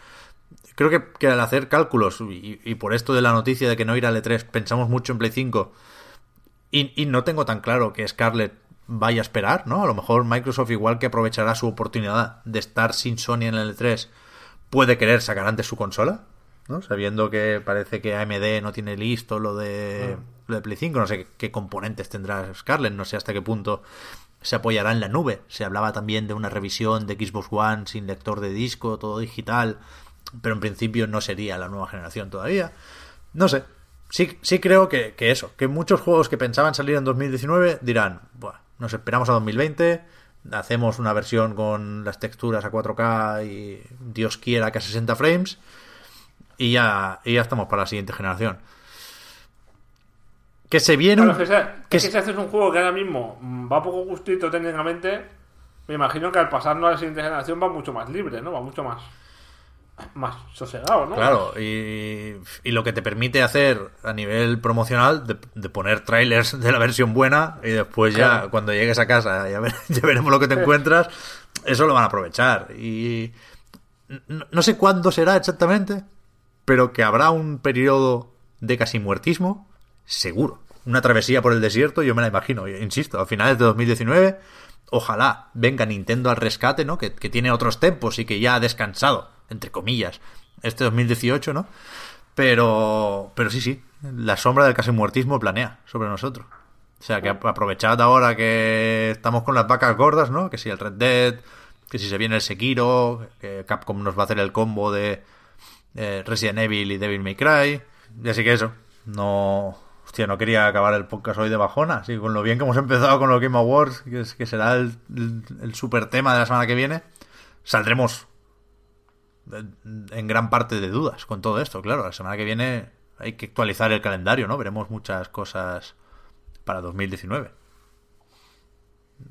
Creo que, que al hacer cálculos, y, por esto de la noticia de que no ir al E3, pensamos mucho en Play 5, y, y no tengo tan claro que Scarlett vaya a esperar, ¿no? A lo mejor Microsoft, igual que aprovechará su oportunidad de estar sin Sony en el E3, puede querer sacar antes su consola, ¿no? Sabiendo que parece que AMD no tiene listo lo de lo de Play 5, no sé qué componentes tendrá Scarlett, no sé hasta qué punto se apoyará en la nube. Se hablaba también de una revisión de Xbox One sin lector de disco, todo digital, pero en principio no sería la nueva generación todavía. No sé, sí, sí creo que, eso, que muchos juegos que pensaban salir en 2019 dirán, Buah, nos esperamos a 2020, hacemos una versión con las texturas a 4K y Dios quiera que a 60 frames y ya, y ya estamos para la siguiente generación. Que se viene
un... que, si haces un juego que ahora mismo va poco gustito técnicamente, me imagino que al pasarnos a la siguiente generación va mucho más libre, ¿no? Va mucho más más sosegado, ¿no?
Claro, y, y, lo que te permite hacer a nivel promocional de, poner trailers de la versión buena y después ya cuando llegues a casa ya, veremos lo que te encuentras, eso lo van a aprovechar. Y no, sé cuándo será exactamente, pero que habrá un periodo de casi muertismo seguro. Una travesía por el desierto, yo me la imagino, insisto, a finales de 2019. Ojalá venga Nintendo al rescate, ¿no? Que, tiene otros tempos y que ya ha descansado, entre comillas, este 2018, ¿no? Pero, pero sí, sí, la sombra del casi muertismo planea sobre nosotros. O sea, que aprovechad ahora que estamos con las vacas gordas, ¿no? Que si el Red Dead, que si se viene el Sekiro, que Capcom nos va a hacer el combo de eh, Resident Evil y Devil May Cry. Y así que eso, no, Hostia, no quería acabar el podcast hoy de bajona. Así con lo bien que hemos empezado con los Game Awards, que, que será el, super tema de la semana que viene, saldremos en gran parte de dudas con todo esto. Claro, la semana que viene hay que actualizar el calendario, ¿no? Veremos muchas cosas para 2019.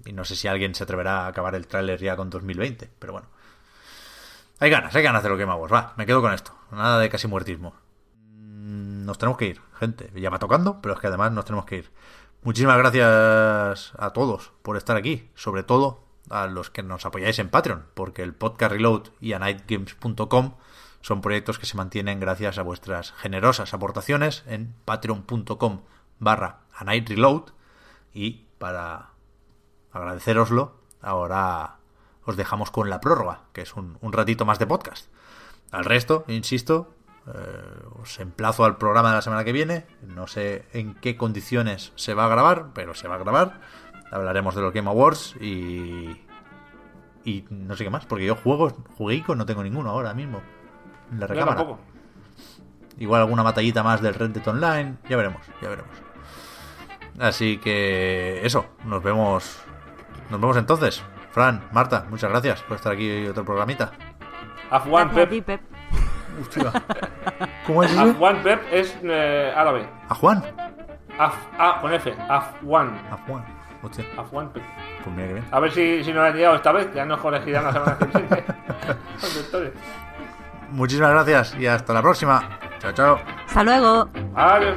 Y no sé si alguien se atreverá a acabar el tráiler ya con 2020, pero bueno. Hay ganas, hay ganas de los Game Awards. Va, me quedo con esto. Nada de casi muertismo nos tenemos que ir, gente. Ya va tocando, pero es que además nos tenemos que ir. Muchísimas gracias a todos por estar aquí, sobre todo a los que nos apoyáis en Patreon, porque el podcast Reload y a son proyectos que se mantienen gracias a vuestras generosas aportaciones en patreon.com barra a y para agradeceroslo ahora os dejamos con la prórroga, que es un, un ratito más de podcast. Al resto, insisto, eh, os emplazo al programa de la semana que viene. No sé en qué condiciones se va a grabar, pero se va a grabar. Hablaremos de los Game Awards y. Y no sé qué más, porque yo juegos, jueguico no tengo ninguno ahora mismo. En la recámara. Igual alguna batallita más del Red Dead Online. Ya veremos, ya veremos. Así que eso, nos vemos. Nos vemos entonces. Fran, Marta, muchas gracias por estar aquí otro programita.
Afwan, Pep.
¿Cómo es
Afwan Pep es eh, árabe.
¿Ajuan?
Af, ah, con F. Afwan.
Afwan. Hostia.
Afwan Pep.
Pues mira que bien.
A ver si, si no lo he liado esta vez. Ya nos corregirán la semana que viene.
Muchísimas gracias y hasta la próxima. Chao, chao.
Hasta luego.
Adiós.